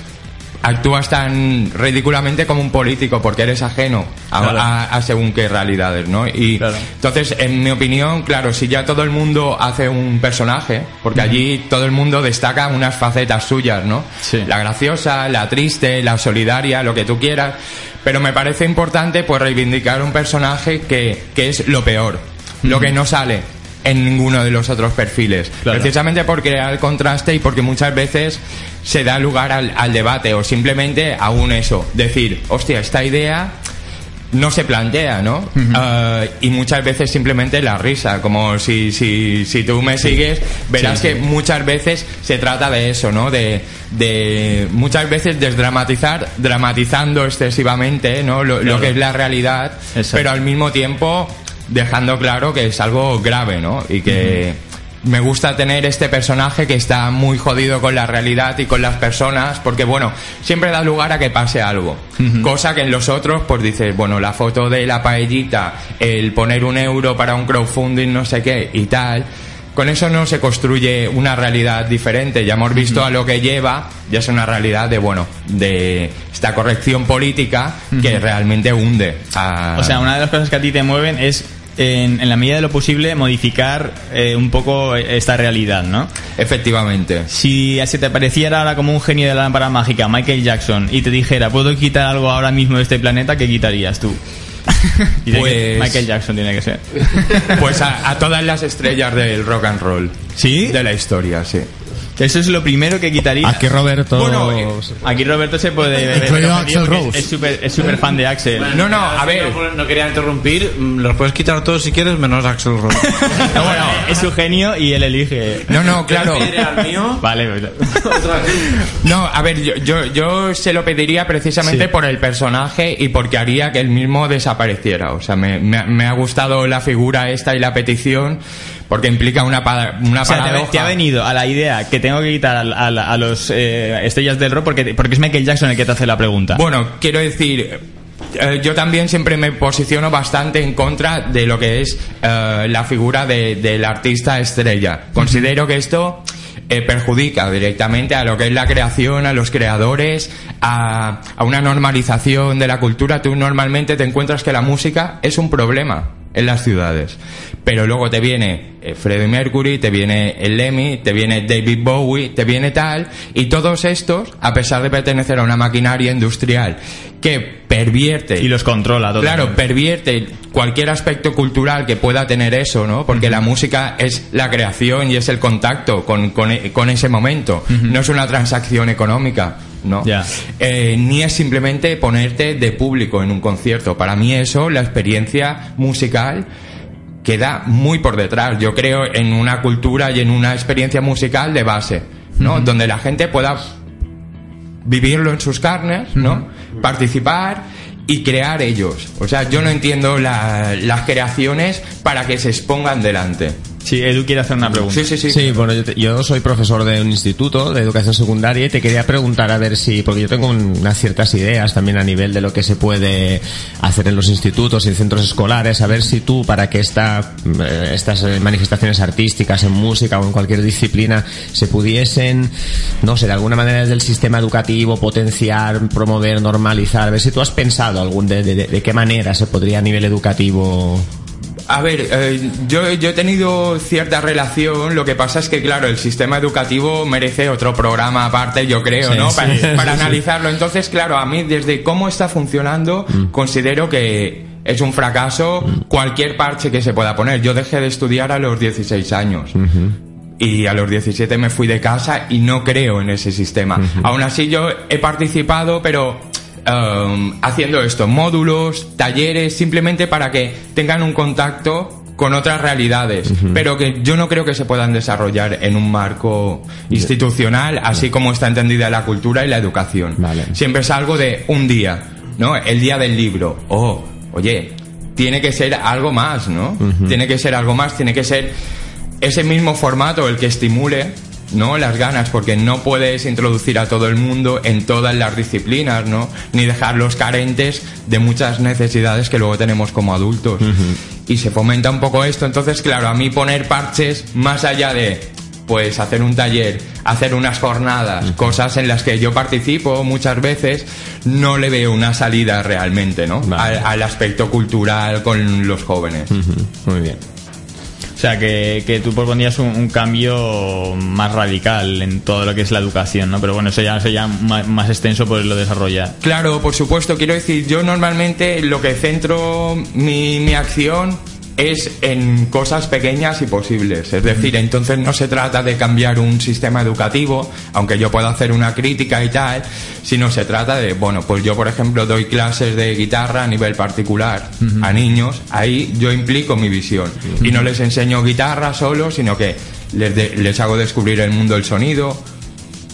actúas tan ridículamente como un político porque eres ajeno a, Claro. a- a según qué realidades, ¿no? Y entonces, en mi opinión, claro, si ya todo el mundo hace un personaje, porque allí todo el mundo destaca unas facetas suyas, ¿no? La graciosa, la triste, la solidaria, lo que tú quieras, pero me parece importante pues reivindicar un personaje que, que es lo peor, lo que no sale en ninguno de los otros perfiles. Claro. Precisamente por crear el contraste y porque muchas veces se da lugar al, al debate o simplemente aún eso, decir, hostia, esta idea no se plantea, ¿no? Ah, y muchas veces simplemente la risa, como si, si, si tú me sigues, verás Sí, que muchas veces se trata de eso, ¿no? De, de muchas veces desdramatizar, dramatizando excesivamente, ¿no? Lo, que es la realidad, Exacto. pero al mismo tiempo dejando claro que es algo grave, ¿no? Y que me gusta tener este personaje que está muy jodido con la realidad y con las personas, porque bueno, siempre da lugar a que pase algo. Cosa que en los otros, pues dices, bueno, la foto de la paellita, el poner un euro para un crowdfunding, no sé qué, y tal. Con eso no se construye una realidad diferente. Ya hemos visto a lo que lleva, ya es una realidad de, bueno, de esta corrección política que realmente hunde a... O sea, una de las cosas que a ti te mueven es, en, en la medida de lo posible, modificar eh, un poco esta realidad, ¿no? Efectivamente. Si se te pareciera ahora como un genio de la lámpara mágica, Michael Jackson, y te dijera, ¿puedo quitar algo ahora mismo de este planeta? ¿Qué quitarías tú? Pues- Michael Jackson tiene que ser. Pues a, a todas las estrellas del rock and roll. ¿Sí? De la historia, sí. Eso es lo primero que quitaría. Aquí Roberto. Bueno, eh, aquí Roberto se puede ver. Porque Rose. Es súper es súper fan de Axel. No, no, a ver. No, quería interrumpir. mm, Los puedes quitar todos si quieres, menos Axel Rose. No, bueno, es su genio y él elige. No, no, claro. Al mío. Vale, No, a ver, yo, yo, yo se lo pediría precisamente Sí. por el personaje y porque haría que él mismo desapareciera. O sea, me, me ha- me ha gustado la figura esta y la petición porque implica una, una O sea, paradoja. te ha venido a la idea que tengo que quitar a, a- a los eh, estrellas del rock porque, porque es Michael Jackson el que te hace la pregunta. Bueno, quiero decir, eh, yo también siempre me posiciono bastante en contra de lo que es eh, la figura de- del artista estrella. Considero que esto eh, perjudica directamente a lo que es la creación, a los creadores, a, a una normalización de la cultura. Tú normalmente te encuentras que la música es un problema en las ciudades. Pero luego te viene eh, Freddie Mercury, te viene el Lemmy, te viene David Bowie, te viene tal, y todos estos, a pesar de pertenecer a una maquinaria industrial que pervierte y los controla totalmente. Claro, pervierte cualquier aspecto cultural que pueda tener eso, ¿no? Porque la música es la creación y es el contacto con, con, con ese momento. No es una transacción económica, ¿no? Eh, ni es simplemente ponerte de público en un concierto. Para mí eso, la experiencia musical queda muy por detrás. Yo creo en una cultura y en una experiencia musical de base, ¿no? Donde la gente pueda vivirlo en sus carnes, ¿no? Participar y crear ellos. O sea, yo no entiendo la- las creaciones para que se expongan delante. Sí, Edu quiere hacer una pregunta. Sí, sí, sí. Sí, bueno, yo, te- yo soy profesor de un instituto de educación secundaria y te quería preguntar a ver si, porque yo tengo unas ciertas ideas también a nivel de lo que se puede hacer en los institutos y en centros escolares, a ver si tú, para que esta, eh, estas eh, manifestaciones artísticas en música o en cualquier disciplina se pudiesen, no sé, de alguna manera desde el sistema educativo potenciar, promover, normalizar, a ver si tú has pensado algún de, de- de qué manera se podría a nivel educativo A ver, eh, yo, yo he tenido cierta relación, lo que pasa es que, claro, el sistema educativo merece otro programa aparte, yo creo, Sí, ¿no? sí, para sí, para sí. analizarlo. Entonces, claro, a mí, desde cómo está funcionando, Mm. considero que es un fracaso cualquier parche que se pueda poner. Yo dejé de estudiar a los 16 años. Y a los 17 me fui de casa y no creo en ese sistema. Aún así yo he participado, pero um, haciendo esto, módulos, talleres, simplemente para que tengan un contacto con otras realidades, pero que yo no creo que se puedan desarrollar en un marco institucional, así como está entendida la cultura y la educación. Siempre es algo de un día, ¿no? El día del libro. Oh, oye, tiene que ser algo más, ¿no? Tiene que ser algo más, tiene que ser ese mismo formato el que estimule no las ganas porque no puedes introducir a todo el mundo en todas las disciplinas no ni dejarlos carentes de muchas necesidades que luego tenemos como adultos. Y se fomenta un poco esto. Entonces claro a mí poner parches más allá de pues hacer un taller, hacer unas jornadas, cosas en las que yo participo muchas veces, no le veo una salida realmente, ¿no? Al, al aspecto cultural con los jóvenes. Muy bien. O sea, que, que tú propondrías un, cambio más radical en todo lo que es la educación, ¿no? Pero bueno, eso ya sería más, extenso poderlo desarrollar. Claro, por supuesto, quiero decir, yo normalmente lo que centro mi, mi acción es en cosas pequeñas y posibles. Es decir, entonces no se trata de cambiar un sistema educativo, aunque yo pueda hacer una crítica y tal, sino se trata de, bueno, pues yo por ejemplo doy clases de guitarra a nivel particular a niños, ahí yo implico mi visión. Y no les enseño guitarra solo, sino que les, de- les hago descubrir el mundo del sonido,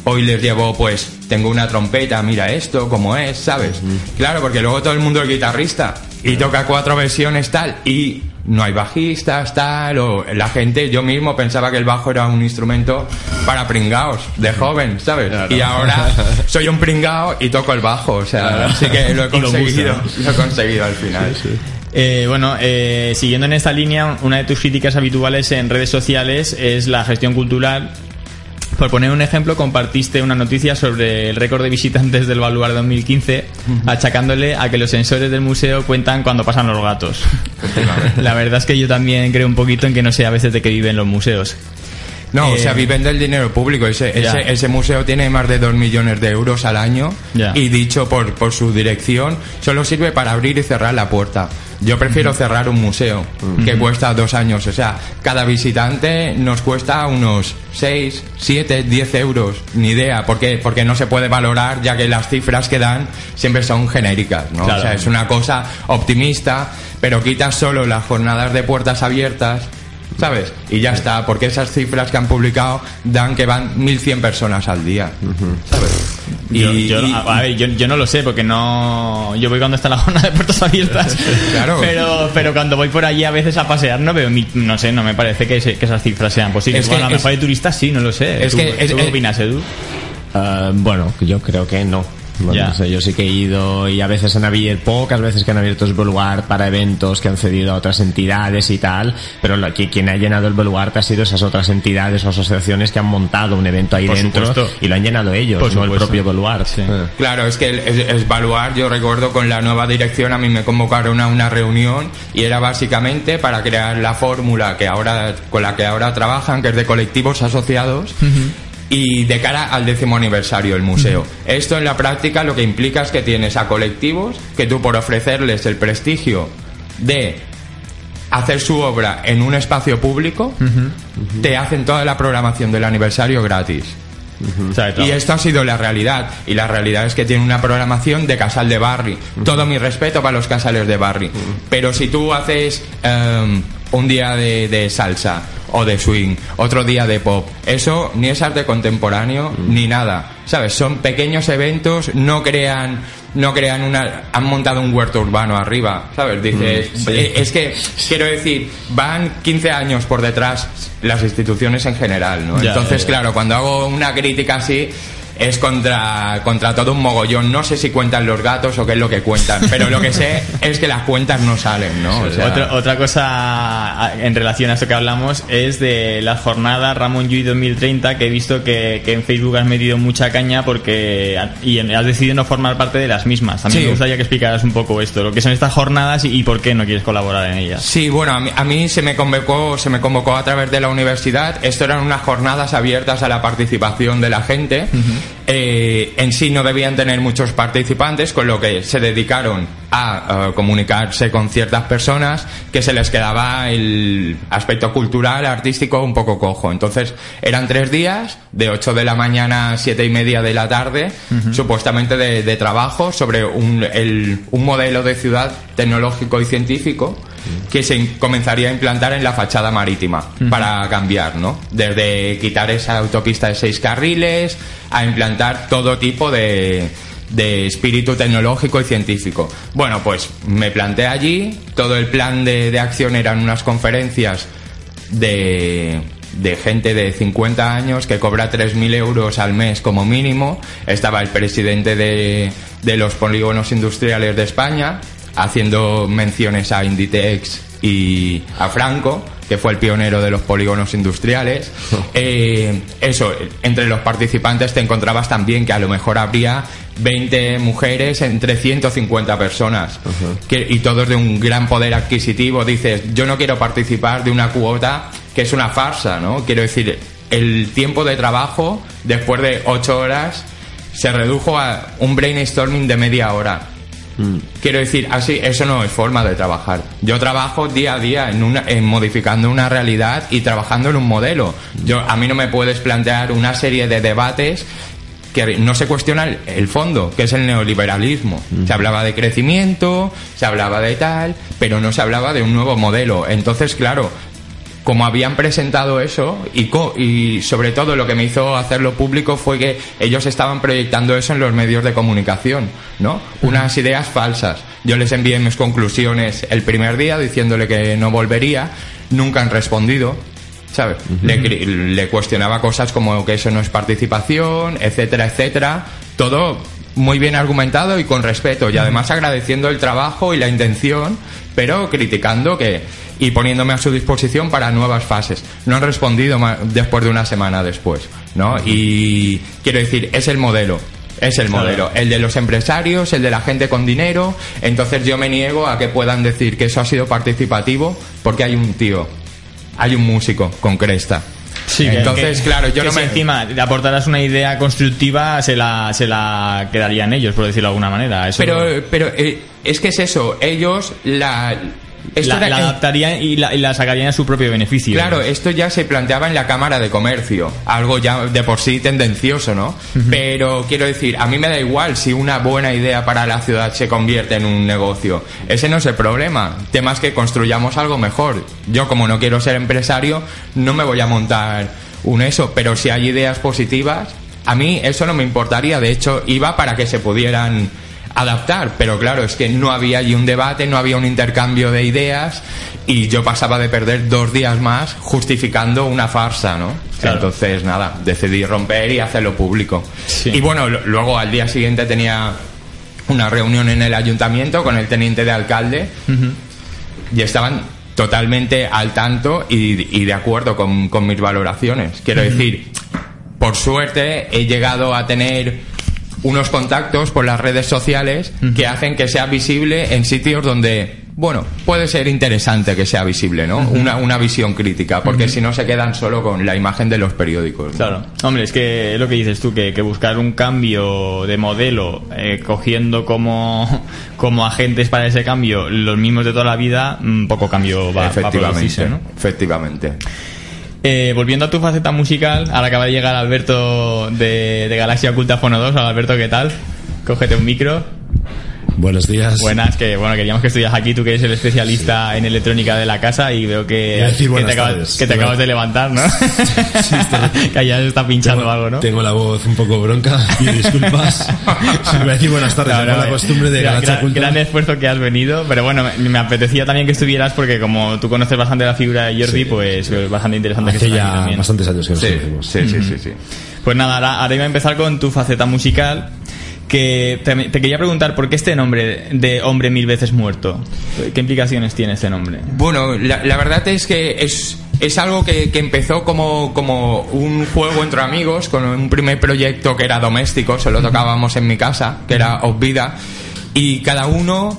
Hoy les llevo, pues, tengo una trompeta, mira esto, cómo es, ¿sabes? Claro, porque luego todo el mundo es guitarrista y toca cuatro versiones tal y no hay bajistas, tal, o la gente, yo mismo pensaba que el bajo era un instrumento para pringaos, de joven, ¿sabes? Y ahora soy un pringao y toco el bajo, o sea, Claro. así que lo he lo conseguido, lo he conseguido al final. Eh, bueno, eh, siguiendo en esta línea, una de tus críticas habituales en redes sociales es la gestión cultural. Por poner un ejemplo, compartiste una noticia sobre el récord de visitantes del Baluar 2015, achacándole a que los sensores del museo cuentan cuando pasan los gatos. La verdad es que yo también creo un poquito en que no sé a veces de qué viven los museos. No, o Eh, sea, viven del dinero público. Ese, ese, ese museo tiene más de 2 millones de euros al año Ya. y dicho por, por su dirección, solo sirve para abrir y cerrar la puerta. Yo prefiero cerrar un museo que cuesta dos años. O sea, cada visitante nos cuesta unos 6, 7, 10 euros. Ni idea. ¿Por qué? Porque no se puede valorar ya que las cifras que dan siempre son genéricas. ¿no? Claro. O sea, es una cosa optimista, pero quitas solo las jornadas de puertas abiertas ¿Sabes? Y ya está, porque esas cifras que han publicado dan que van 1.100 personas al día. ¿Sabes? Yo, Y- yo- y- a ver, yo, yo no lo sé porque no. Yo voy cuando está la jornada de puertas abiertas. Claro. Pero, pero cuando voy por allí a veces a pasear no veo. mi- no sé, no me parece que, se- que esas cifras sean posibles. Es que bueno, a lo mejor de turistas sí, no lo sé. Es ¿Tú- que es- ¿tú qué es- opinas, Edu? Ah, bueno, yo creo que no. Bueno, Ya. no sé, yo sí que he ido y a veces han abierto, pocas veces que han abierto el Boluarte para eventos que han cedido a otras entidades y tal, pero lo que quien ha llenado el Boluarte ha sido esas otras entidades o asociaciones que han montado un evento ahí Por dentro supuesto. y lo han llenado ellos, Por no el supuesto. propio Boluarte. Eh. Claro, es que el, es Baluar, yo recuerdo con la nueva dirección a mí me convocaron a una reunión y era básicamente para crear la fórmula que ahora con la que ahora trabajan, que es de colectivos asociados. Y de cara al décimo aniversario del museo. Esto en la práctica lo que implica es que tienes a colectivos que tú por ofrecerles el prestigio de hacer su obra en un espacio público, te hacen toda la programación del aniversario gratis. Y esto ha sido la realidad. Y la realidad es que tiene una programación de casal de Barry. Todo mi respeto para los casales de Barry. Pero si tú haces em, un día de, de salsa o de swing, otro día de pop, eso ni es arte contemporáneo ni nada. ¿Sabes? Son pequeños eventos, no crean no crean una han montado un huerto urbano arriba sabes dices Mm, sí. eh, es que quiero decir van 15 años por detrás las instituciones en general no Ya, entonces ya, ya. claro cuando hago una crítica así es contra, contra todo un mogollón. No sé si cuentan los gatos o qué es lo que cuentan, pero lo que sé es que las cuentas no salen, ¿no? O sea, Otra, otra cosa en relación a esto que hablamos es de las jornadas Ramón Llull 2030 que he visto que, que en Facebook has metido mucha caña porque y has decidido no formar parte de las mismas. También Sí. me gustaría que explicaras un poco esto, lo que son estas jornadas y, y por qué no quieres colaborar en ellas. Sí, bueno, a mí, a mí se me convocó, se me convocó a través de la universidad. Esto eran unas jornadas abiertas a la participación de la gente. Eh, en sí no debían tener muchos participantes, con lo que se dedicaron a eh, comunicarse con ciertas personas que se les quedaba el aspecto cultural, artístico un poco cojo. Entonces eran tres días, de 8 de la mañana a siete y media de la tarde, supuestamente de, de trabajo sobre un, el- un modelo de ciudad tecnológico y científico que se comenzaría a implantar en la fachada marítima para cambiar, ¿no? Desde quitar esa autopista de seis carriles a implantar todo tipo de, de espíritu tecnológico y científico. Bueno, pues me planteé allí, todo el plan de, de acción eran unas conferencias de, de gente de 50 años que cobra 3.000 euros al mes como mínimo. Estaba el presidente de, de los polígonos industriales de España haciendo menciones a Inditex y a Franco, que fue el pionero de los polígonos industriales. Eh, eso, entre los participantes te encontrabas también que a lo mejor habría 20 mujeres entre 150 personas que, y todos de un gran poder adquisitivo. Dices, yo no quiero participar de una cuota que es una farsa, ¿no? Quiero decir, el tiempo de trabajo después de 8 horas se redujo a un brainstorming de media hora. Quiero decir, así, eso no es forma de trabajar. Yo trabajo día a día en, una, en modificando una realidad y trabajando en un modelo. Yo, a mí no me puedes plantear una serie de debates que no se cuestiona el, el fondo, que es el neoliberalismo. Se hablaba de crecimiento, se hablaba de tal, pero no se hablaba de un nuevo modelo. Entonces, claro, como habían presentado eso y, co- y sobre todo lo que me hizo hacerlo público fue que ellos estaban proyectando eso en los medios de comunicación, ¿no? Unas ideas falsas. Yo les envié mis conclusiones el primer día diciéndole que no volvería, nunca han respondido. ¿Sabes? le, cri- le cuestionaba cosas como que eso no es participación, etcétera, etcétera. Todo muy bien argumentado y con respeto y además agradeciendo el trabajo y la intención, pero criticando que y poniéndome a su disposición para nuevas fases. No han respondido después de una semana después, ¿no? Y quiero decir, es el modelo. Es el modelo, el de los empresarios, el de la gente con dinero. Entonces yo me niego a que puedan decir que eso ha sido participativo porque hay un tío, hay un músico con cresta, Sí, que- Entonces, que- claro, yo que no si me... encima le aportaras una idea constructiva, se la, se la quedarían ellos, por decirlo de alguna manera. Eso Pero, pero eh, es que es eso, ellos la... esto la, era- la adaptarían y la, y la sacarían a su propio beneficio. Claro, esto ya se planteaba en la Cámara de Comercio, algo ya de por sí tendencioso, ¿no? Pero quiero decir, a mí me da igual si una buena idea para la ciudad se convierte en un negocio. Ese no es el problema. El tema es que construyamos algo mejor. Yo, como no quiero ser empresario, no me voy a montar un eso, pero si hay ideas positivas, a mí eso no me importaría. De hecho, iba para que se pudieran adaptar, pero claro, es que no había allí un debate, no había un intercambio de ideas y yo pasaba de perder dos días más justificando una farsa, ¿no? Entonces, nada, decidí romper y hacerlo público. Y bueno, luego al día siguiente tenía una reunión en el ayuntamiento con el teniente de alcalde y estaban totalmente al tanto y, y de acuerdo con, con mis valoraciones. Quiero decir, por suerte he llegado a tener unos contactos por las redes sociales que hacen que sea visible en sitios donde, bueno, puede ser interesante que sea visible, ¿no? Una, una visión crítica, porque si no se quedan solo con la imagen de los periódicos. ¿no? Claro. Hombre, es que es lo que dices tú, que, que buscar un cambio de modelo, eh, cogiendo como, como agentes para ese cambio los mismos de toda la vida, un poco cambio va, va a producirse, ¿no? efectivamente. Eh, volviendo a tu faceta musical, ahora acaba de llegar Alberto de, de Galaxia Oculta Fono 2. Hola, Alberto, ¿qué tal? Cógete un micro. Buenos días. Buenas, que bueno, queríamos que estuvieras aquí, tú que eres el especialista en electrónica de la casa y veo que, decir que, te, acabas, que te acabas de levantar, ¿no? que allá se está pinchando Tengo- algo, ¿no? Tengo la voz un poco bronca, pido disculpas. Voy a decir buenas tardes, No, tengo no, la costumbre de gran, gran- gran esfuerzo que has venido, pero bueno, me, me apetecía también que estuvieras porque como tú conoces bastante la figura de Jordi, pues es bastante interesante que Hace aquí ya bastantes años que nos Sí, conocemos. Sí, sí, sí, sí. Pues nada, ahora, ahora iba a empezar con tu faceta musical. Que te, te quería preguntar por qué este nombre de hombre mil veces muerto. ¿Qué implicaciones tiene este nombre? Bueno, la, la verdad es que es, es algo que, que empezó como, como un juego entre amigos, con un primer proyecto que era doméstico, solo tocábamos en mi casa, que era Obvida, y cada uno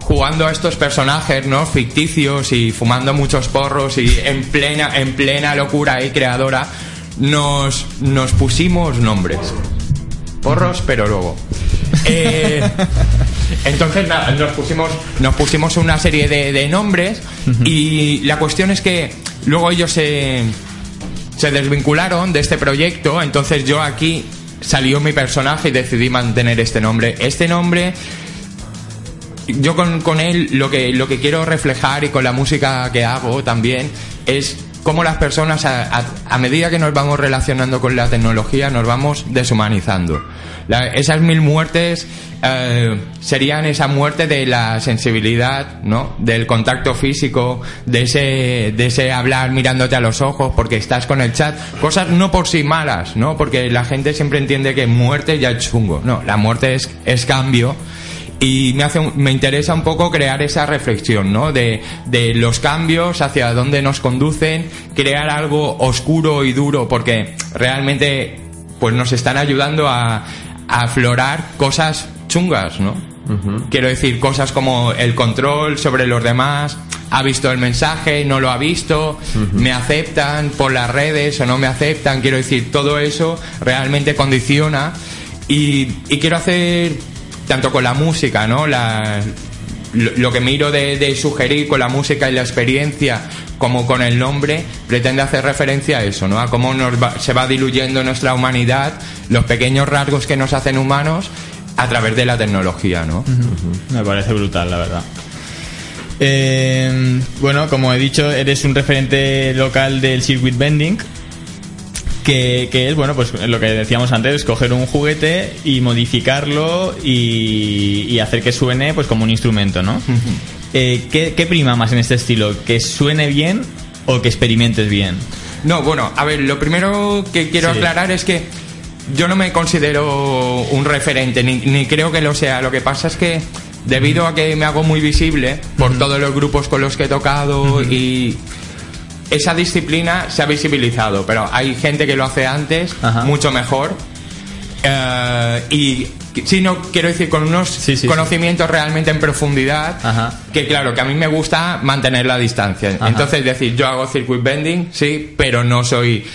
jugando a estos personajes, ¿no? Ficticios y fumando muchos porros y en plena, en plena locura y creadora, nos, nos pusimos nombres. Porros, pero luego. Eh, entonces nada, nos pusimos, nos pusimos una serie de, de nombres y la cuestión es que luego ellos se, se desvincularon de este proyecto, entonces yo aquí salió mi personaje y decidí mantener este nombre. Este nombre yo con, con él lo que, lo que quiero reflejar y con la música que hago también es cómo las personas a, medida que nos vamos relacionando con la tecnología nos vamos deshumanizando. La- esas mil muertes eh, serían esa muerte de la sensibilidad, ¿no? Del contacto físico, de ese, de ese hablar mirándote a los ojos porque estás con el chat. Cosas no por sí malas, ¿no? Porque la gente siempre entiende que muerte ya es chungo. No, la muerte es, es cambio y me hace me interesa un poco crear esa reflexión ¿no? de, de los cambios hacia dónde nos conducen crear algo oscuro y duro porque realmente pues nos están ayudando a, a aflorar cosas chungas no quiero decir cosas como el control sobre los demás ha visto el mensaje no lo ha visto me aceptan por las redes o no me aceptan quiero decir todo eso realmente condiciona y, y quiero hacer tanto con la música, ¿no? La, lo, lo que miro de, de sugerir con la música y la experiencia, como con el nombre, pretende hacer referencia a eso, ¿no? A cómo nos va- se va diluyendo nuestra humanidad, los pequeños rasgos que nos hacen humanos a través de la tecnología, ¿no? Me parece brutal, la verdad. Eh, bueno, como he dicho, eres un referente local del circuit bending. Que, que es, bueno, pues lo que decíamos antes, coger un juguete y modificarlo y, y hacer que suene pues como un instrumento, ¿no? Eh, ¿qué, qué prima más en este estilo? ¿Que suene bien o que experimentes bien? No, bueno, a ver, lo primero que quiero Sí. aclarar es que yo no me considero un referente, ni, ni creo que lo sea. Lo que pasa es que debido a que me hago muy visible por todos los grupos con los que he tocado y esa disciplina se ha visibilizado, pero hay gente que lo hace antes mucho mejor. Eh, y Sí, no, quiero decir, con unos sí, sí. conocimientos realmente en profundidad, Ajá. que claro, que a mí me gusta mantener la distancia. Ajá. Entonces, decir, yo hago circuit bending, sí, pero no soy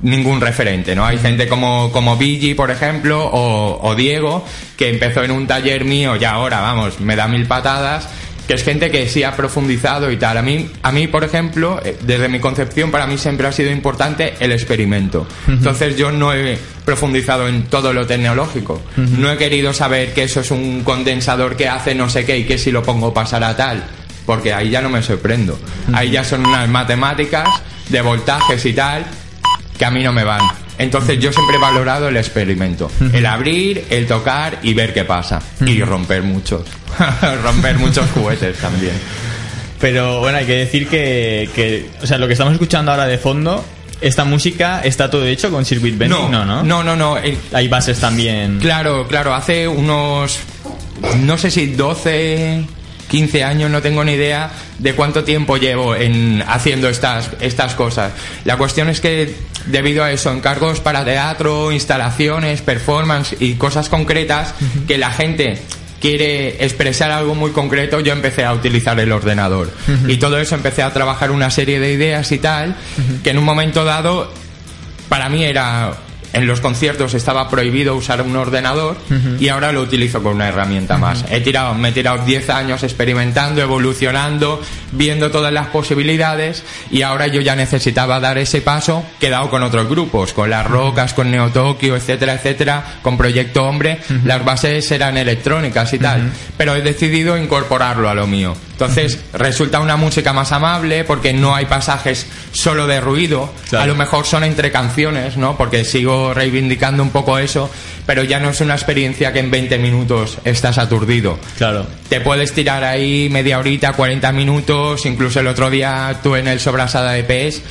ningún referente, ¿no? Hay gente como, como Vigi, por ejemplo, o, o Diego, que empezó en un taller mío y ahora, vamos, me da mil patadas, que es gente que sí ha profundizado y tal. A mí, a mí, por ejemplo, eh, desde mi concepción, para mí siempre ha sido importante el experimento. Entonces yo no he profundizado en todo lo tecnológico. No he querido saber que eso es un condensador que hace no sé qué y que si lo pongo pasará tal. Porque ahí ya no me sorprendo. Ahí ya son unas matemáticas de voltajes y tal que a mí no me van. Entonces yo siempre he valorado el experimento. El abrir, el tocar y ver qué pasa. Y romper muchos. romper muchos juguetes también. Pero bueno, hay que decir que, que, o sea, lo que estamos escuchando ahora de fondo, esta música está todo hecho con Circuit Bending, no, no. No, no, no. el- Hay bases también. Claro, claro, hace unos, no sé si 12, 15 años, no tengo ni idea de cuánto tiempo llevo en haciendo estas, estas cosas. La cuestión es que debido a eso, encargos para teatro, instalaciones, performance y cosas concretas que la gente quiere expresar algo muy concreto, yo empecé a utilizar el ordenador. Y todo eso empecé a trabajar una serie de ideas y tal, que en un momento dado para mí era en los conciertos estaba prohibido usar un ordenador y ahora lo utilizo con una herramienta más. He tirado, me he tirado 10 años experimentando, evolucionando, viendo todas las posibilidades y ahora yo ya necesitaba dar ese paso que he dado con otros grupos, con Las Rocas, con Neo Tokio, etcétera, etcétera, con Proyecto Hombre. Las bases eran electrónicas y tal, pero he decidido incorporarlo a lo mío. Entonces resulta una música más amable porque no hay pasajes solo de ruido. A lo mejor son entre canciones, ¿no? Porque sigo reivindicando un poco eso, pero ya no es una experiencia que en 20 minutos estás aturdido. Claro. Te puedes tirar ahí media horita, 40 minutos, incluso el otro día actué en el Sobrasada de PES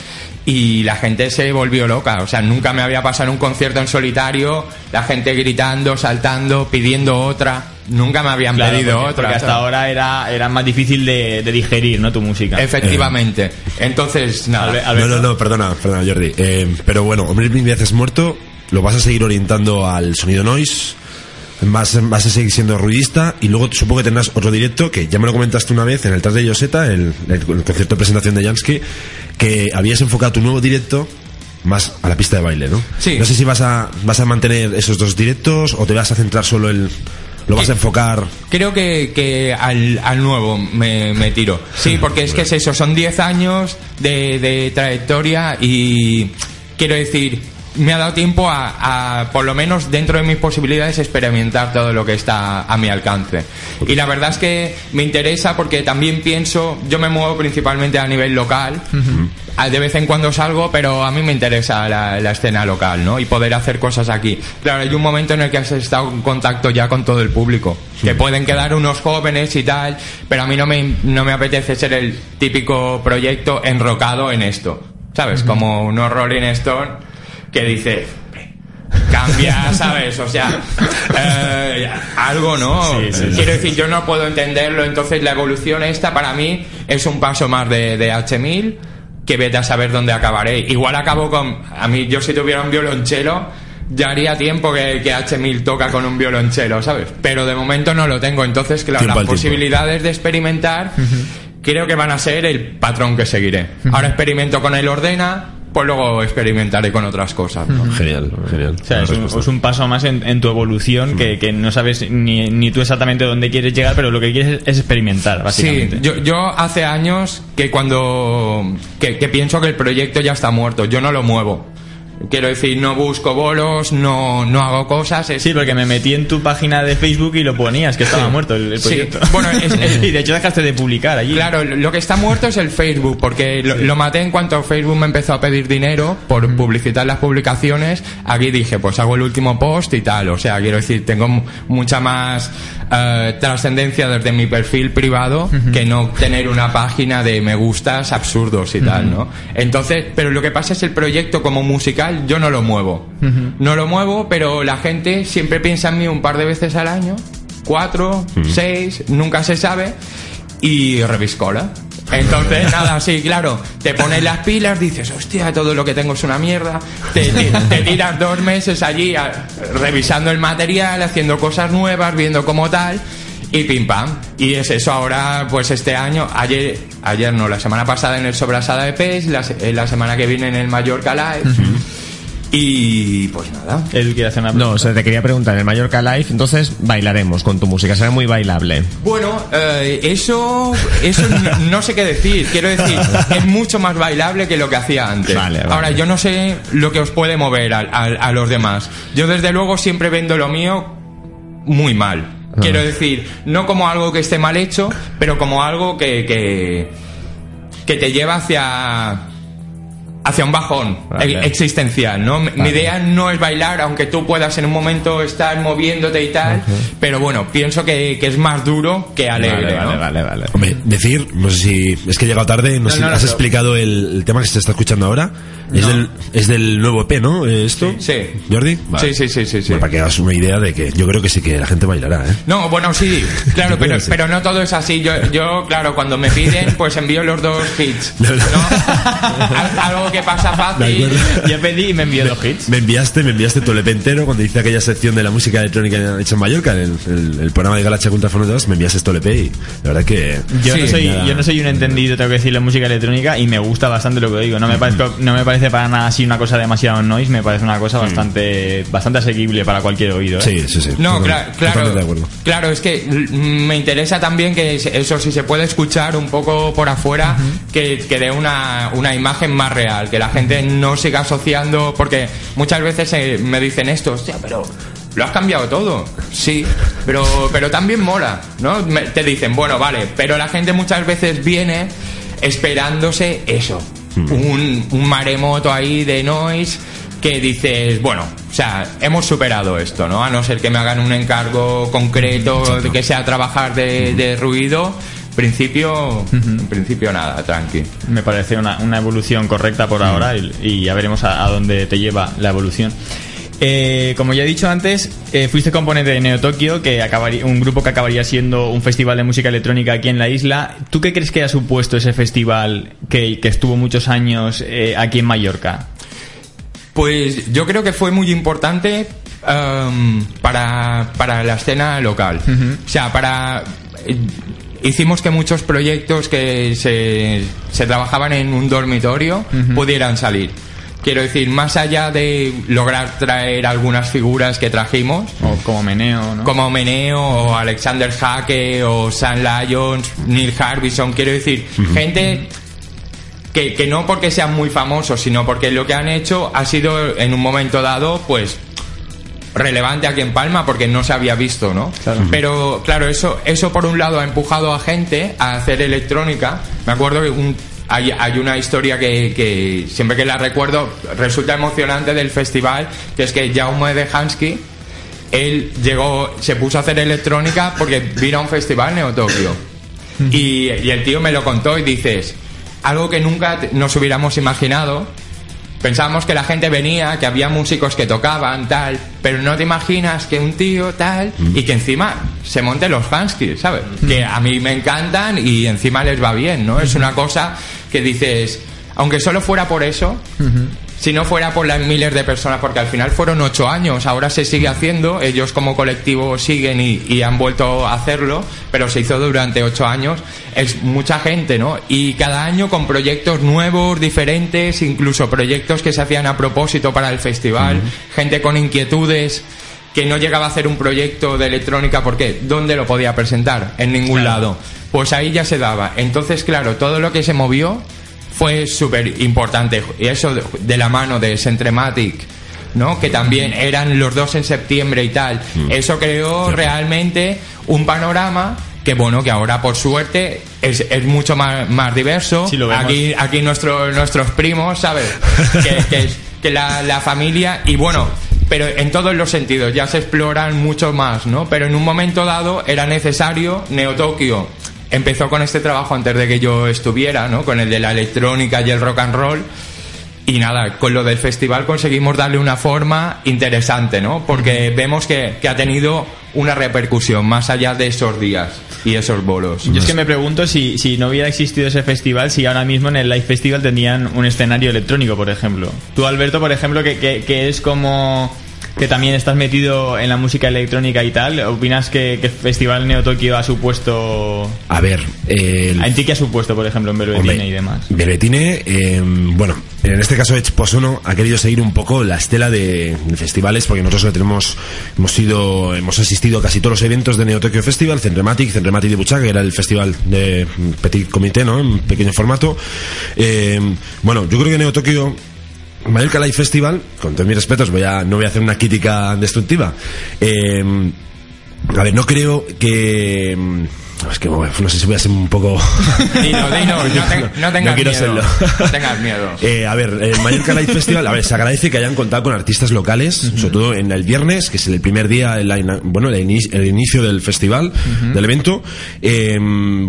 y la gente se volvió loca. O sea, nunca me había pasado en un concierto en solitario, la gente gritando, saltando, pidiendo otra. Nunca me habían Claro, pedido porque, otra. porque hasta ahora era, era más difícil de, de digerir, ¿no? Tu música. Efectivamente. Entonces, nada. No, no, no, perdona, perdona, Jordi. Eh, pero bueno, Hombre Mil Veces Muerto, lo vas a seguir orientando al sonido noise, vas, vas a seguir siendo ruidista y luego supongo que tendrás otro directo que ya me lo comentaste una vez en el Tras de Yoseta, el, el, el concierto de presentación de Jansky, que habías enfocado tu nuevo directo más a la pista de baile, ¿no? Sí. No sé si vas a, vas a mantener esos dos directos o te vas a centrar solo en... Lo vas a enfocar... Creo que, que al, al nuevo me, me tiro. Sí, porque es que es eso, son 10 años de, de trayectoria y quiero decir, me ha dado tiempo a, a, por lo menos dentro de mis posibilidades, experimentar todo lo que está a mi alcance. Y la verdad es que me interesa porque también pienso, yo me muevo principalmente a nivel local, Ah, de vez en cuando salgo, pero a mí me interesa la, la escena local, ¿no? Y poder hacer cosas aquí. Claro, hay un momento en el que has estado en contacto ya con todo el público, que pueden quedar unos jóvenes y tal, pero a mí no me, no me apetece ser el típico proyecto enrocado en esto, ¿sabes? Como unos Rolling Stone que dice, cambia, ¿sabes? O sea, eh, algo, ¿no? Quiero decir, yo no puedo entenderlo, entonces la evolución esta para mí es un paso más de, de H1000 que vete a saber dónde acabaré. Igual acabo con, a mí yo si tuviera un violonchelo, ya haría tiempo que, que H1000 toca con un violonchelo, ¿sabes? Pero de momento no lo tengo, entonces claro, Tiempo las al tiempo. posibilidades de experimentar creo que van a ser el patrón que seguiré. Ahora experimento con el ordena, pues luego experimentaré con otras cosas. ¿no? Genial, genial. O sea, es un, es un paso más en, en tu evolución que, que no sabes ni, ni tú exactamente dónde quieres llegar, pero lo que quieres es experimentar, básicamente. Sí, yo, yo hace años que cuando que, que pienso que el proyecto ya está muerto, yo no lo muevo. Quiero decir, no busco bolos, no, no hago cosas. es- Sí, porque me metí en tu página de Facebook y lo ponías, que estaba Sí. muerto el, el Sí. proyecto. Bueno, es- es- y de hecho dejaste de publicar allí. Claro, lo que está muerto es el Facebook, porque lo, lo maté en cuanto Facebook me empezó a pedir dinero por publicitar las publicaciones. Aquí dije, pues hago el último post y tal. O sea, quiero decir, tengo mu- mucha más eh, trascendencia desde mi perfil privado que no tener una página de me gustas absurdos y tal, ¿no? Entonces, pero lo que pasa es el proyecto como musical, yo no lo muevo. No lo muevo, pero la gente siempre piensa en mí un par de veces al año, cuatro, seis, nunca se sabe, y reviscola. Entonces, nada, sí, claro, te pones las pilas, dices, hostia, todo lo que tengo es una mierda. Te, te- te tiras dos meses allí a- revisando el material, haciendo cosas nuevas, viendo cómo tal. Y pim pam. Y es eso ahora, pues este año, ayer, ayer no, la semana pasada en el Sobrasada de PES, la, la semana que viene en el Mallorca Live. Y pues nada. Él quiere hacer una No, o sea, te quería preguntar, en el Mallorca Live, entonces bailaremos con tu música, será muy bailable. Bueno, eh, eso, eso no, sé qué decir. Quiero decir, es mucho más bailable que lo que hacía antes. Vale, vale. Ahora, yo no sé lo que os puede mover a, los demás. Yo, desde luego, siempre vendo lo mío muy mal. Quiero Ah. decir, no como algo que esté mal hecho, pero como algo que, que, que te lleva hacia hacia un bajón Vale. e- existencial, ¿no? Mi- idea no es bailar, aunque tú puedas en un momento estar moviéndote y tal, pero bueno, pienso que, que es más duro que alegre, Vale, ¿no? vale, vale. Hombre, decir, no sé si. Es que he llegado tarde, no, No, sé no, si no, has explicado el, el tema que se está escuchando ahora. Es, No. del, es del nuevo EP, ¿no? Eh, ¿Esto? Sí. ¿Jordi? Sí, sí, sí, sí, sí. Bueno, para que hagas una idea de que yo creo que sí que la gente bailará, ¿eh? No, bueno, sí, claro, pero, pero no todo es así. Yo, yo, claro, cuando me piden, pues envío los dos hits. ¿no? Al- Algo que pasa fácil. Yo pedí y me envió dos hits. Me enviaste, me enviaste tu EP entero cuando hice aquella sección de la música electrónica hecha en Mallorca, en el, el- el programa de Galaxia contra Fono 2, me enviaste este LP y la verdad que... Yo, no soy, nada. yo no soy un entendido, tengo que decir, la música electrónica y me gusta bastante lo que digo. No me, parece, no me parece para nada así una cosa demasiado noise, me parece una cosa bastante bastante asequible para cualquier oído. ¿eh? Sí, sí, sí. No, cla- claro, totalmente de acuerdo. claro, es que me interesa también que es- eso si se puede escuchar un poco por afuera, que, que dé una, una imagen más real, que la gente no siga asociando, porque muchas veces me dicen esto, hostia, pero lo has cambiado todo, sí, pero, pero también mola, ¿no? Me- te dicen, bueno, vale, pero la gente muchas veces viene esperándose eso, un, un maremoto ahí de noise que dices, bueno, o sea, hemos superado esto, ¿no? A no ser que me hagan un encargo concreto, de que sea trabajar de, de ruido, principio, en principio nada, tranqui. Me parece una, una evolución correcta por ahora y, y ya veremos a, a dónde te lleva la evolución. Eh, como ya he dicho antes, eh, fuiste componente de Neo Tokio, que acabaría, un grupo que acabaría siendo un festival de música electrónica aquí en la isla. ¿Tú qué crees que ha supuesto ese festival que, que estuvo muchos años eh, aquí en Mallorca? Pues yo creo que fue muy importante em, para, para la escena local. O sea, para... eh, Hicimos que muchos proyectos que se, se trabajaban en un dormitorio pudieran salir. Quiero decir, más allá de lograr traer algunas figuras que trajimos, O como Meneo, ¿no? como Meneo o Alexander Hake o Sam Lyons, Neil Harbison, quiero decir, gente que, que no porque sean muy famosos, sino porque lo que han hecho ha sido en un momento dado, pues relevante aquí en Palma porque no se había visto, ¿no? Pero claro, eso, eso por un lado ha empujado a gente a hacer electrónica. Me acuerdo que un- hay, hay una historia que, que siempre que la recuerdo resulta emocionante del festival, que es que Jaume de Hansky, él llegó, se puso a hacer electrónica porque vino a un festival Neo Tokio. Y, y el tío me lo contó y dices, algo que nunca nos hubiéramos imaginado. Pensábamos que la gente venía, que había músicos que tocaban, tal, pero no te imaginas que un tío tal y que encima se monte los Hansky, ¿sabes? Que a mí me encantan y encima les va bien, ¿no? Es una cosa que dices, aunque solo fuera por eso, si no fuera por las miles de personas, porque al final fueron ocho años, ahora se sigue haciendo, ellos como colectivo siguen y, y han vuelto a hacerlo, pero se hizo durante ocho años, es mucha gente, ¿no? Y cada año con proyectos nuevos, diferentes, incluso proyectos que se hacían a propósito para el festival, gente con inquietudes que no llegaba a hacer un proyecto de electrónica porque ¿dónde lo podía presentar? En ningún lado. Pues ahí ya se daba. Entonces, claro, todo lo que se movió fue súper importante. Y eso de, la mano de Centrematic, ¿no? Que también eran los dos en septiembre y tal. Eso creó realmente un panorama que bueno, que ahora por suerte es, es mucho más, más diverso. Sí, lo aquí aquí nuestro- nuestros primos, ¿sabes? que, que, que la, la familia y bueno, pero en todos los sentidos, ya se exploran mucho más, ¿no? Pero en un momento dado era necesario, Neo Tokio empezó con este trabajo antes de que yo estuviera, ¿no? Con el de la electrónica y el rock and roll. Y nada, con lo del festival conseguimos darle una forma interesante, ¿no? Porque vemos que, que ha tenido una repercusión más allá de esos días. Y esos bolos. Yo es que me pregunto si, si no hubiera existido ese festival, si ahora mismo en el Live Festival tendrían un escenario electrónico, por ejemplo. Tú, Alberto, por ejemplo, que, que, que es como que también estás metido en la música electrónica y tal, ¿opinas que, que el Festival Neo Tokio ha supuesto... A ver, el... ¿En ti qué ha supuesto, por ejemplo, en Belvetine Hombre, y demás? Belvetine, eh, bueno, en este caso Exposono ha querido seguir un poco la estela de, de festivales porque nosotros lo tenemos, hemos sido, hemos asistido a casi todos los eventos de Neo Tokyo Festival, Centrematic, Centrematic de Buchaga, que era el festival de Petit Comité, ¿no? En pequeño formato. Eh, bueno, yo creo que Neo Tokyo Mallorca Live Festival, con todos mis respetos, voy a, no voy a hacer una crítica destructiva. Eh, a ver, no creo que. Es que bueno, no sé si voy a ser un poco. Dino, dino, no, no tengas quiero miedo. serlo. No tengas miedo. Eh, a ver, el Mallorca Live Festival, a ver, se agradece que hayan contado con artistas locales, sobre todo en el viernes, que es el primer día, el, bueno, el, ini- el inicio del festival, del evento, eh,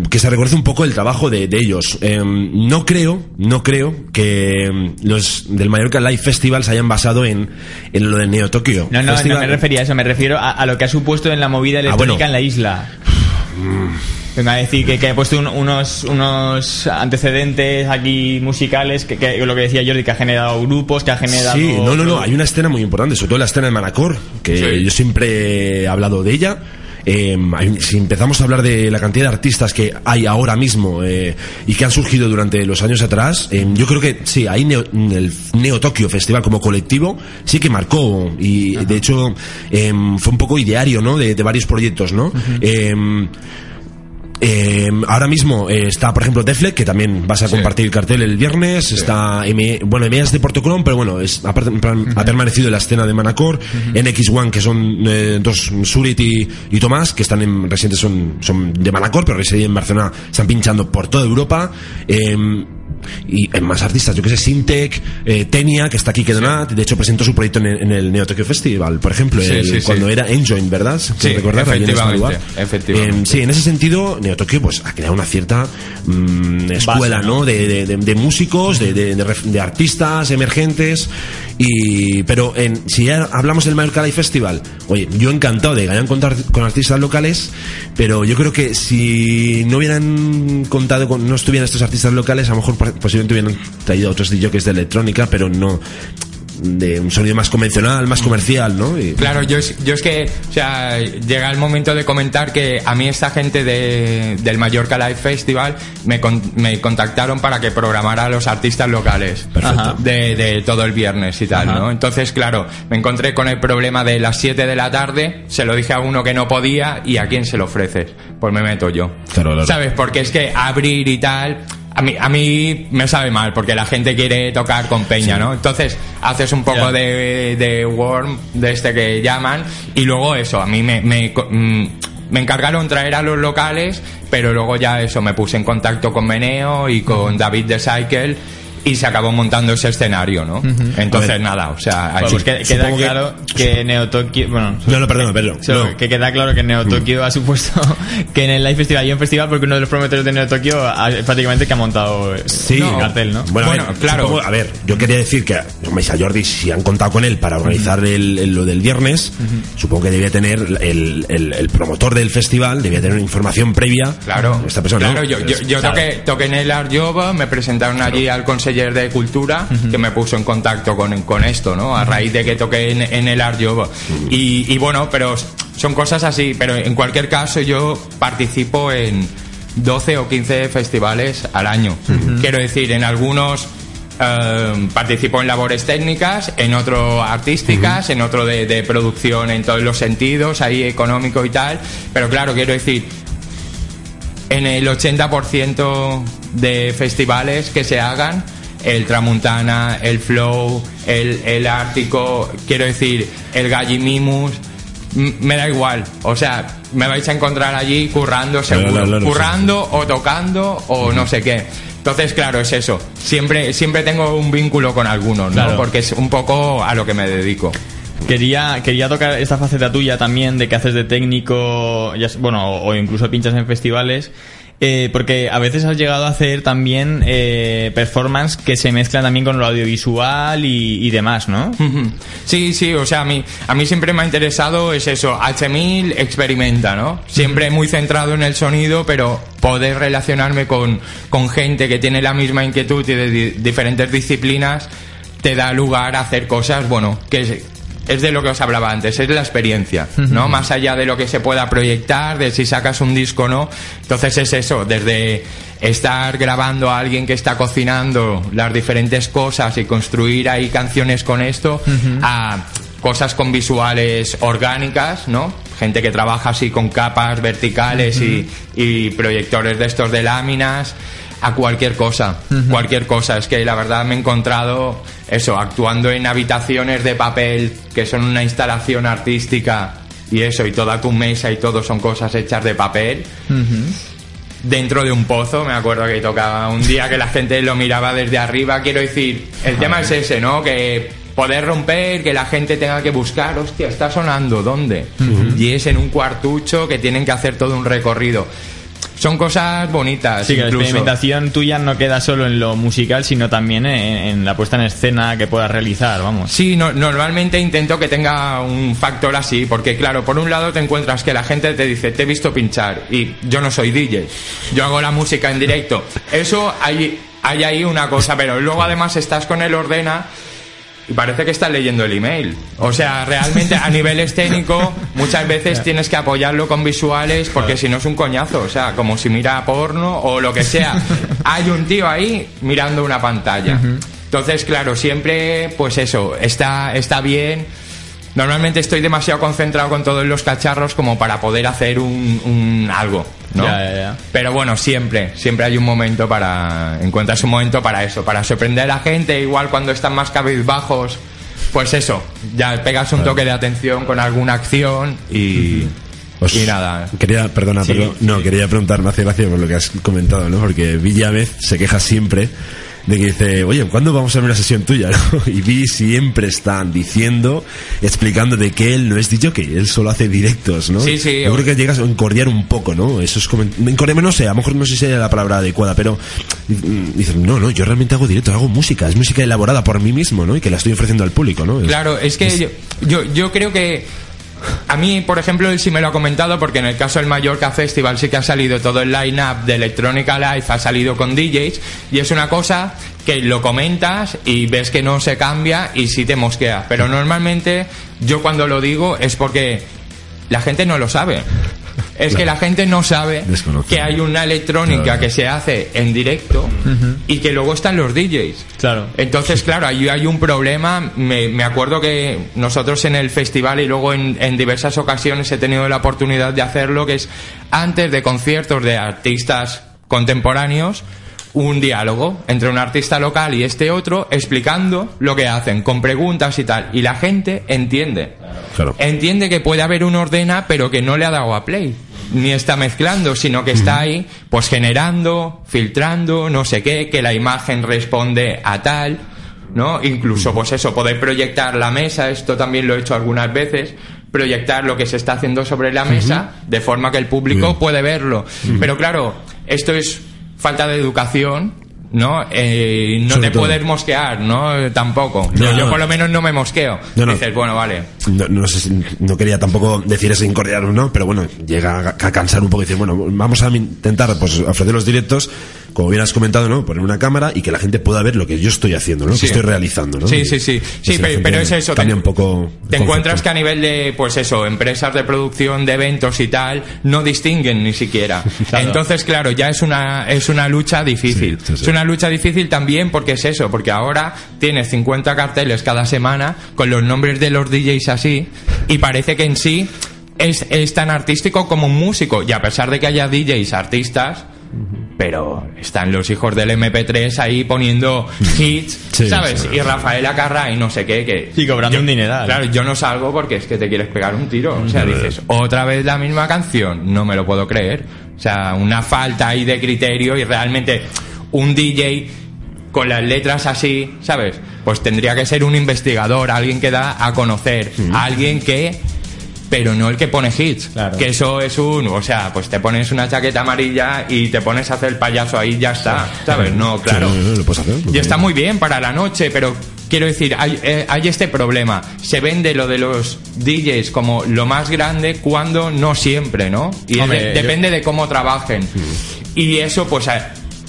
que se reconoce un poco el trabajo de, de ellos. Eh, no creo, no creo que mm, los del Mallorca Live Festival se hayan basado en, en lo del Neo Tokyo. No, no, Festival. no me refería a eso, me refiero a, a lo que ha supuesto en la movida Ah, bueno. electrónica en la isla. Venga a decir que, que ha puesto un- unos, unos antecedentes aquí musicales, que, que lo que decía Jordi, que ha generado grupos, que ha generado... Sí, no, no, no, hay una escena muy importante, sobre todo la escena de Manacor, que yo siempre he hablado de ella. Eh, si empezamos a hablar de la cantidad de artistas que hay ahora mismo eh, y que han surgido durante los años atrás, eh, yo creo que sí, ahí Neo- el Neo Tokyo Festival como colectivo sí que marcó y de hecho eh, fue un poco ideario ¿no? de, de varios proyectos, ¿no? Eh, ahora mismo eh, está, por ejemplo, Deflec, que también vas a compartir el cartel el viernes. Está, M, bueno, M es de Portocrom, pero bueno, es, ha, ha permanecido en la escena de Manacor. NX1, que son eh, dos, Surit y, y Tomás, que están en, residentes son, son de Manacor, pero residen en Barcelona, están pinchando por toda Europa. Eh, y hay más artistas, yo que sé, Sintec, eh, Tenia, que está aquí que Donat, de hecho presentó su proyecto en el, en el Neo Tokyo Festival, por ejemplo, Sí, el- sí, sí. cuando era Enjoin, ¿verdad? Sí, ¿Puedo recordar? Allí en efectivamente, lugar. efectivamente. Eh, sí, en ese sentido, Neo Tokyo pues, ha creado una cierta mm, escuela, Base, ¿no? De, de- de- de músicos, de, artistas emergentes. Y, pero en, si ya hablamos del Mallorca Live Festival, oye, yo encantado de que hayan contado con artistas locales, pero yo creo que si no hubieran contado con, no estuvieran estos artistas locales, a lo mejor posiblemente hubieran traído otros DJs de electrónica, pero no de un sonido más convencional, más comercial, ¿no? Y- Claro, yo es, yo es que, o sea, llega el momento de comentar que a mí esta gente de, del Mallorca Live Festival me, con- me contactaron para que programara a los artistas locales Perfecto. de, de todo el viernes y tal, Ajá. ¿no? Entonces, claro, me encontré con el problema de las 7 de la tarde, se lo dije a uno que no podía y a quién se lo ofreces. Pues me meto yo. Claro, claro. ¿Sabes? Porque es que abrir y tal. A mí, a mí me sabe mal porque la gente quiere tocar con peña, ¿no? Entonces haces un poco de, de worm, de este que llaman, y luego eso, a mí me, me, mm, me encargaron traer a los locales, pero luego ya eso, me puse en contacto con Meneo y con David de Cycle y se acabó montando ese escenario, ¿no? Entonces A ver. nada, o sea, Bueno, pues que- queda que- claro que, Neo Tokyo... Bueno, No, no, perdona, Pedro. solo No. que queda claro que Neo Tokyo ha supuesto que en el Live Festival hay un festival porque uno de los promotores de Neo Tokyo ha- prácticamente que ha montado Sí, el cartel, ¿no? Bueno, a ver, supongo- a ver, yo quería decir que a Jordi, si han contado con él para organizar el, el- lo del viernes, supongo que debía tener el, el- el promotor del festival, debía tener información previa. Claro, Esta persona, claro ¿no? yo, yo, yo Claro. toqué, toqué en el Arjova, me presentaron allí al de Cultura, que me puso en contacto con, con esto, ¿no? A raíz de que toqué en, en el Arjova. Y, y bueno, pero son cosas así, pero en cualquier caso yo participo en 12 o 15 festivales al año. Quiero decir, en algunos... eh, participo en labores técnicas, en otro artísticas, en otro de, de producción en todos los sentidos, ahí económico y tal. Pero claro, quiero decir, en el 80% de festivales que se hagan, el Tramuntana, el Flow, el, el Ártico, quiero decir, el Gallimimus, me da igual. O sea, me vais a encontrar allí currando seguro. Currando o tocando o no sé qué. Entonces, claro, es eso. Siempre, siempre tengo un vínculo con algunos, ¿no? Claro. Porque es un poco a lo que me dedico. Quería, quería tocar esta faceta tuya también de que haces de técnico, ya bueno, o o incluso pinchas en festivales. Eh, porque a veces has llegado a hacer también eh, performance que se mezclan también con lo audiovisual y, y demás, ¿no? Sí, sí, o sea, a mí, a mí siempre me ha interesado, es eso, H1000 experimenta, ¿no? Siempre muy centrado en el sonido, pero poder relacionarme con, con gente que tiene la misma inquietud y de di- diferentes disciplinas te da lugar a hacer cosas, bueno, que es, de lo que os hablaba antes, es la experiencia, ¿no? Más allá de lo que se pueda proyectar, de si sacas un disco o no. Entonces es eso, desde estar grabando a alguien que está cocinando las diferentes cosas y construir ahí canciones con esto, a cosas con visuales orgánicas, ¿no? Gente que trabaja así con capas verticales y, y proyectores de estos de láminas, a cualquier cosa, cualquier cosa. Es que la verdad me he encontrado eso, actuando en habitaciones de papel que son una instalación artística y eso, y toda tu mesa y todo son cosas hechas de papel dentro de un pozo, me acuerdo que tocaba un día que la gente lo miraba desde arriba, quiero decir, el tema es ese, ¿no? Que poder romper, que la gente tenga que buscar, hostia, está sonando, ¿dónde? Y es en un cuartucho que tienen que hacer todo un recorrido. Son cosas bonitas, Sí, que la experimentación tuya no queda solo en lo musical, sino también en, en la puesta en escena que puedas realizar, vamos. Sí, no- normalmente intento que tenga un factor así, porque claro, por un lado te encuentras que la gente te dice, te he visto pinchar, y yo no soy DJ, yo hago la música en directo. Eso hay, hay ahí una cosa, pero luego además estás con el ordena y parece que estás leyendo el email. O sea, realmente a nivel escénico muchas veces tienes que apoyarlo con visuales porque si no es un coñazo. O sea, como si mira porno o lo que sea. Hay un tío ahí mirando una pantalla. Entonces, claro, siempre, pues eso, está, está bien. Normalmente estoy demasiado concentrado con todos los cacharros como para poder hacer un, un algo, ¿no? Ya, ya, ya. Pero bueno, siempre, siempre hay un momento para. Encuentras un momento para eso, para sorprender a la gente, igual cuando están más cabizbajos, pues eso, ya pegas un toque de atención con alguna acción y. Y nada. Quería, perdona, Sí, perdón. No, quería preguntar, me hace gracia por lo que has comentado, ¿no? Porque Villavez se queja siempre de que dice, oye, ¿cuándo vamos a ver una sesión tuya? ¿no? Y Vi siempre están diciendo, explicando de que él no es DJ, que él solo hace directos, ¿no? Sí, sí, Yo o- creo que llegas a encordiar un poco, ¿no? Eso es como, encordiarme no sé, a lo mejor no sé si sería la palabra adecuada, pero dices, no, no, yo realmente hago directos, hago música, es música elaborada por mí mismo, ¿no? Y que la estoy ofreciendo al público, ¿no? Es- Claro, es que yo, yo, yo creo que a mí, por ejemplo, él sí me lo ha comentado porque en el caso del Mallorca Festival sí que ha salido todo el line-up de Electronica Live, ha salido con DJs y es una cosa que lo comentas y ves que no se cambia y sí te mosquea. Pero normalmente yo cuando lo digo es porque la gente no lo sabe. Es que la gente no sabe que hay una electrónica Claro. que se hace en directo y que luego están los DJs. Claro. Entonces, claro, ahí hay un problema. Me, me acuerdo que nosotros en el festival y luego en, en diversas ocasiones he tenido la oportunidad de hacerlo, que es antes de conciertos de artistas contemporáneos, un diálogo entre un artista local y este otro explicando lo que hacen, con preguntas y tal. Y la gente entiende. Claro. Entiende que puede haber un ordena, pero que no le ha dado a play. Ni está mezclando, sino que está ahí, pues generando, filtrando, no sé qué, que la imagen responde a tal, ¿no? Incluso, pues eso, poder proyectar la mesa, esto también lo he hecho algunas veces, proyectar lo que se está haciendo sobre la mesa, de forma que el público puede verlo. Pero claro, esto es falta de educación, ¿no? Eh, no Sobre te todo. puedes mosquear, ¿no? Tampoco. No, yo por lo menos no me mosqueo. No, no. Dices, bueno, vale. no, no sé si- no quería tampoco decir ese incordiar no, pero bueno, llega a, a cansar un poco y decir, bueno, vamos a intentar pues ofrecer los directos, como bien has comentado, ¿no? Poner una cámara y que la gente pueda ver lo que yo estoy haciendo, ¿no? Sí. Que estoy realizando, ¿no? Sí, sí, sí. Sí, pero, es eso. Cambia te- un poco. Te encuentras que a nivel de, pues eso, empresas de producción, de eventos y tal, no distinguen ni siquiera. Claro. Entonces, claro, ya es una, es una lucha difícil. Sí, sí, sí. Es una lucha difícil también porque es eso, porque ahora tienes 50 carteles cada semana con los nombres de los DJs así y parece que en sí es, es tan artístico como un músico. Y a pesar de que haya DJs artistas, pero están los hijos del MP3 ahí poniendo hits, Sí, ¿sabes? sí. Y Rafael Acarra y no sé qué, que... Y cobrando yo- un dineral. Claro, yo no salgo porque es que te quieres pegar un tiro. O sea, dices, otra vez la misma canción, no me lo puedo creer. O sea, una falta ahí de criterio y realmente un DJ con las letras así, ¿sabes? Pues tendría que ser un investigador, alguien que da a conocer, alguien que pero no el que pone hits. Que eso es un. O sea, pues te pones una chaqueta amarilla y te pones a hacer el payaso ahí y ya está. ¿Sabes? No, claro. Sí, no, no, lo puedes hacer, Y está muy bien para la noche, pero quiero decir, hay, eh, hay este problema. Se vende lo de los DJs como lo más grande cuando no siempre, ¿no? Y es Hombre, de- yo- depende de cómo trabajen. Y eso, pues,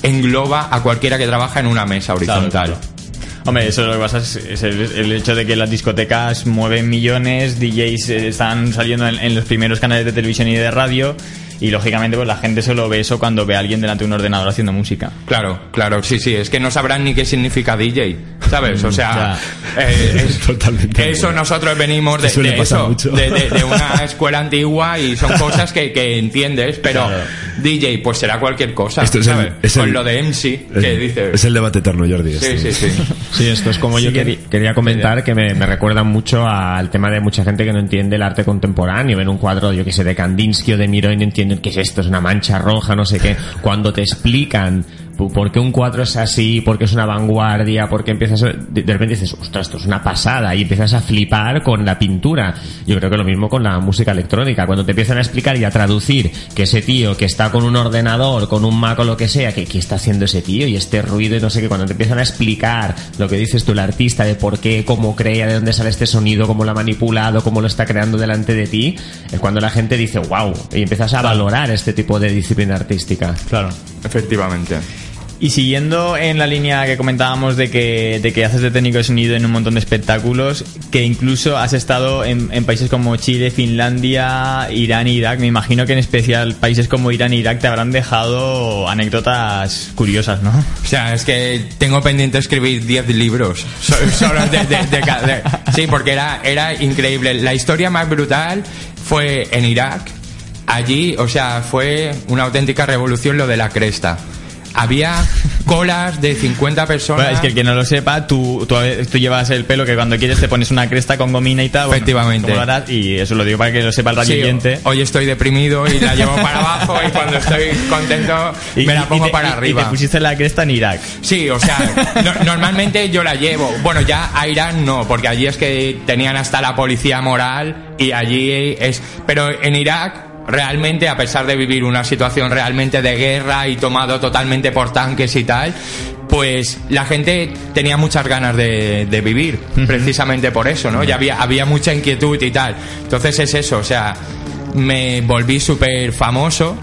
engloba a cualquiera que trabaja en una mesa horizontal. Hombre, eso lo que pasa es, el, hecho de que las discotecas mueven millones, DJs eh, están saliendo en, en los primeros canales de televisión y de radio y lógicamente pues la gente solo ve eso cuando ve a alguien delante de un ordenador haciendo música. Claro, claro, sí, sí, es que no sabrán ni qué significa DJ, ¿sabes? O sea, eh, es- eso nosotros venimos de, de eso, de, de- de una escuela antigua y son cosas que, que entiendes, pero DJ pues será cualquier cosa, Esto es el- ¿sabes? es Con el- lo de MC, que dices... Es el debate eterno, Jordi. Sí, este. sí, sí. Sí, esto es como yo quería, quería comentar que me, me recuerda mucho al tema de mucha gente que no entiende el arte contemporáneo. Ven un cuadro, yo que sé, de Kandinsky o de Miró y no entienden qué es esto, es una mancha roja, no sé qué. Cuando te explican pu- por qué un cuadro es así, por qué es una vanguardia, por qué empiezas a- de, de repente dices, ostras, esto es una pasada y empiezas a flipar con la pintura. Yo creo que lo mismo con la música electrónica. Cuando te empiezan a explicar y a traducir que ese tío que está con un ordenador, con un Mac o lo que sea, que qué está haciendo ese tío y este ruido y no sé qué, cuando te empiezan a explicar lo que dices tú, el artista, de por qué, cómo crea, de dónde sale este sonido, cómo lo ha manipulado, cómo lo está creando delante de ti, es cuando la gente dice, wow, y empiezas a valorar este tipo de disciplina artística. Claro. Efectivamente. Y siguiendo en la línea que comentábamos de que, de que haces de técnico de sonido en un montón de espectáculos, que incluso has estado en, países como Chile, Finlandia, Irán, Irak, me imagino que en especial países como Irán e Irak te habrán dejado anécdotas curiosas, ¿no? O sea, es que tengo pendiente escribir 10 libros. So- Solo de, de- de- sí, porque era, era increíble. La historia más brutal fue en Irak. Allí, o sea, fue una auténtica revolución lo de la cresta. Había colas de 50 personas. Bueno, es que el que no lo sepa, tú, tú, tú llevas el pelo que cuando quieres te pones una cresta con gomina y tal. bueno, Efectivamente. ¿cómo lo harás? Y eso lo digo para que lo sepa el radio Sí, oyente. hoy estoy deprimido y la llevo para abajo y cuando estoy contento Y- me la pongo te- para y- arriba. Y te pusiste la cresta en Irak. Sí, o sea, no- normalmente yo la llevo. Bueno, ya a Irán no, porque allí es que tenían hasta la policía moral y allí es... Pero en Irak, realmente, a pesar de vivir una situación realmente de guerra y tomado totalmente por tanques y tal, pues la gente tenía muchas ganas de, de vivir, precisamente por eso, ¿no? Y había, había mucha inquietud y tal. Entonces es eso, o sea, me volví súper famoso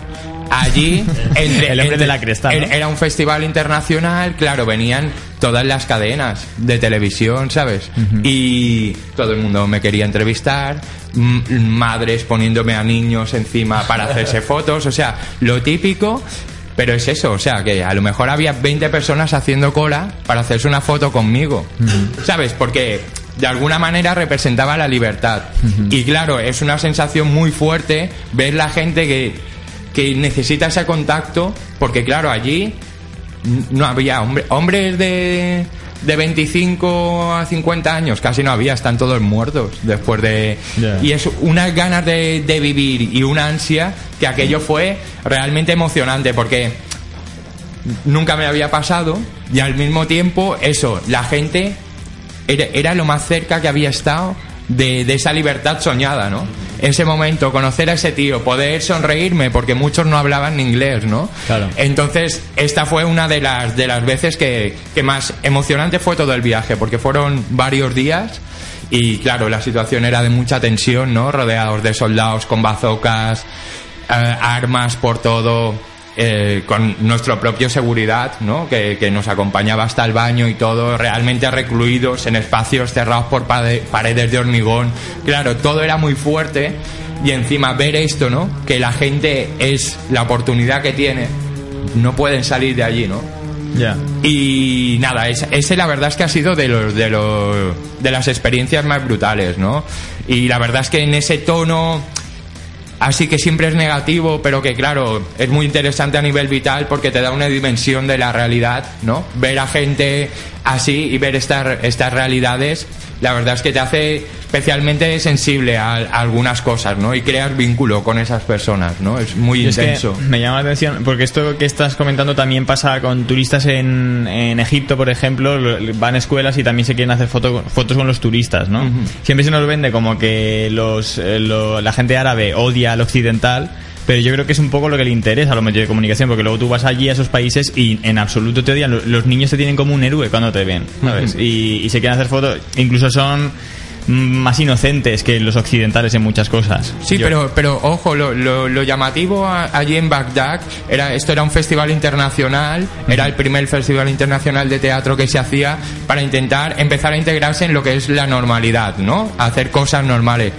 allí entre- El hombre entre- de la cresta, era un festival internacional, claro, venían todas las cadenas de televisión, ¿sabes? Y todo el mundo me quería entrevistar, madres poniéndome a niños encima para hacerse fotos, o sea, lo típico, pero es eso, o sea, que a lo mejor había 20 personas haciendo cola para hacerse una foto conmigo, ¿sabes? Porque de alguna manera representaba la libertad. Y claro, es una sensación muy fuerte ver la gente que, que necesita ese contacto, porque claro, allí no había hombre- hombres de, de 25 a 50 años, casi no había, están todos muertos después de... Y es unas ganas de, de vivir y una ansia que aquello fue realmente emocionante porque nunca me había pasado y al mismo tiempo eso, la gente era, era lo más cerca que había estado de, de esa libertad soñada, ¿no? Ese momento, conocer a ese tío, poder sonreírme, porque muchos no hablaban inglés, ¿no? Claro. Entonces, esta fue una de las, de las veces que, que más emocionante fue todo el viaje, porque fueron varios días y, claro, la situación era de mucha tensión, ¿no? Rodeados de soldados con bazocas, eh, armas por todo, eh, con nuestro propio seguridad, ¿no? Que, que nos acompañaba hasta el baño y todo, realmente recluidos en espacios cerrados por paredes de hormigón. Claro, todo era muy fuerte y encima ver esto, ¿no? Que la gente es la oportunidad que tiene, no pueden salir de allí, ¿no? Ya. Y nada, ese, ese la verdad es que ha sido de los, de los de las experiencias más brutales, ¿no? Y la verdad es que en ese tono así que siempre es negativo, pero que claro, es muy interesante a nivel vital porque te da una dimensión de la realidad, ¿no? Ver a gente así y ver estas estas realidades, la verdad es que te hace especialmente sensible a, a algunas cosas, ¿no? Y creas vínculo con esas personas, ¿no? Es muy Y es que intenso. me llama la atención, porque esto que estás comentando también pasa con turistas en, en Egipto, por ejemplo, lo- van a escuelas y también se quieren hacer foto- fotos con los turistas, ¿no? Siempre se nos vende como que los, eh, lo- la gente árabe odia al occidental, pero yo creo que es un poco lo que le interesa a los medios de comunicación, porque luego tú vas allí a esos países y en absoluto te odian. Lo- Los niños te tienen como un héroe cuando te ven, ¿sabes? Y, y se quieren hacer fotos, incluso son mm, más inocentes que los occidentales en muchas cosas. Sí, Yo- pero, pero ojo, lo, lo, lo llamativo a- allí en Bagdad, era, esto era un festival internacional, era el primer festival internacional de teatro que se hacía para intentar empezar a integrarse en lo que es la normalidad, ¿no? A hacer cosas normales.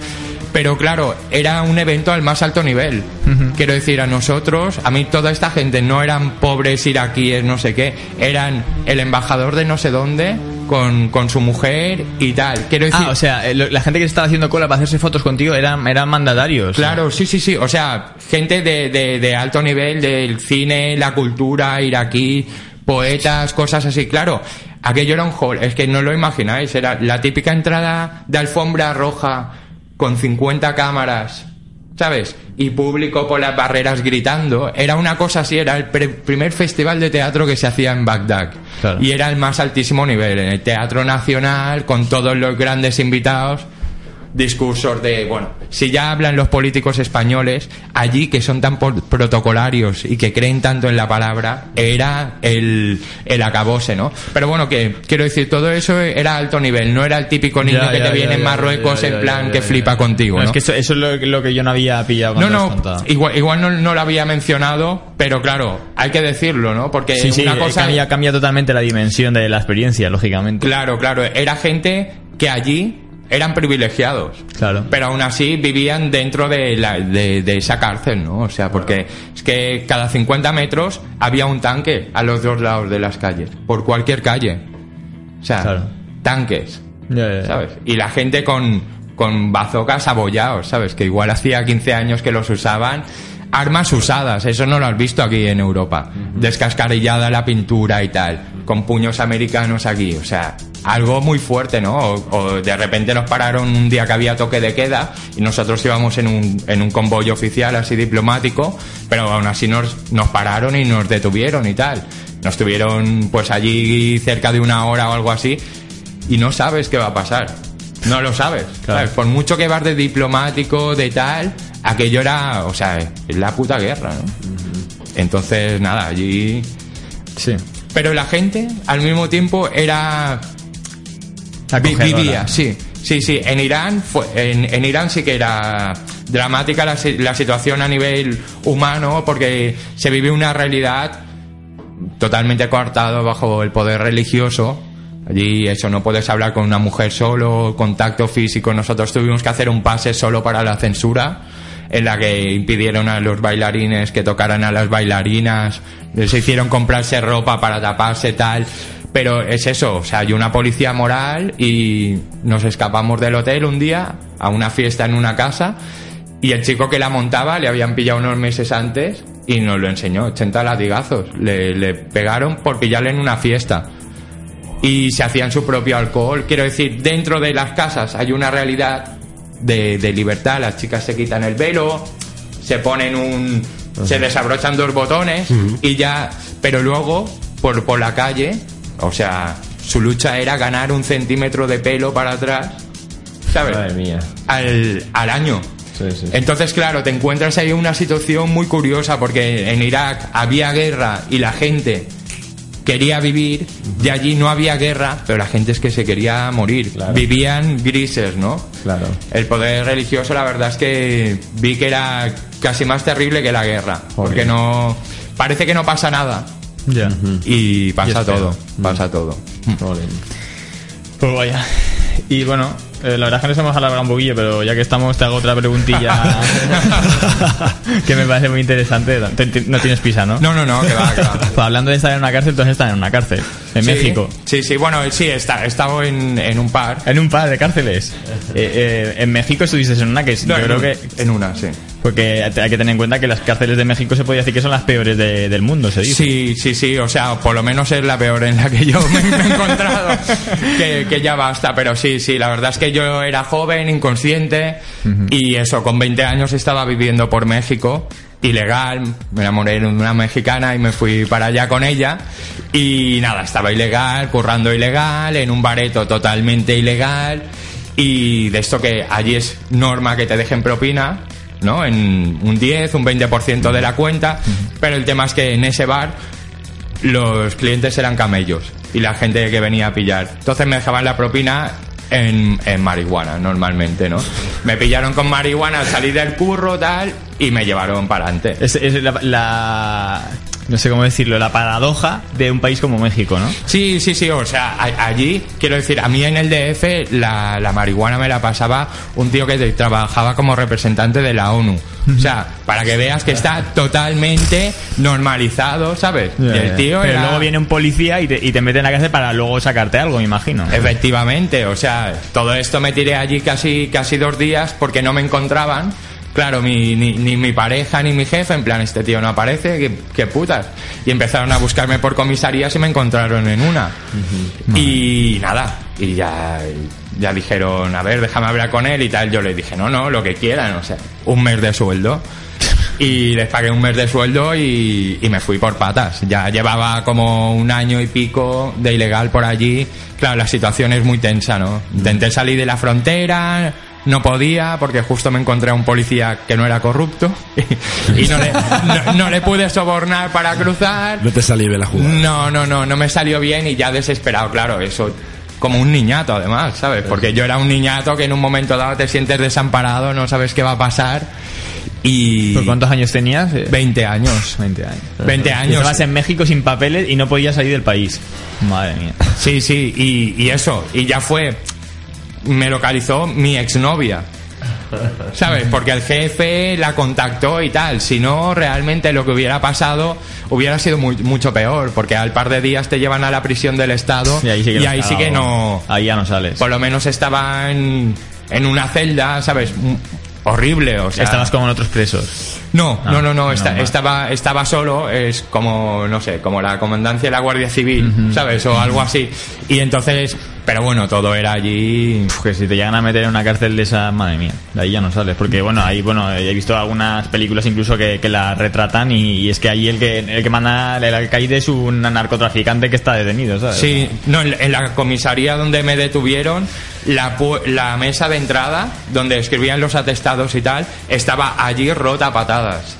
Pero claro, era un evento al más alto nivel. Quiero decir, a nosotros, a mí toda esta gente no eran pobres iraquíes, no sé qué, eran el embajador de no sé dónde con, con su mujer y tal. Quiero decir, Ah, o sea, eh, la gente que estaba haciendo cola para hacerse fotos contigo eran, eran mandatarios. Claro, sí, sí, sí. O sea, gente de, de, de alto nivel del cine, la cultura iraquí, poetas, cosas así. Claro, aquello era un hall. Es que no lo imagináis. Era la típica entrada de alfombra roja con 50 cámaras. ¿Sabes? Y público por las barreras gritando. Era una cosa así, era el primer festival de teatro que se hacía en Bagdad. Y era el más altísimo nivel, en el Teatro Nacional, con todos los grandes invitados discursos de, bueno, si ya hablan los políticos españoles, allí que son tan protocolarios y que creen tanto en la palabra, era el, el acabose, ¿no? Pero bueno, que quiero decir, todo eso era alto nivel, no era el típico niño Ya, que ya, te ya, viene en Marruecos en plan que flipa contigo, No, ¿no? Es que eso, eso es lo, lo que yo no había pillado No, no, igual, igual no, no lo había mencionado, pero claro, hay que decirlo, ¿no? Porque Sí, sí, una cosa... cambia, cambia totalmente la dimensión de la experiencia, lógicamente. Claro, claro, era gente que allí eran privilegiados. Claro. Pero aún así vivían dentro de, la- de, de esa cárcel, ¿no? O sea, porque es que cada 50 metros había un tanque a los dos lados de las calles, por cualquier calle. O sea, tanques, ¿sabes? Y la gente con, con bazocas abollados, ¿sabes? Que igual hacía 15 años que los usaban. Armas usadas, eso no lo has visto aquí en Europa. Descascarillada la pintura y tal, con puños americanos aquí, o sea, algo muy fuerte, ¿no? O, o de repente nos pararon un día que había toque de queda y nosotros íbamos en un, en un convoy oficial así diplomático, pero aún así nos, nos pararon y nos detuvieron y tal. Nos tuvieron pues allí cerca de una hora o algo así y no sabes qué va a pasar. No lo sabes. ¿sabes? Por mucho que vas de diplomático, de tal, aquello era, o sea, es la puta guerra, ¿no? Entonces, nada, allí... Sí. Pero la gente, al mismo tiempo, era... Acogedora. vivía, sí. Sí, sí, en Irán, fue, en, en Irán sí que era dramática la, la situación a nivel humano porque se vive una realidad totalmente coartado bajo el poder religioso. Allí eso, no puedes hablar con una mujer solo, contacto físico. Nosotros tuvimos que hacer un pase solo para la censura, en la que impidieron a los bailarines que tocaran a las bailarinas, les hicieron comprarse ropa para taparse tal. Pero es eso, o sea, hay una policía moral y nos escapamos del hotel un día a una fiesta en una casa y el chico que la montaba le habían pillado unos meses antes y nos lo enseñó, 80 latigazos. Le, le pegaron por pillarle en una fiesta. Y se hacían su propio alcohol. Quiero decir, dentro de las casas hay una realidad de, de libertad. Las chicas se quitan el velo, se ponen un... se desabrochan dos botones y ya... Pero luego, por, por la calle, o sea, su lucha era ganar un centímetro de pelo para atrás, ¿sabes? Madre mía. Al, al año. Sí, sí. Entonces, claro, te encuentras ahí una situación muy curiosa porque en Irak había guerra y la gente quería vivir y allí no había guerra, pero la gente es que se quería morir. Vivían grises, ¿no? Claro. El poder religioso, la verdad es que vi que era casi más terrible que la guerra, porque no parece que no pasa nada Ya. y pasa Y es feo. todo, pasa todo. Pues vaya. Y bueno, eh, la verdad es que nos hemos alargado un poquillo, pero ya que estamos, te hago otra preguntilla que me parece muy interesante. Te- te- No tienes pisa, ¿no? No, no, no, que va, que va. Pues hablando de estar en una cárcel, entonces están en una cárcel. En Sí, México. Sí, sí, bueno, sí, he esta- he estado en, en un par. En un par de cárceles. Eh, eh, en México estuviste en una que es- No, yo creo que... En una, sí. Porque hay que tener en cuenta que las cárceles de México se podría decir que son las peores de- del mundo, se dice. Sí, sí, sí, o sea, por lo menos es la peor en la que yo me, me he encontrado, que, que ya basta, pero sí, sí, la verdad es que yo era joven, inconsciente, y eso, con 20 años estaba viviendo por México, ilegal, me enamoré de una mexicana y me fui para allá con ella, y nada, estaba ilegal, currando ilegal, en un bareto totalmente ilegal, y de esto que allí es norma que te dejen propina, ¿no? En un 10, un 20% de la cuenta, pero el tema es que en ese bar los clientes eran camellos y la gente que venía a pillar. Entonces me dejaban la propina en, en marihuana, normalmente, ¿no? Me pillaron con marihuana al salir del curro, tal, y me llevaron para adelante. Es, es la, la- No sé cómo decirlo, la paradoja de un país como México, ¿no? Sí, sí, sí, o sea, a- allí, quiero decir, a mí en el DF la, la marihuana me la pasaba un tío que trabajaba como representante de la ONU. O sea, para que veas que está totalmente normalizado, ¿sabes? y el tío Pero era- luego viene un policía y te, y te mete en la cárcel para luego sacarte algo, me imagino. Efectivamente, o sea, todo esto me tiré allí casi, casi dos días porque no me encontraban. Claro, mi- ni, ni mi pareja ni mi jefe, en plan, este tío no aparece, qué, qué putas. Y empezaron a buscarme por comisarías y me encontraron en una. Y nada, y ya, ya dijeron, a ver, déjame hablar con él y tal. Yo les dije, no, no, lo que quieran, o sea, un mes de sueldo. Y les pagué un mes de sueldo y, y me fui por patas. Ya llevaba como un año y pico de ilegal por allí. Claro, la situación es muy tensa, ¿no? Intenté salir de la frontera, no podía porque justo me encontré a un policía que no era corrupto y no le, no- no le pude sobornar para cruzar. No te salió bien la jugada. No, no, no, no me salió bien y ya desesperado, claro, eso como un niñato además, ¿sabes? Porque yo era un niñato que en un momento dado te sientes desamparado, no sabes qué va a pasar y... ¿Por cuántos años tenías? 20 años. 20 años. 20 Y años. Estabas en México sin papeles y no podías salir del país. Madre mía. Sí, sí, y, y eso, y ya fue, me localizó mi exnovia. ¿Sabes? Porque el jefe la contactó y tal. Si no, realmente lo que hubiera pasado hubiera sido muy- mucho peor. Porque al par de días te llevan a la prisión del Estado Y ahí sí que, y lo ahí has sí que cagado. no. Ahí ya no sales. Por lo menos estaba en, en una celda, ¿sabes? Horrible, o sea. Estabas con otros presos. No, Ah, no, no, no, no, mal. estaba, estaba solo, es como, no sé, como la comandancia de la Guardia Civil, ¿sabes? O algo así. Y entonces, pero bueno, todo era allí. Uf, que si te llegan a meter en una cárcel de esa, madre mía, de ahí ya no sales. Porque bueno, ahí bueno, he visto algunas películas incluso que, que la retratan y, y es que ahí el que el que manda el alcaide es un narcotraficante que está detenido, ¿sabes? Sí, no, en, en la comisaría donde me detuvieron, la, la mesa de entrada, donde escribían los atestados y tal, estaba allí rota a patadas.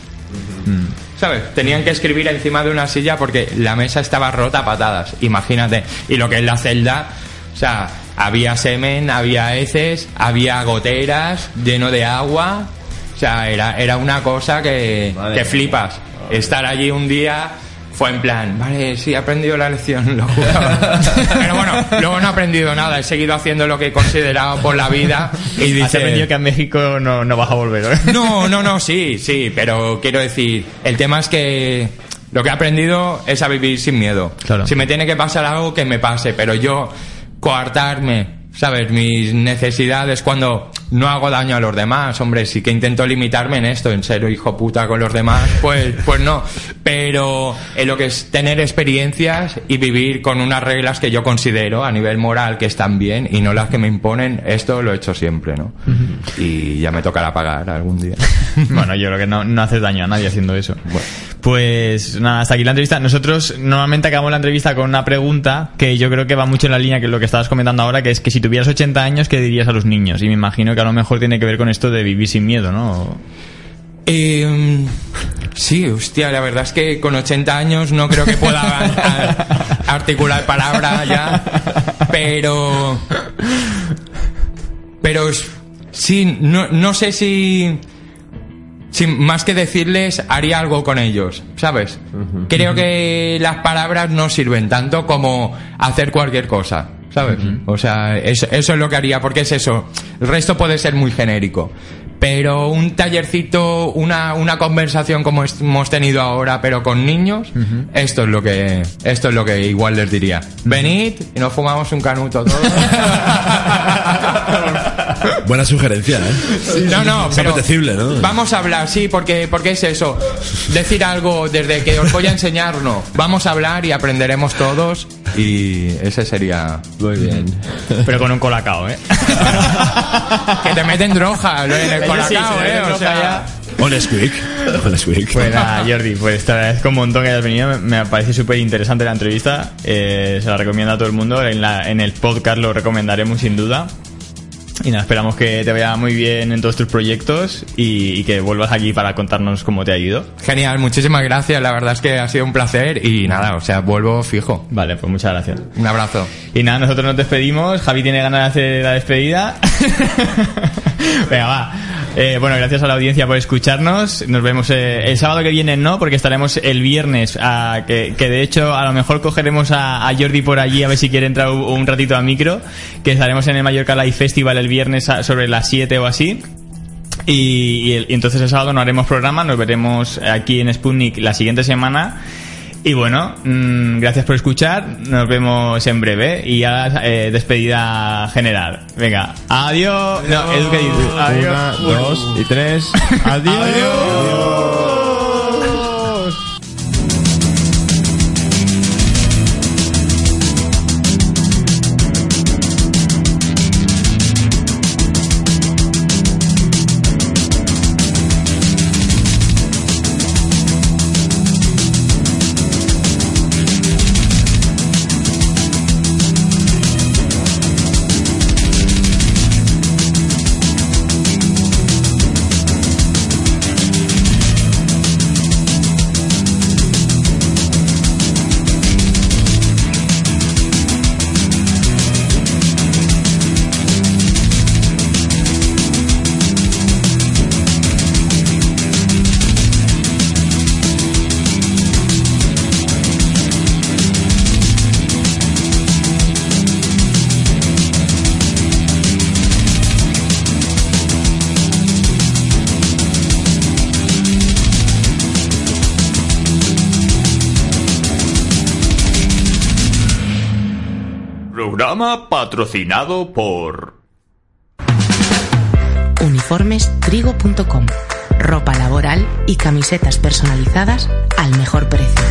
¿Sabes? Tenían que escribir encima de una silla porque la mesa estaba rota a patadas. Imagínate. Y lo que es la celda, o sea, había semen, había heces, había goteras, lleno de agua. O sea, era, era una cosa que, que flipas. Estar allí un día fue en plan, vale, sí, he aprendido la lección, lo juro. Pero bueno, luego no he aprendido nada, he seguido haciendo lo que he considerado por la vida y Has dice... aprendido que a México no, no vas a volver, ¿eh? No, no, no, sí, sí, pero quiero decir, el tema es que lo que he aprendido es a vivir sin miedo. Claro. Si me tiene que pasar algo, que me pase, pero yo coartarme, ¿sabes? Mis necesidades cuando no hago daño a los demás, hombre, sí que intento limitarme en esto, en ser hijo puta con los demás, pues, pues no. Pero en lo que es tener experiencias y vivir con unas reglas que yo considero a nivel moral que están bien y no las que me imponen, esto lo he hecho siempre, ¿no? Y ya me tocará pagar algún día. bueno, yo creo que no, no haces daño a nadie haciendo eso. Pues nada, hasta aquí la entrevista. Nosotros normalmente acabamos la entrevista con una pregunta que yo creo que va mucho en la línea que lo que estabas comentando ahora, que es que si tuvieras 80 años, ¿qué dirías a los niños? Y me imagino que a lo mejor tiene que ver con esto de vivir sin miedo, ¿no? Eh, sí, hostia, la verdad es que con 80 años no creo que pueda a- articular palabra ya, pero... Pero sí, no, no sé si... si más que decirles, haría algo con ellos, ¿sabes? Creo que las palabras no sirven tanto como hacer cualquier cosa, ¿sabes? O sea, eso, eso es lo que haría, porque es eso. El resto puede ser muy genérico. Pero un tallercito, una, una conversación como hemos tenido ahora, pero con niños, esto es lo que esto es lo que igual les diría. Venid y nos fumamos un canuto todos. Buena sugerencia, ¿eh? No, no, Es pero apetecible, ¿no? Vamos a hablar, sí, porque, porque es eso. Decir algo desde que os voy a enseñar, no. Vamos a hablar y aprenderemos todos. Y ese sería. Muy bien. Pero con un colacao, ¿eh? Que te meten droga en el sí, colacao, se ¿eh? O sea. Ole Squeak. Pues nada, Jordi, pues te agradezco un montón que hayas venido. Me- Me parece súper interesante la entrevista. Eh, se la recomiendo a todo el mundo. En, la, en el podcast lo recomendaremos sin duda. Y nada, esperamos que te vaya muy bien en todos tus proyectos y, y que vuelvas aquí para contarnos cómo te ha ido. Genial, muchísimas gracias. La verdad es que ha sido un placer. Y nada, o sea, vuelvo fijo. Vale, pues muchas gracias. Un abrazo. Y nada, nosotros nos despedimos. Javi tiene ganas de hacer la despedida. Venga, va. Eh, bueno, gracias a la audiencia por escucharnos. Nos vemos eh, el sábado que viene, no, porque estaremos el viernes. ah, que, de hecho, a lo mejor cogeremos a, a Jordi por allí a ver si quiere entrar un, ratito a micro. Que estaremos en el Mallorca Live Festival el viernes a- sobre las 7 o así. Y, y el- y entonces el sábado no haremos programa, nos veremos aquí en Sputnik la siguiente semana. Y bueno, mm, gracias por escuchar, nos vemos en breve y ya eh, despedida general. Venga, adiós. No, Edu, ¿qué dices? Adiós. Una, dos y tres. Adiós. Programa patrocinado por... Uniformestrigo.com. Ropa laboral y camisetas personalizadas al mejor precio.